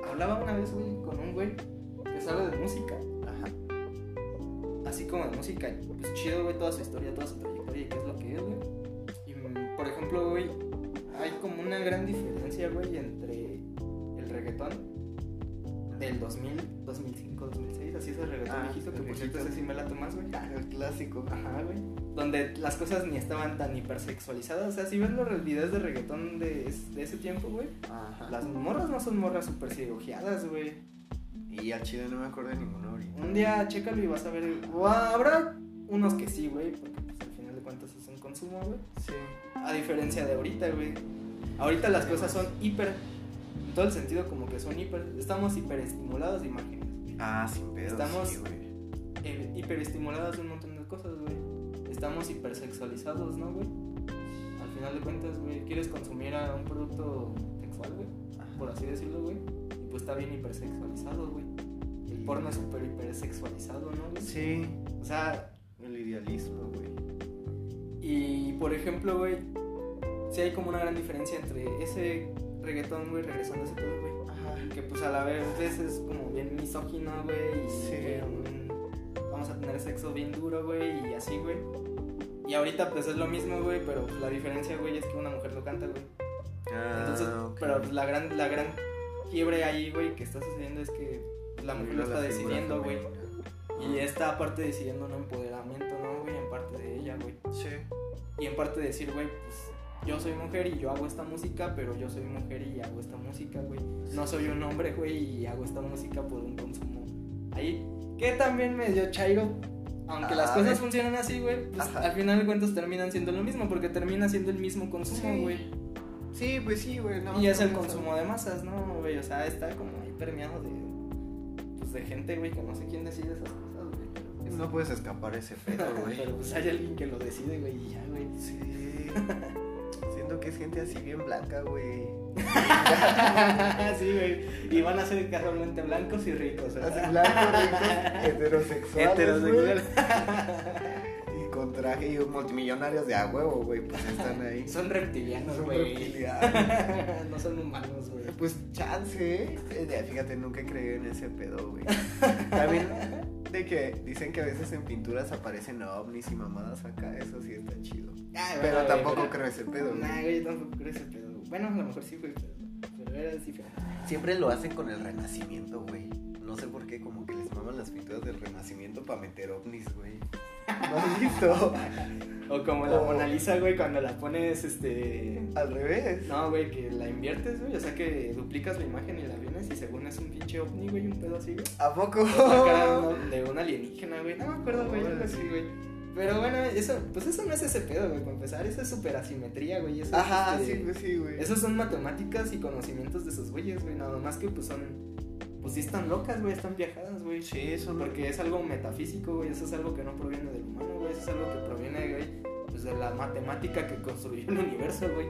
Hablaba una vez, güey, con un güey que sabe de música. Ajá. Así como de música, pues chido, güey, toda su historia, toda su trayectoria y qué es lo que es, güey. Y por ejemplo, güey, hay como una gran diferencia, güey, entre reggaetón del 2000, 2005, 2006, así es el reggaetón Ah, viejito, que por cierto ese sí me lato más, güey. El clásico. Ajá, güey. Donde las cosas ni estaban tan hipersexualizadas. O sea, si ves los videos de reggaetón de, es- de ese tiempo, güey, las morras no son morras super cirugiadas, güey. Y al chile no me acuerdo de ninguno ahorita. Un día chécalo y vas a ver. o habrá unos que sí, güey, porque pues, al final de cuentas es un consumo, güey. Sí. A diferencia de ahorita, güey. Ahorita las cosas son hiper. Todo el sentido, como que son hiper. Estamos hiperestimulados de imágenes. Ah, sin pedo. Estamos- Sí. Eh, hiperestimulados de un montón de cosas, güey. Estamos hipersexualizados, ¿no, güey? Al final de cuentas, güey, quieres consumir a un producto sexual, güey, por así decirlo, güey. Y pues está bien hipersexualizado, güey. El porno es súper hipersexualizado, ¿no, güey? Sí. O sea, El idealismo, güey. y por ejemplo, güey, sí hay como una gran diferencia entre ese reggaetón, güey, regresando a ese pedo, güey. Ajá. Que pues a la vez es como bien misógino, güey. Y Sí. bien- vamos a tener sexo bien duro, güey, y así, güey. Y ahorita pues es lo mismo, güey, pero pues, la diferencia, güey, es que una mujer lo canta, güey. Ah, Entonces, ok. pero pues, la gran, la gran quiebre ahí, güey, que está sucediendo es que la mujer lo está decidiendo, güey. Y está aparte decidiendo un empoderamiento, ¿no, güey? En parte de ella, güey. Sí. Y en parte decir, güey, pues yo soy mujer y yo hago esta música, pero yo soy mujer y hago esta música, güey. No soy un hombre, güey, y hago esta música por un consumo. Ahí, que también me dio chairo. Aunque las Ah, cosas eh. funcionan así, güey, pues Ajá. al final de cuentas terminan siendo lo mismo, porque termina siendo el mismo consumo, güey. Sí, pues sí, güey. no, y es el no, consumo de masas, ¿no, güey? O sea, está como ahí permeado de, pues, de gente, güey, que no sé quién decide esas cosas, güey. pues, No puedes escapar ese pedo, <laughs> güey. pero pues hay alguien que lo decide, güey, y ya, güey. Sí. <laughs> Siento que es gente así bien blanca, güey. <laughs> sí, güey. Y van a ser casualmente blancos y ricos, Así ¿verdad? blancos, ricos, <laughs> heterosexuales. Heterosexual. güey. Y con traje y multimillonarios de a huevo, güey. Pues están ahí. Son reptilianos, Son güey. reptilianos. <laughs> no son humanos, güey. Pues chance, ¿eh? Eh, Fíjate, nunca he creído en ese pedo, güey. También de que dicen que a veces en pinturas aparecen ovnis y mamadas acá. Eso sí está chido. Ay, Pero tampoco güey, creo ese pedo, Nah, güey. güey, yo tampoco creo ese pedo. Bueno, a lo mejor sí, güey, pero, pero era diferente. Siempre lo hacen con el renacimiento, güey. No sé por qué, como que les maman las pinturas del renacimiento para meter ovnis, güey. ¿No has visto? O como la O- Mona Lisa, güey, cuando la pones, este... Al revés. No, güey, que la inviertes, güey. O sea, que duplicas la imagen y la vienes y según es un pinche ovni, güey, un pedo así, güey. ¿A poco? <laughs> De un- alienígena, güey. No me acuerdo, güey, algo así, güey. Pero bueno, eso, pues eso no es ese pedo, güey, para empezar. Eso es super asimetría, güey. Eso es, Ajá, este, sí, pues sí, güey. Esos son matemáticas y conocimientos de esos güeyes, güey. Nada más que, pues son. Pues sí están locas, güey, están viajadas, güey. Sí, eso no. Porque es algo metafísico, güey. Eso es algo que no proviene del humano, güey. Eso es algo que proviene, güey, pues de la matemática que construyó el universo, güey.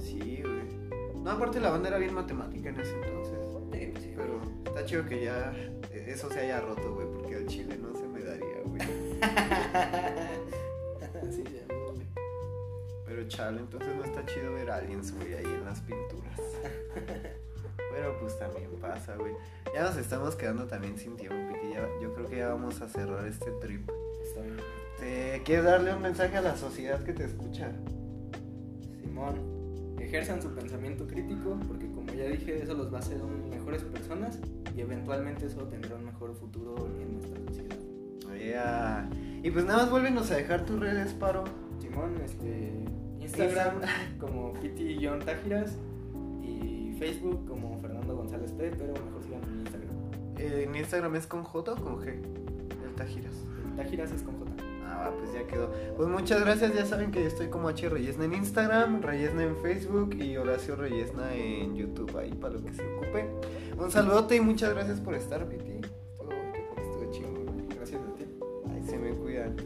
Sí, güey. No, aparte la banda era bien matemática en ese entonces. Pero está chido que ya eso se haya roto, güey, porque al chile no se me daría, güey. <laughs> sí, ya, güey. Pero chale, entonces no está chido ver aliens, güey, ahí en las pinturas. <laughs> Pero pues también pasa, güey. Ya nos estamos quedando también sin tiempo, Piti. Ya- yo creo que ya vamos a cerrar este trip. Está bien. ¿Te quieres darle un mensaje a la sociedad que te escucha? Simón, ejerzan su pensamiento crítico, porque como ya dije, eso los va a hacer mejores personas y eventualmente eso tendrá un mejor futuro en nuestra sociedad. Yeah. Y pues nada más vuélvenos a dejar tus redes, paro. Simón, este, Instagram como Piti-Tajiras Facebook como Fernando González P, pero mejor sigan en Instagram. Eh, ¿En Instagram es con J o con G? El Tajiras. Tajiras es con J. Ah, pues ya quedó. Pues muchas gracias, ya saben que yo estoy como H Reyesna en Instagram, Reyesna en Facebook y Horacio Reyesna en YouTube, ahí para lo que se ocupe. Un saludote y muchas gracias por estar, Piti. Estuvo, chingón. Gracias a ti. Ahí se me cuidan.